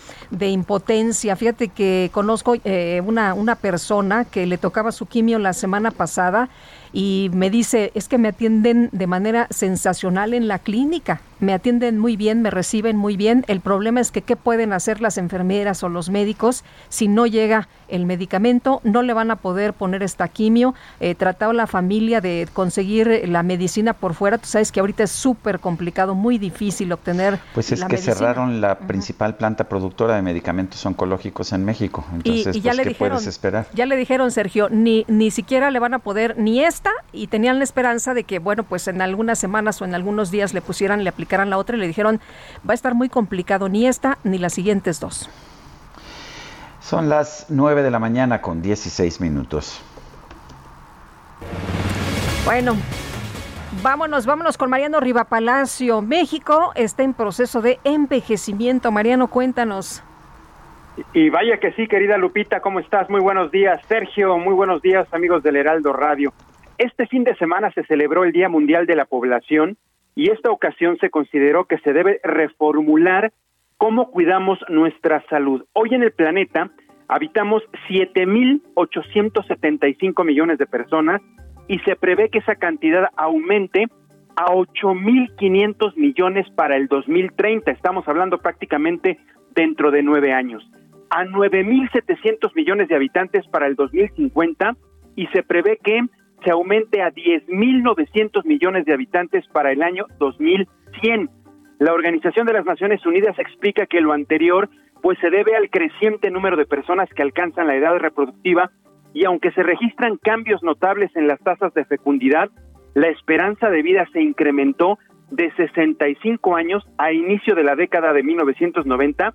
impotencia. Fíjate que conozco eh, una, una persona que le tocaba su quimio la semana pasada y me dice, es que me atienden de manera sensacional en la clínica, me atienden muy bien, me reciben muy bien. El problema es que qué pueden hacer las enfermeras o los médicos si no llega el medicamento, no le van a poder poner esta quimio. Eh, tratado la familia de conseguir la medicina por fuera, tú sabes que ahorita es súper complicado, muy difícil obtener. Pues es que cerraron la principal planta productora de medicamentos oncológicos en México. Entonces, ya pues, ¿qué puedes esperar? Ya le dijeron, Sergio, ni, ni siquiera le van a poder ni esta y tenían la esperanza de que, bueno, pues en algunas semanas o en algunos días le pusieran, le aplicaran la otra y le dijeron, va a estar muy complicado ni esta ni las siguientes dos. Son las 9 de la mañana con 16 minutos. Bueno, vámonos, vámonos con Mariano Rivapalacio. México está en proceso de envejecimiento. Mariano, cuéntanos. Y vaya que sí, querida Lupita, ¿cómo estás? Muy buenos días. Sergio, muy buenos días, amigos del Heraldo Radio. Este fin de semana se celebró el Día Mundial de la Población y esta ocasión se consideró que se debe reformular cómo cuidamos nuestra salud. Hoy en el planeta habitamos 7.875 millones de personas y se prevé que esa cantidad aumente a 8.500 millones para el 2030. Estamos hablando prácticamente dentro de nueve años. A 9.700 millones de habitantes para el 2050 y se prevé que se aumente a 10.900 millones de habitantes para el año 2100. La Organización de las Naciones Unidas explica que lo anterior pues se debe al creciente número de personas que alcanzan la edad reproductiva y aunque se registran cambios notables en las tasas de fecundidad, la esperanza de vida se incrementó de 65 años a inicio de la década de 1990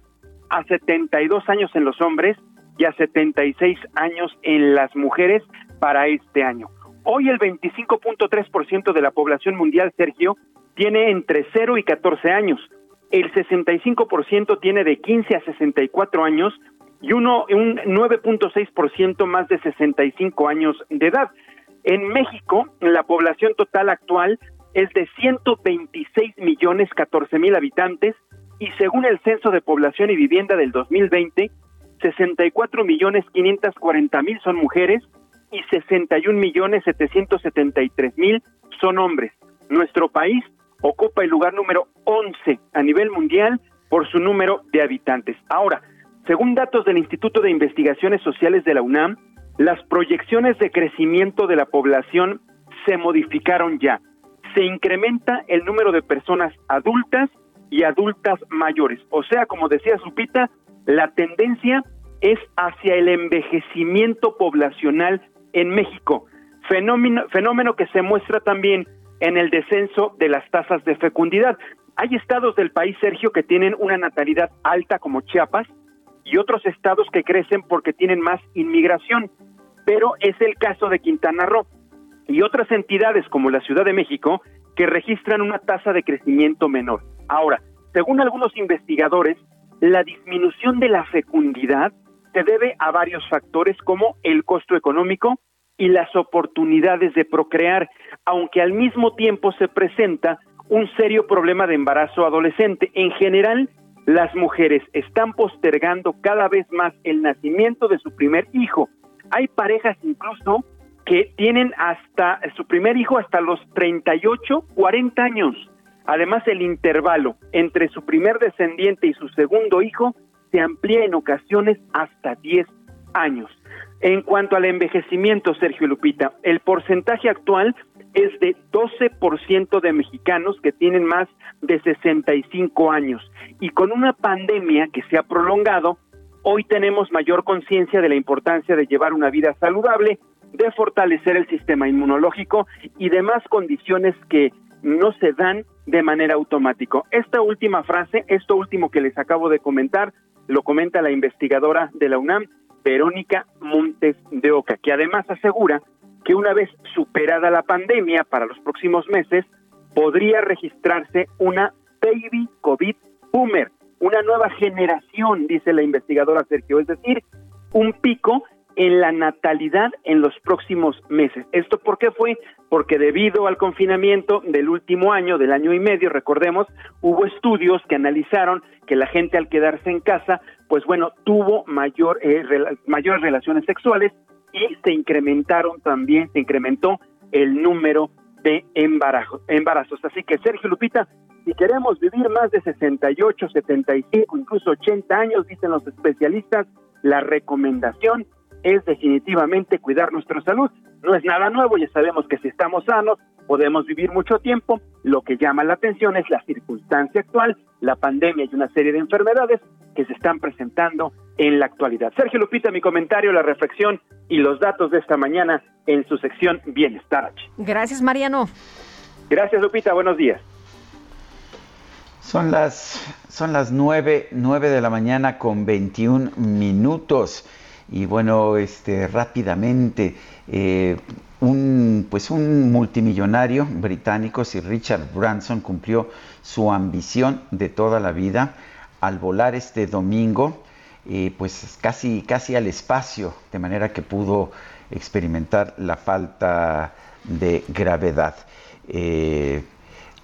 a 72 años en los hombres y a 76 años en las mujeres para este año. Hoy el 25.3% de la población mundial, Sergio, tiene entre 0 y 14 años. El 65% tiene de 15 a 64 años y uno, un 9.6% más de 65 años de edad. En México, la población total actual es de 126 millones 14 mil habitantes y según el Censo de Población y Vivienda del 2020, 64 millones 540 mil son mujeres y 61 millones 773 mil son hombres. Nuestro país ocupa el lugar número 11 a nivel mundial por su número de habitantes. Ahora, según datos del Instituto de Investigaciones Sociales de la UNAM, las proyecciones de crecimiento de la población se modificaron ya. Se incrementa el número de personas adultas y adultas mayores. O sea, como decía Supita, la tendencia es hacia el envejecimiento poblacional en México, fenómeno, que se muestra también en el descenso de las tasas de fecundidad. Hay estados del país, Sergio, que tienen una natalidad alta como Chiapas y otros estados que crecen porque tienen más inmigración, pero es el caso de Quintana Roo y otras entidades como la Ciudad de México que registran una tasa de crecimiento menor. Ahora, según algunos investigadores, la disminución de la fecundidad se debe a varios factores como el costo económico y las oportunidades de procrear, aunque al mismo tiempo se presenta un serio problema de embarazo adolescente. En general, las mujeres están postergando cada vez más el nacimiento de su primer hijo. Hay parejas incluso que tienen hasta su primer hijo hasta los 38, 40 años. Además, el intervalo entre su primer descendiente y su segundo hijo se amplía en ocasiones hasta 10 años. En cuanto al envejecimiento, Sergio Lupita, el porcentaje actual es de 12% de mexicanos que tienen más de 65 años. Y con una pandemia que se ha prolongado, hoy tenemos mayor conciencia de la importancia de llevar una vida saludable, de fortalecer el sistema inmunológico y demás condiciones que no se dan de manera automática. Esta última frase, esto último que les acabo de comentar, lo comenta la investigadora de la UNAM, Verónica Montes de Oca, que además asegura que una vez superada la pandemia para los próximos meses, podría registrarse una baby COVID boomer, una nueva generación, dice la investigadora Sergio, es decir, un pico en la natalidad en los próximos meses. ¿Esto por qué fue? Porque debido al confinamiento del último año, del año y medio, recordemos, hubo estudios que analizaron que la gente al quedarse en casa, pues bueno, tuvo mayor, eh, mayores relaciones sexuales y se incrementaron también, se incrementó el número de embarazos. embarazos. Así que Sergio Lupita, si queremos vivir más de 68, 75, incluso 80 años, dicen los especialistas, la recomendación es definitivamente cuidar nuestra salud. No es nada nuevo, ya sabemos que si estamos sanos podemos vivir mucho tiempo. Lo que llama la atención es la circunstancia actual, la pandemia y una serie de enfermedades que se están presentando en la actualidad. Sergio Lupita, mi comentario, la reflexión y los datos de esta mañana en su sección Bienestar. Gracias, Mariano. Gracias, Lupita. Buenos días. Son las, son las 9, 9 de la mañana con 21 minutos. Y bueno, este, rápidamente, eh, un, pues un multimillonario británico, Sir Richard Branson, cumplió su ambición de toda la vida al volar este domingo, eh, pues casi, casi al espacio, de manera que pudo experimentar la falta de gravedad. Eh,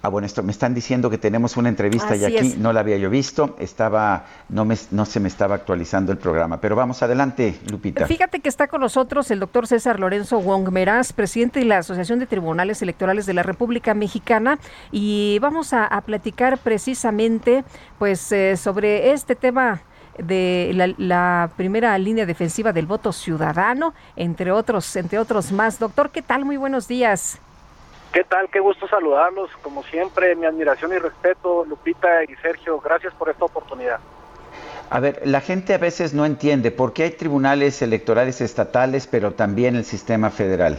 Ah, bueno, esto me están diciendo que tenemos una entrevista y aquí, no la había yo visto, estaba, no, me, no se me estaba actualizando el programa, pero vamos adelante, Lupita. Fíjate que está con nosotros el doctor César Lorenzo Wong Meraz, presidente de la Asociación de Tribunales Electorales de la República Mexicana, y vamos a, platicar precisamente, pues, eh, sobre este tema de la, la, primera línea defensiva del voto ciudadano, entre otros, entre otros más. Doctor, ¿qué tal? Muy buenos días. ¿Qué tal? Qué gusto saludarlos. Como siempre, mi admiración y respeto, Lupita y Sergio. Gracias por esta oportunidad. A ver, la gente a veces no entiende por qué hay tribunales electorales estatales, pero también el sistema federal.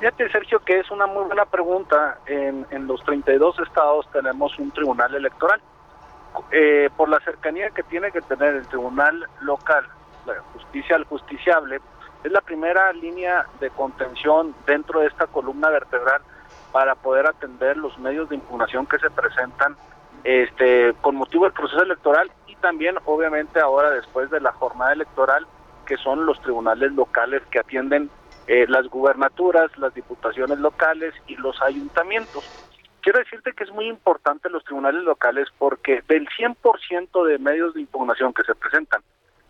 Fíjate, Sergio, que es una muy buena pregunta. En, en los 32 estados tenemos un tribunal electoral. Eh, por la cercanía que tiene que tener el tribunal local, la justicia al justiciable, es la primera línea de contención dentro de esta columna vertebral para poder atender los medios de impugnación que se presentan este con motivo del proceso electoral y también obviamente ahora después de la jornada electoral que son los tribunales locales que atienden eh, las gubernaturas, las diputaciones locales y los ayuntamientos. Quiero decirte que es muy importante los tribunales locales porque del 100% de medios de impugnación que se presentan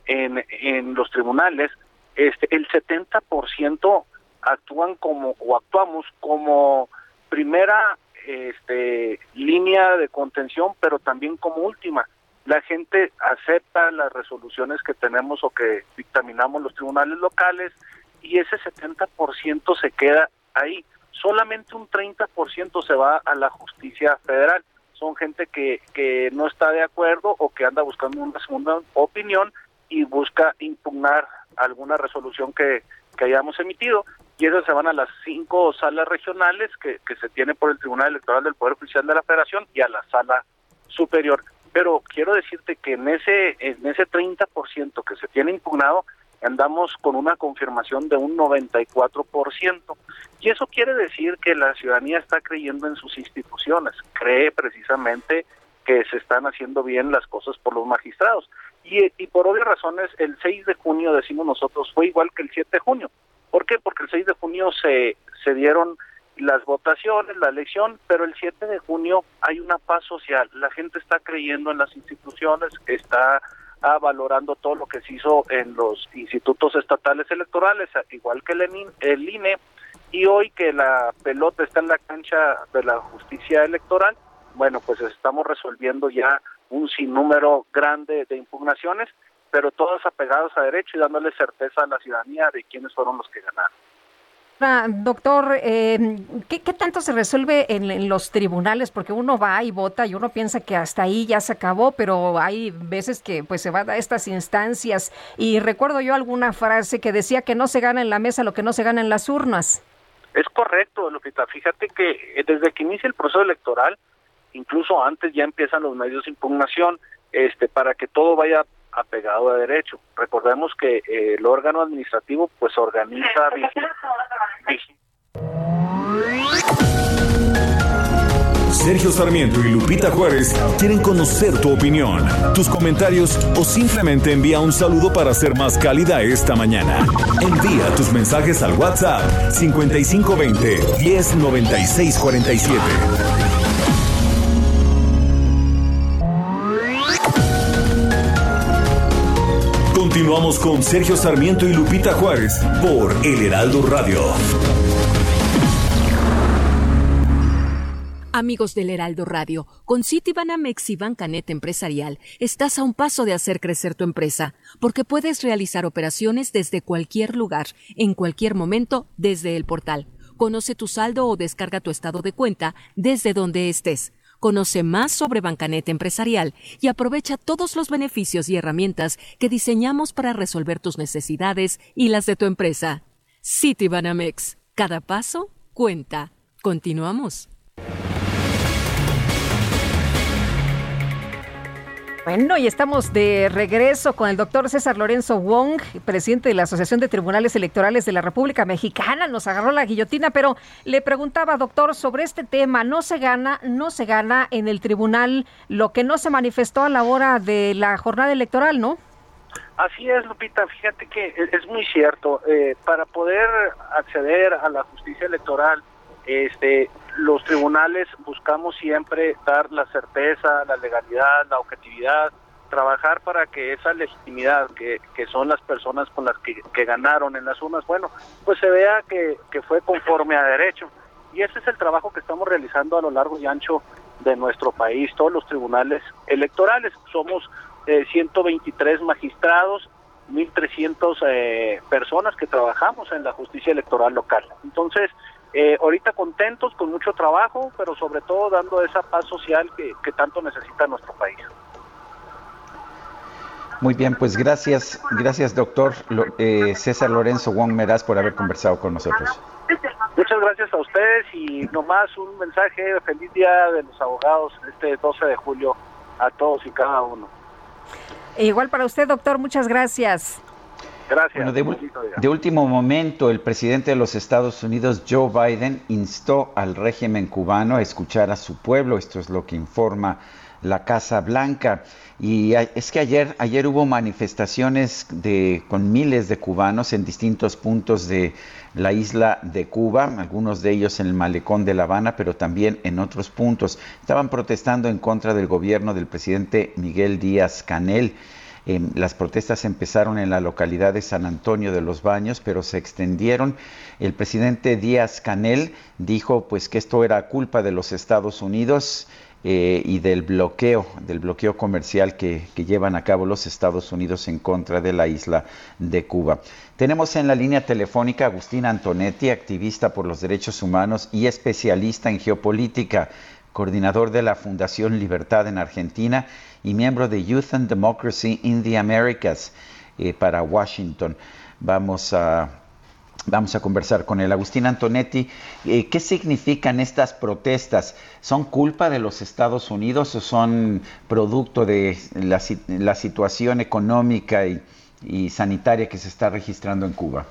en, en los tribunales, este, el 70% actúan como o actuamos como primera este, línea de contención, pero también como última. La gente acepta las resoluciones que tenemos o que dictaminamos los tribunales locales y ese 70% se queda ahí. Solamente un 30% se va a la justicia federal. Son gente que, que no está de acuerdo o que anda buscando una segunda opinión y busca impugnar alguna resolución que, que hayamos emitido y esas se van a las cinco salas regionales que, se tiene por el Tribunal Electoral del Poder Oficial de la Federación y a la sala superior. Pero quiero decirte que en ese en ese 30% que se tiene impugnado andamos con una confirmación de un 94%. Y eso quiere decir que la ciudadanía está creyendo en sus instituciones, cree precisamente que se están haciendo bien las cosas por los magistrados. Y, y por obvias razones, el 6 de junio, decimos nosotros, fue igual que el 7 de junio. ¿Por qué? Porque el 6 de junio se, se dieron las votaciones, la elección, pero el 7 de junio hay una paz social. La gente está creyendo en las instituciones, está ah, valorando todo lo que se hizo en los institutos estatales electorales, igual que el, el INE, y hoy que la pelota está en la cancha de la justicia electoral, bueno, pues estamos resolviendo ya un sinnúmero grande de impugnaciones pero todos apegados a derecho y dándole certeza a la ciudadanía de quiénes fueron los que ganaron. Doctor, eh, ¿qué, tanto se resuelve en, los tribunales? Porque uno va y vota y uno piensa que hasta ahí ya se acabó, pero hay veces que pues se va a estas instancias. Y recuerdo yo alguna frase que decía que no se gana en la mesa lo que no se gana en las urnas. Es correcto, Lupita. Fíjate que eh, desde que inicia el proceso electoral, incluso antes ya empiezan los medios de impugnación, este, para que todo vaya apegado a derecho. Recordemos que eh, el órgano administrativo pues organiza... Sergio Sarmiento y Lupita Juárez quieren conocer tu opinión, tus comentarios o simplemente envía un saludo para ser más cálida esta mañana. Envía tus mensajes al WhatsApp 5520 109647. Continuamos con Sergio Sarmiento y Lupita Juárez por El Heraldo Radio. Amigos del Heraldo Radio, con Citibanamex y Bancanet Empresarial estás a un paso de hacer crecer tu empresa, porque puedes realizar operaciones desde cualquier lugar, en cualquier momento, desde el portal. Conoce tu saldo o descarga tu estado de cuenta desde donde estés Conoce más sobre Bancanet Empresarial y aprovecha todos los beneficios y herramientas que diseñamos para resolver tus necesidades y las de tu empresa. Citibanamex. Cada paso cuenta. Continuamos. Bueno, y estamos de regreso con el doctor César Lorenzo Wong, presidente de la Asociación de Tribunales Electorales de la República Mexicana. Nos agarró la guillotina, pero le preguntaba, doctor, sobre este tema. No se gana, no se gana en el tribunal lo que no se manifestó a la hora de la jornada electoral, ¿no? Así es, Lupita. Fíjate que es muy cierto. Eh, para poder acceder a la justicia electoral, este, los tribunales buscamos siempre dar la certeza, la legalidad, la objetividad, trabajar para que esa legitimidad que, que son las personas con las que, ganaron en las urnas, bueno, pues se vea que, fue conforme a derecho. Y ese es el trabajo que estamos realizando a lo largo y ancho de nuestro país, todos los tribunales electorales. Somos 123 eh, magistrados, 1.300 eh, personas que trabajamos en la justicia electoral local. Entonces, eh, ahorita contentos, con mucho trabajo, pero sobre todo dando esa paz social que, tanto necesita nuestro país. Muy bien, pues gracias, gracias doctor eh, César Lorenzo Wong Meraz por haber conversado con nosotros. Muchas gracias a ustedes y nomás un mensaje, feliz día de los abogados este 12 de julio a todos y cada uno. E igual para usted, doctor, muchas gracias. Gracias. de, último momento, el presidente de los Estados Unidos, Joe Biden, instó al régimen cubano a escuchar a su pueblo. Esto es lo que informa la Casa Blanca. Y es que ayer, ayer hubo manifestaciones de, con miles de cubanos en distintos puntos de la isla de Cuba, algunos de ellos en el malecón de La Habana, pero también en otros puntos. Estaban protestando en contra del gobierno del presidente Miguel Díaz Canel Las protestas empezaron en la localidad de San Antonio de los Baños, pero se extendieron. El presidente Díaz Canel dijo pues que esto era culpa de los Estados Unidos eh, y del bloqueo, del bloqueo comercial que, que, llevan a cabo los Estados Unidos en contra de la isla de Cuba. Tenemos en la línea telefónica a Agustín Antonetti, activista por los derechos humanos y especialista en geopolítica, coordinador de la Fundación Libertad en Argentina y miembro de Youth and Democracy in the Americas eh, para Washington. Vamos a, vamos a conversar con él. Agustín Antonetti, eh, ¿qué significan estas protestas? ¿Son culpa de los Estados Unidos o son producto de la, la situación económica y, y sanitaria que se está registrando en Cuba?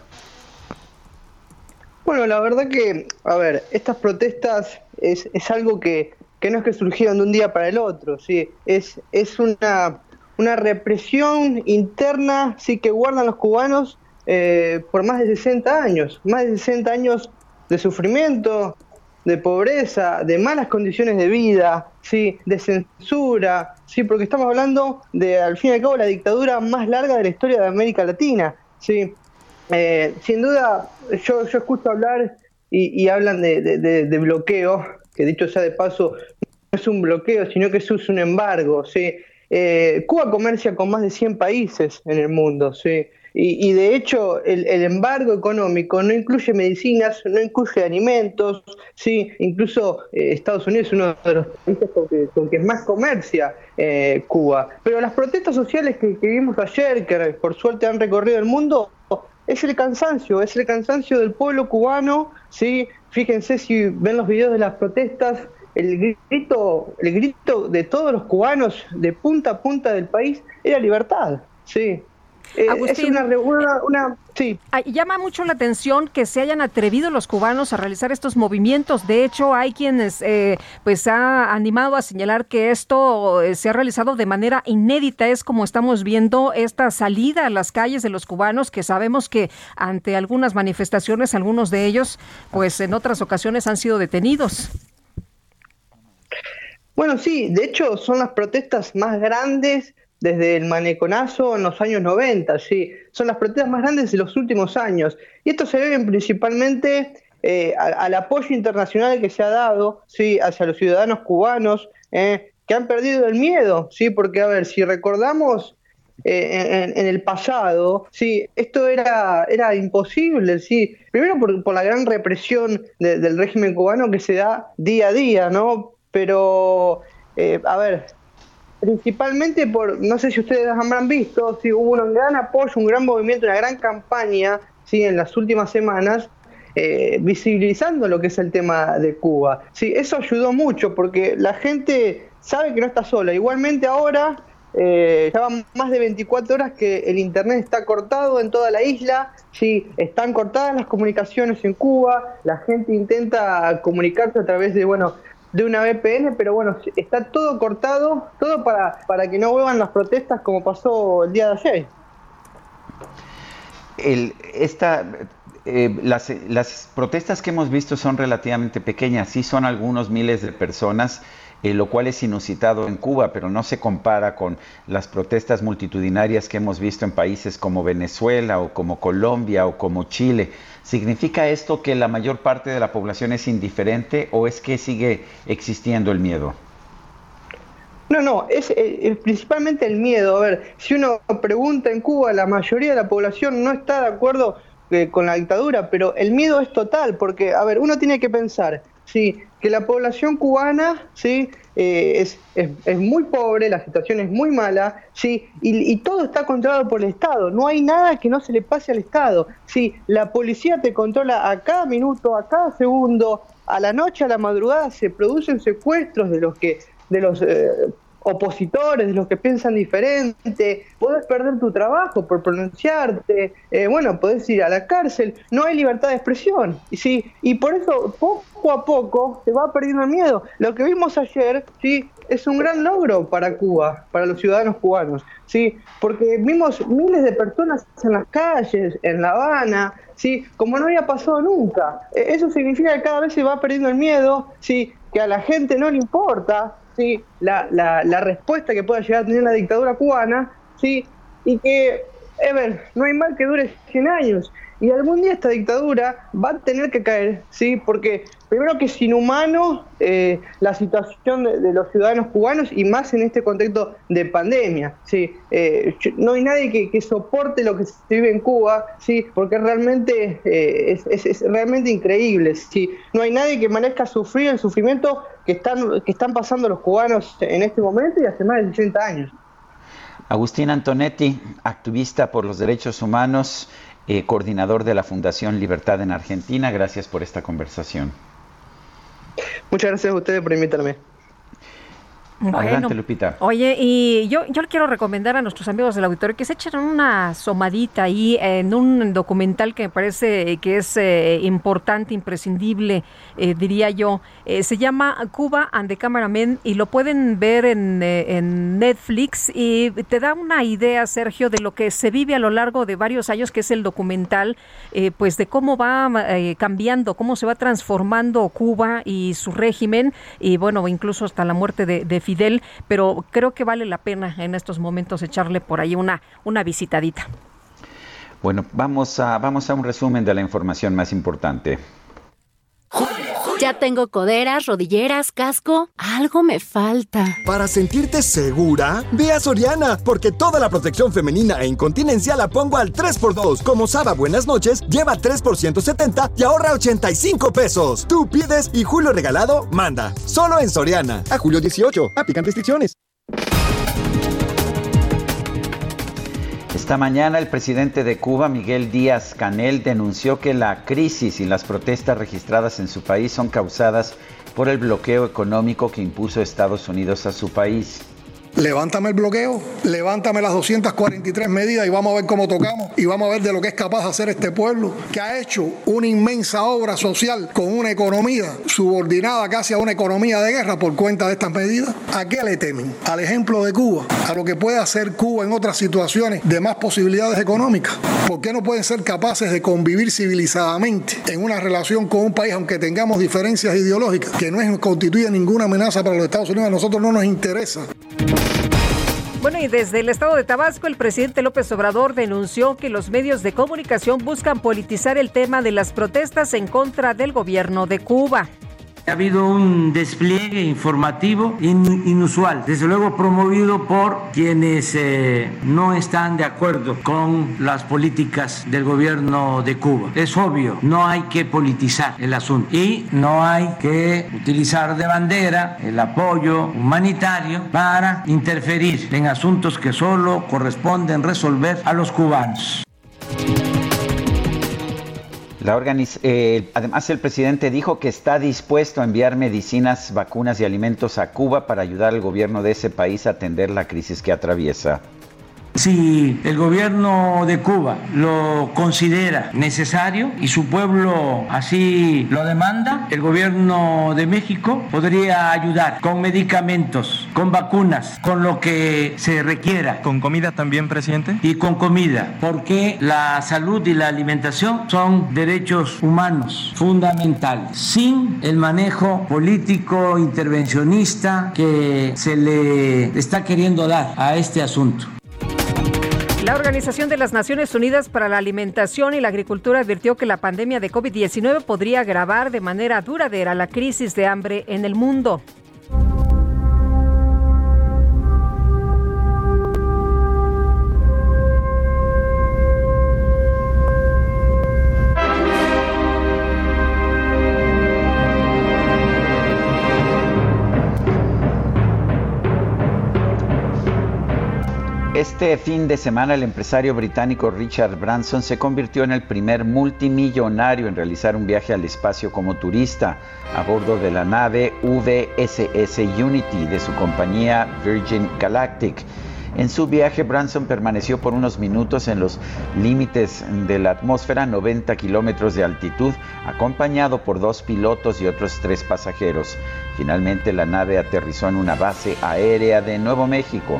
Bueno, la verdad que, a ver, estas protestas es, es algo que que no es que surgieron de un día para el otro, ¿sí? es, es una, una represión interna sí que guardan los cubanos eh, por más de 60 años, más de 60 años de sufrimiento, de pobreza, de malas condiciones de vida, sí, de censura, sí, porque estamos hablando de, al fin y al cabo, la dictadura más larga de la historia de América Latina, sí. Eh, sin duda, yo, yo escucho hablar y, hablan de, de bloqueo, que dicho sea de paso, no es un bloqueo, sino que es un embargo. ¿sí? Eh, Cuba comercia con más de 100 países en el mundo, ¿sí? Y, de hecho el, embargo económico no incluye medicinas, no incluye alimentos, sí, incluso eh, Estados Unidos es uno de los países con que, más comercia eh, Cuba. Pero las protestas sociales que, que, vimos ayer, que por suerte han recorrido el mundo, es el cansancio, es el cansancio del pueblo cubano, sí. Fíjense si ven los videos de las protestas, el grito, el grito de todos los cubanos de punta a punta del país era libertad, sí. Eh, Agustín, una, sí. llama mucho la atención que se hayan atrevido los cubanos a realizar estos movimientos. De hecho, hay quienes eh, pues ha animado a señalar que esto eh, se ha realizado de manera inédita. Es como estamos viendo esta salida a las calles de los cubanos, que sabemos que ante algunas manifestaciones, algunos de ellos, pues en otras ocasiones han sido detenidos. Bueno, sí, de hecho son las protestas más grandes desde el maneconazo en los años 90, sí, son las protestas más grandes de los últimos años. Y esto se debe principalmente eh, al, apoyo internacional que se ha dado sí, hacia los ciudadanos cubanos eh, que han perdido el miedo, sí, porque a ver, si recordamos eh, en, el pasado, sí, esto era, era imposible, sí, primero por, la gran represión del régimen cubano que se da día a día, ¿no? pero a ver, principalmente por, no sé si ustedes habrán visto, si hubo un gran apoyo, un gran movimiento, una gran campaña ¿sí? en las últimas semanas, eh, visibilizando lo que es el tema de Cuba. Sí, eso ayudó mucho porque la gente sabe que no está sola. Igualmente ahora, eh, ya van más de 24 horas que el Internet está cortado en toda la isla, sí, están cortadas las comunicaciones en Cuba, la gente intenta comunicarse a través de, bueno, de una VPN, pero bueno, está todo cortado, todo para, para que no vuelvan las protestas como pasó el día de ayer. El, esta, eh, las, las, protestas que hemos visto son relativamente pequeñas, sí son algunos miles de personas, eh, lo cual es inusitado en Cuba, pero no se compara con las protestas multitudinarias que hemos visto en países como Venezuela o como Colombia o como Chile. ¿Significa esto que la mayor parte de la población es indiferente o es que sigue existiendo el miedo? No, no, es, eh, principalmente el miedo. A ver, si uno pregunta en Cuba, la mayoría de la población no está de acuerdo eh, con la dictadura, pero el miedo es total, porque, a ver, uno tiene que pensar, sí, que la población cubana, sí, eh, es, es, muy pobre, la situación es muy mala, ¿sí? Y, todo está controlado por el Estado, no hay nada que no se le pase al Estado. ¿sí? La policía te controla a cada minuto, a cada segundo, a la noche, a la madrugada se producen secuestros de los que de los eh, opositores, de los que piensan diferente, puedes perder tu trabajo por pronunciarte, eh, bueno, puedes ir a la cárcel, no hay libertad de expresión, y sí, y por eso poco a poco se va perdiendo el miedo. Lo que vimos ayer, sí, es un gran logro para Cuba, para los ciudadanos cubanos, sí, porque vimos miles de personas en las calles, en La Habana, sí, como no había pasado nunca. E, eso significa que cada vez se va perdiendo el miedo, sí, que a la gente no le importa, la, la, respuesta que pueda llegar a tener la dictadura cubana, ¿sí? y que, a ver, no hay mal que dure 100 años. Y algún día esta dictadura va a tener que caer, ¿sí? Porque primero que es inhumano eh, la situación de, los ciudadanos cubanos y más en este contexto de pandemia, ¿sí? Eh, no hay nadie que, soporte lo que se vive en Cuba, ¿sí? Porque realmente eh, es, realmente increíble, ¿sí? No hay nadie que merezca sufrir el sufrimiento que están, que están pasando los cubanos en este momento y hace más de 60 años. Agustín Antonetti, activista por los derechos humanos, eh, coordinador de la Fundación Libertad en Argentina. Gracias por esta conversación. Muchas gracias a ustedes por invitarme. Adelante, Lupita. Oye, y yo, yo le quiero recomendar a nuestros amigos del auditorio que se echen una somadita ahí en un documental que me parece que es eh, importante, imprescindible, eh, diría yo. Eh, se llama Cuba and the Cameraman y lo pueden ver en, en, Netflix y te da una idea, Sergio, de lo que se vive a lo largo de varios años, que es el documental, pues de cómo va cambiando, cómo se va transformando Cuba y su régimen y bueno, incluso hasta la muerte de, de Fidel, pero creo que vale la pena en estos momentos echarle por ahí una, una visitadita. Bueno, vamos a, vamos a un resumen de la información más importante. Ya tengo coderas, rodilleras, casco. Algo me falta. Para sentirte segura, ve a Soriana, porque toda la protección femenina e incontinencia la pongo al 3x2. Como Saba Buenas noches, lleva 3 por 170 y ahorra 85 pesos. Tú pides y Julio Regalado manda. Solo en Soriana. A julio 18. Aplican restricciones. Esta mañana el presidente de Cuba, Miguel Díaz Canel, denunció que la crisis y las protestas registradas en su país son causadas por el bloqueo económico que impuso Estados Unidos a su país. Levántame el bloqueo, levántame las 243 medidas y vamos a ver cómo tocamos y vamos a ver de lo que es capaz de hacer este pueblo, que ha hecho una inmensa obra social con una economía subordinada casi a una economía de guerra por cuenta de estas medidas. ¿A qué le temen? Al ejemplo de Cuba, a lo que puede hacer Cuba en otras situaciones de más posibilidades económicas. ¿Por qué no pueden ser capaces de convivir civilizadamente en una relación con un país, aunque tengamos diferencias ideológicas, que no constituye ninguna amenaza para los Estados Unidos? A nosotros no nos interesa. Bueno, y desde el estado de Tabasco, el presidente López Obrador denunció que los medios de comunicación buscan politizar el tema de las protestas en contra del gobierno de Cuba. Ha habido un despliegue informativo inusual, desde luego promovido por quienes eh, no están de acuerdo con las políticas del gobierno de Cuba. Es obvio, no hay que politizar el asunto y no hay que utilizar de bandera el apoyo humanitario para interferir en asuntos que solo corresponden resolver a los cubanos. La eh, además, el presidente dijo que está dispuesto a enviar medicinas, vacunas y alimentos a Cuba para ayudar al gobierno de ese país a atender la crisis que atraviesa. Si el gobierno de Cuba lo considera necesario y su pueblo así lo demanda, el gobierno de México podría ayudar con medicamentos, con vacunas, con lo que se requiera. ¿Con comida también, presidente? Y con comida, porque la salud y la alimentación son derechos humanos fundamentales, sin el manejo político intervencionista que se le está queriendo dar a este asunto. La Organización de las Naciones Unidas para la Alimentación y la Agricultura advirtió que la pandemia de COVID-19 podría agravar de manera duradera la crisis de hambre en el mundo. Este fin de semana el empresario británico Richard Branson se convirtió en el primer multimillonario en realizar un viaje al espacio como turista a bordo de la nave VSS Unity de su compañía Virgin Galactic. En su viaje, Branson permaneció por unos minutos en los límites de la atmósfera, 90 kilómetros de altitud, acompañado por dos pilotos y otros tres pasajeros. Finalmente, la nave aterrizó en una base aérea de Nuevo México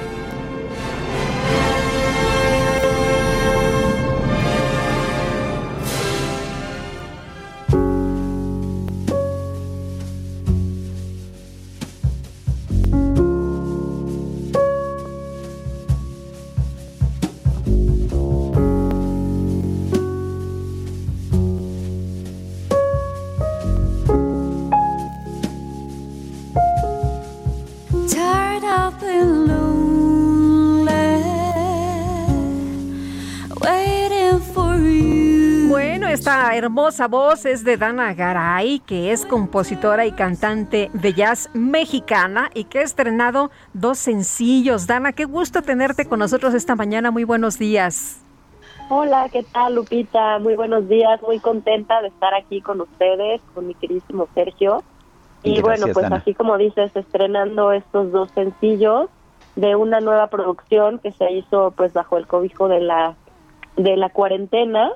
Hermosa voz es de Dana Garay, que es compositora y cantante de jazz mexicana y que ha estrenado dos sencillos. Dana, qué gusto tenerte con nosotros esta mañana. Muy buenos días. Hola, ¿qué tal Lupita? Muy buenos días, muy contenta de estar aquí con ustedes, con mi queridísimo Sergio. Y Gracias, bueno, pues Dana. así como dices, estrenando estos dos sencillos de una nueva producción que se hizo pues bajo el cobijo de la de la cuarentena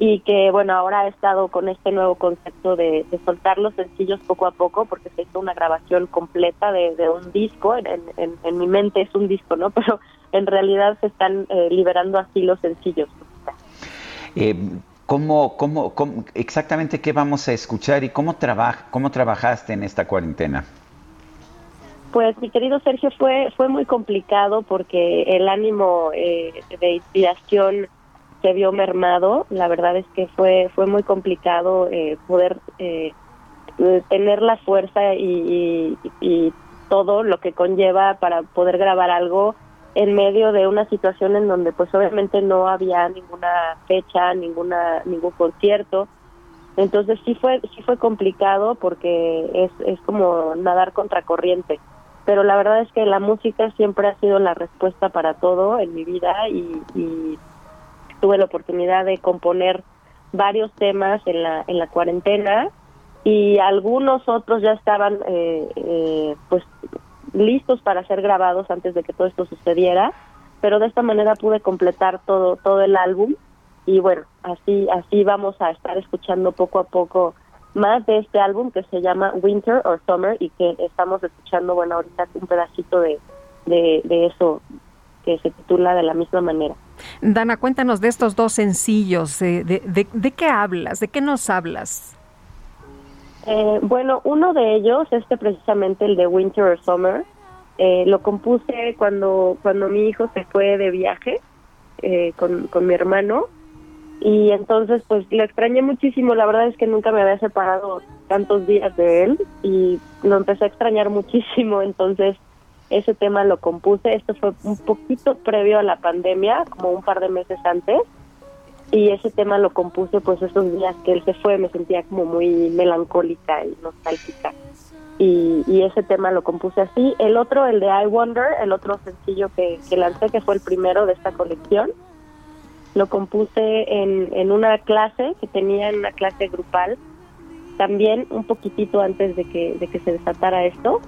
y que bueno, ahora ha estado con este nuevo concepto de, de soltar los sencillos poco a poco porque se hizo una grabación completa de, de un disco, en, en- en- en mi mente es un disco, ¿no? [laughs] Pero en realidad se están eh, liberando así los sencillos. Eh, ¿cómo, cómo, cómo- exactamente qué vamos a escuchar y cómo, traba- cómo trabajaste en esta cuarentena? Pues mi querido Sergio, fue, fue muy complicado porque el ánimo eh, de inspiración se vio mermado. La verdad es que fue, fue muy complicado eh, poder eh, tener la fuerza y, y- todo lo que conlleva para poder grabar algo en medio de una situación en donde pues obviamente no había ninguna fecha, ninguna ningún concierto. Entonces sí fue sí fue complicado porque es, es como nadar contracorriente. Pero la verdad es que la música siempre ha sido la respuesta para todo en mi vida y tuve la oportunidad de componer varios temas en la en la cuarentena y algunos otros ya estaban eh, eh, pues listos para ser grabados antes de que todo esto sucediera pero de esta manera pude completar todo todo el álbum y bueno así así vamos a estar escuchando poco a poco más de este álbum que se llama Winter or Summer y que estamos escuchando bueno ahorita un pedacito de de, de eso que se titula de la misma manera Dana, cuéntanos de estos dos sencillos. eh, de, de- de qué hablas? ¿De qué nos hablas? Eh, bueno, uno de ellos, este precisamente el de Winter or Summer, eh, lo compuse cuando, cuando mi hijo se fue de viaje eh, con, con mi hermano y entonces pues lo extrañé muchísimo, la verdad es que nunca me había separado tantos días de él y lo empecé a extrañar [laughs] muchísimo, entonces ese tema lo compuse, esto fue un poquito previo a la pandemia, como un par de meses antes. Y ese tema lo compuse pues esos días que él se fue me sentía como muy melancólica y nostálgica. Y, ese tema lo compuse así. El otro el de I Wonder el otro sencillo que, que lancé que fue el primero de esta colección lo compuse en, en una clase que tenía en una clase grupal también un poquitito antes de que, de que se desatara esto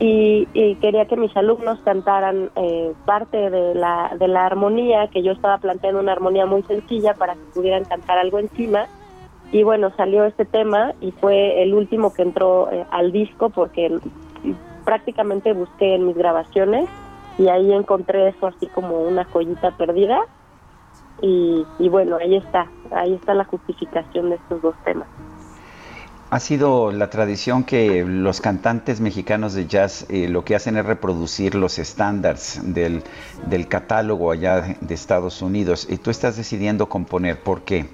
y, y quería que mis alumnos cantaran eh, parte de la, de la armonía, que yo estaba planteando una armonía muy sencilla para que pudieran cantar algo encima. Y bueno, salió este tema y fue el último que entró eh, al disco porque prácticamente busqué en mis grabaciones y ahí encontré eso así como una joyita perdida. Y, y bueno, ahí está, ahí está la justificación de estos dos temas. Ha sido la tradición que los cantantes mexicanos de jazz eh, lo que hacen es reproducir los estándares del, del catálogo allá de, Estados Unidos. Y tú estás decidiendo componer, ¿por qué?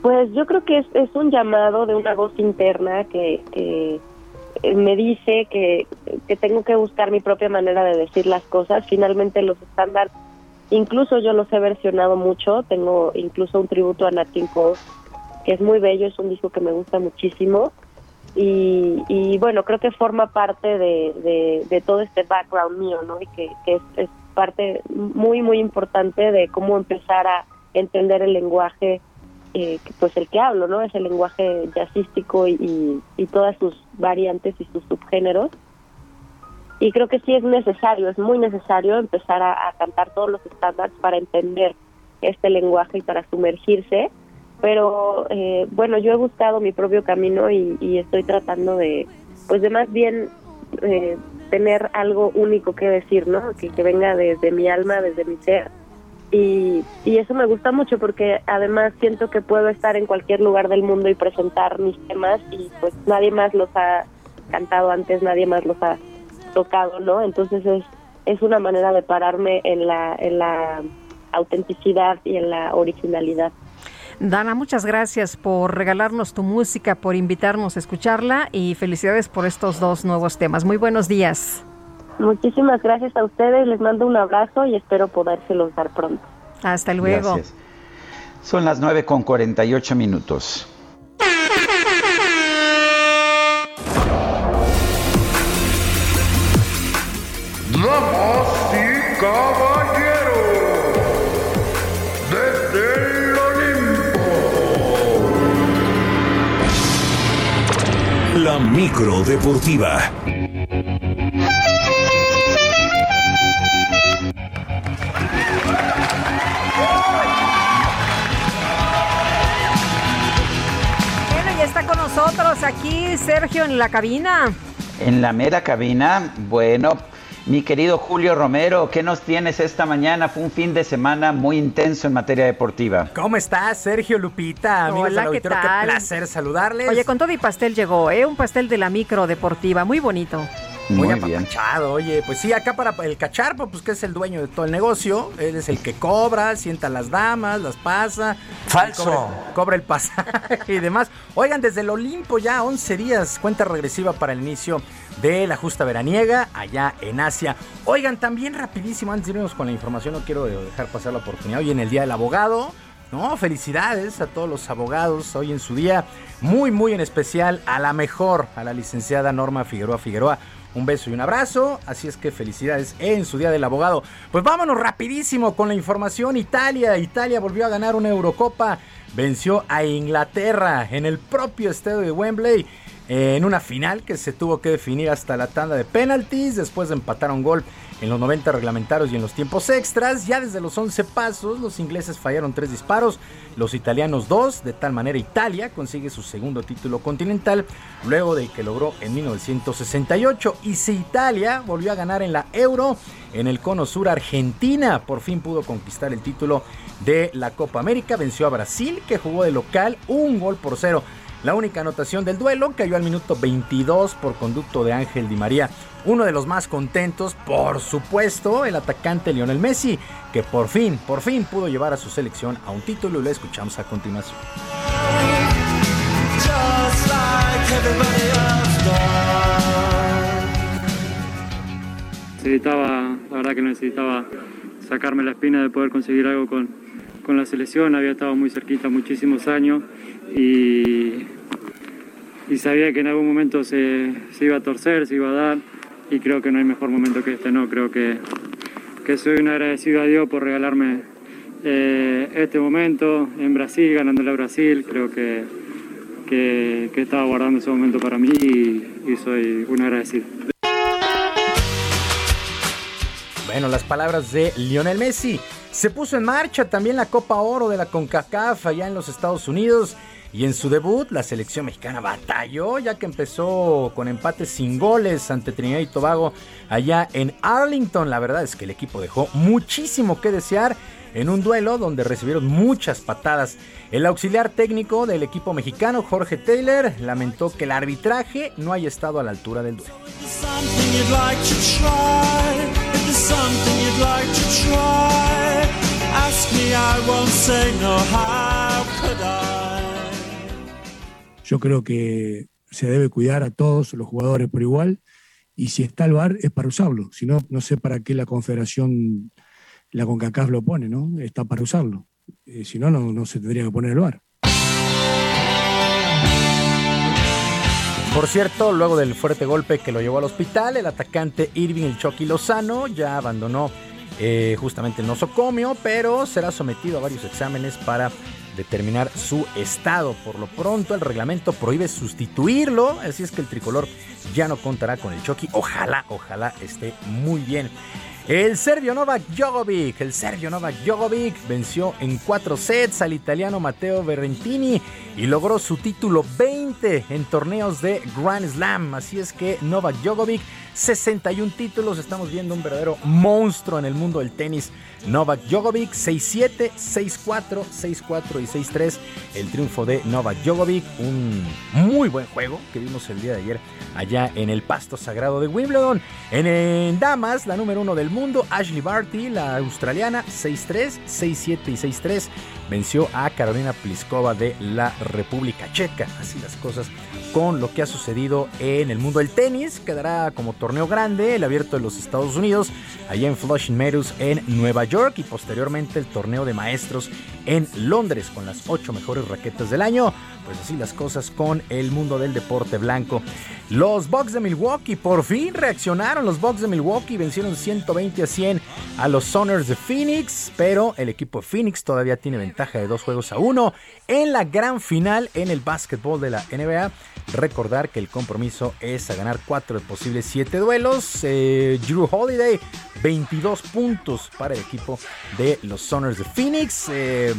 Pues yo creo que es, es un llamado de una voz interna que, que, eh, me dice que, que tengo que buscar mi propia manera de decir las cosas. Finalmente los estándares, incluso yo los he versionado mucho, tengo incluso un tributo a Nat King Cole, que es muy bello, es un disco que me gusta muchísimo. Y, bueno, creo que forma parte de, todo este background mío, ¿no? Y que, es, parte muy, muy importante de cómo empezar a entender el lenguaje eh, pues el que hablo, ¿no? Es el lenguaje jazzístico y, y, todas sus variantes y sus subgéneros. Y creo que sí es necesario, es muy necesario empezar a cantar todos los estándares para entender este lenguaje y para sumergirse. Pero eh, bueno, yo he buscado mi propio camino y, estoy tratando de, pues de más bien eh, tener algo único que decir, ¿no? Que, que venga desde mi alma, desde mi ser y, y eso me gusta mucho porque además siento que puedo estar en cualquier lugar del mundo y presentar mis temas y pues nadie más los ha cantado antes, nadie más los ha tocado, ¿no? Entonces es, es una manera de pararme en la, en la autenticidad y en la originalidad. Dana, muchas gracias por regalarnos tu música, por invitarnos a escucharla y felicidades por estos dos nuevos temas. Muy buenos días. Muchísimas gracias a ustedes, les mando un abrazo y espero podérselos dar pronto. Hasta luego. Gracias. Son las 9 con 48 minutos. Damas y caballeros, La micro deportiva. Bueno, ya está con nosotros aquí Sergio en la cabina. En la mera cabina, bueno, mi querido Julio Romero, ¿qué nos tienes esta mañana? Fue un fin de semana muy intenso en materia deportiva. ¿Cómo estás, Sergio Lupita? Amigos Hola, del ¿qué auditorio, tal? qué placer saludarles. Oye, con todo y pastel llegó, ¿eh? Un pastel de la micro deportiva, muy bonito. Muy, Muy bien. oye, pues sí, acá para el cacharpo, pues que es el dueño de todo el negocio, él es el que cobra, sienta a las damas, las pasa. Falso. Cobra, cobra el pasaje y demás. Oigan, desde el Olimpo ya 11 días, cuenta regresiva para el inicio de la justa veraniega allá en Asia. Oigan, también rapidísimo, antes de irnos con la información, no quiero dejar pasar la oportunidad, hoy en el Día del Abogado, no, felicidades a todos los abogados hoy en su día. Muy, muy en especial a la mejor, a la licenciada Norma Figueroa Figueroa. Un beso y un abrazo. Así es que felicidades en su día del abogado. Pues vámonos rapidísimo con la información. Italia, Italia volvió a ganar una Eurocopa. Venció a Inglaterra en el propio estadio de Wembley. Eh, En una final que se tuvo que definir hasta la tanda de penaltis. Después de empatar un gol en los 90 reglamentarios y en los tiempos extras. Ya desde los 11 pasos, los ingleses fallaron tres disparos, los italianos dos. De tal manera, Italia consigue su segundo título continental luego de que logró en 1968. Y si Italia volvió a ganar en la Euro, en el cono sur, Argentina por fin pudo conquistar el título de la Copa América. Venció a Brasil, que jugó de local un gol por cero. La única anotación del duelo cayó al minuto 22 por conducto de Ángel Di María. Uno de los más contentos, por supuesto, el atacante Lionel Messi, que por fin, por fin pudo llevar a su selección a un título y lo escuchamos a continuación. necesitaba, la verdad que necesitaba sacarme la espina de poder conseguir algo con, con la selección, había estado muy cerquita muchísimos años y, y sabía que en algún momento se, se iba a torcer, se iba a dar y creo que no hay mejor momento que este, no, creo que, que soy un agradecido a Dios por regalarme eh, este momento en Brasil, ganándole a Brasil, creo que, que, que estaba guardando ese momento para mí y, y soy un agradecido. Bueno, las palabras de Lionel Messi. Se puso en marcha también la Copa Oro de la CONCACAF allá en los Estados Unidos. Y en su debut, la selección mexicana batalló, ya que empezó con empates sin goles ante Trinidad y Tobago allá en Arlington. La verdad es que el equipo dejó muchísimo que desear en un duelo donde recibieron muchas patadas. El auxiliar técnico del equipo mexicano, Jorge Taylor, lamentó que el arbitraje no haya estado a la altura del duelo. Ask me, I won't say no. How could? Yo creo que se debe cuidar a todos los jugadores por igual y si está el VAR es para usarlo. Si no, no sé para qué la Confederación, la CONCACAF lo pone, ¿no? Está para usarlo. Eh, si no, no, se tendría que poner el VAR. Por cierto, luego del fuerte golpe que lo llevó al hospital, el atacante Irving El Chucky Lozano ya abandonó eh, justamente el nosocomio, pero será sometido a varios exámenes para determinar su estado. Por lo pronto, el reglamento prohíbe sustituirlo, así es que el tricolor ya no contará con el Chucky. Ojalá, ojalá esté muy bien. El serbio Novak Djokovic, el serbio Novak Djokovic venció en cuatro sets al italiano Matteo Berrentini y logró su título 20 en torneos de Grand Slam. Así es que Novak Djokovic, 61 títulos, estamos viendo un verdadero monstruo en el mundo del tenis. Novak Djokovic, 6-7, 6-4, 6-4 y 6-3. El triunfo de Novak Djokovic, un muy buen juego que vimos el día de ayer allá en el pasto sagrado de Wimbledon. En, en damas, la número uno del mundo, Ashley Barty, la australiana, 6-3, 6-7 y 6-3. venció a Carolina Pliskova de la República Checa. Así las cosas con lo que ha sucedido en el mundo del tenis. Quedará como torneo grande el abierto de los Estados Unidos, allá en Flushing Meadows en Nueva York y posteriormente el torneo de maestros en Londres con las ocho mejores raquetas del año. Pues así las cosas con el mundo del deporte blanco. Los Bucks de Milwaukee por fin reaccionaron. Los Bucks de Milwaukee vencieron 120 a 100 a los Soners de Phoenix, pero el equipo de Phoenix todavía tiene ventaja de dos juegos a uno en la gran final en el básquetbol de la NBA. Recordar que el compromiso es a ganar cuatro de posibles siete duelos. Eh, Drew Holiday, 22 puntos para el equipo de los Soners de Phoenix. Eh,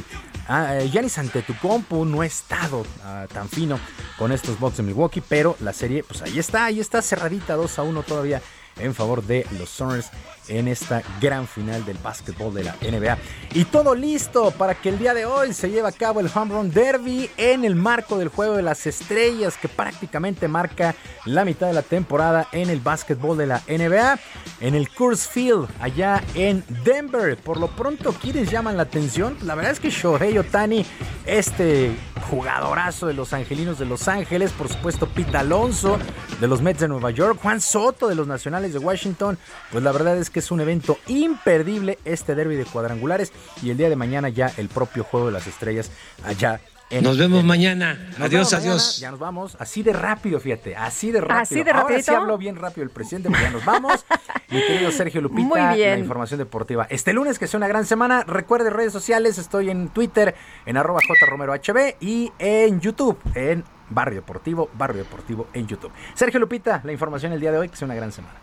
ah, eh, Giannis Antetokounmpo no ha estado ah, tan fino con estos Bucks de Milwaukee, pero la serie, pues ahí está, ahí está cerradita 2 a 1 todavía en favor de los Soners en esta gran final del básquetbol de la NBA. Y todo listo para que el día de hoy se lleve a cabo el Home Run Derby en el marco del Juego de las Estrellas que prácticamente marca la mitad de la temporada en el básquetbol de la NBA en el Coors Field allá en Denver. Por lo pronto, ¿quiénes llaman la atención? La verdad es que Shohei Otani, este jugadorazo de los Angelinos de Los Ángeles, por supuesto Pete Alonso de los Mets de Nueva York, Juan Soto de los Nacionales de Washington, pues la verdad es que es un evento imperdible este derby de cuadrangulares y el día de mañana ya el propio Juego de las Estrellas allá en Nos vemos mañana. Nos adiós, vemos mañana. adiós. Ya nos vamos. Así de rápido, fíjate. Así de rápido. Así de Ahora rapidito. sí habló bien rápido el presidente, porque ya nos vamos. [laughs] Mi querido Sergio Lupita, Muy bien. la información deportiva. Este lunes, que sea una gran semana. Recuerde redes sociales. Estoy en Twitter, en arroba jromerohb y en YouTube, en Barrio Deportivo, Barrio Deportivo en YouTube. Sergio Lupita, la información el día de hoy, que sea una gran semana.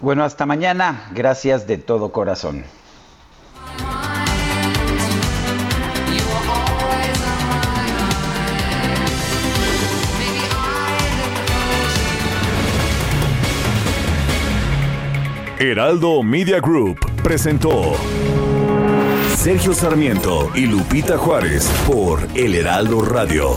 Bueno, hasta mañana. Gracias de todo corazón. Heraldo Media Group presentó Sergio Sarmiento y Lupita Juárez por El Heraldo Radio.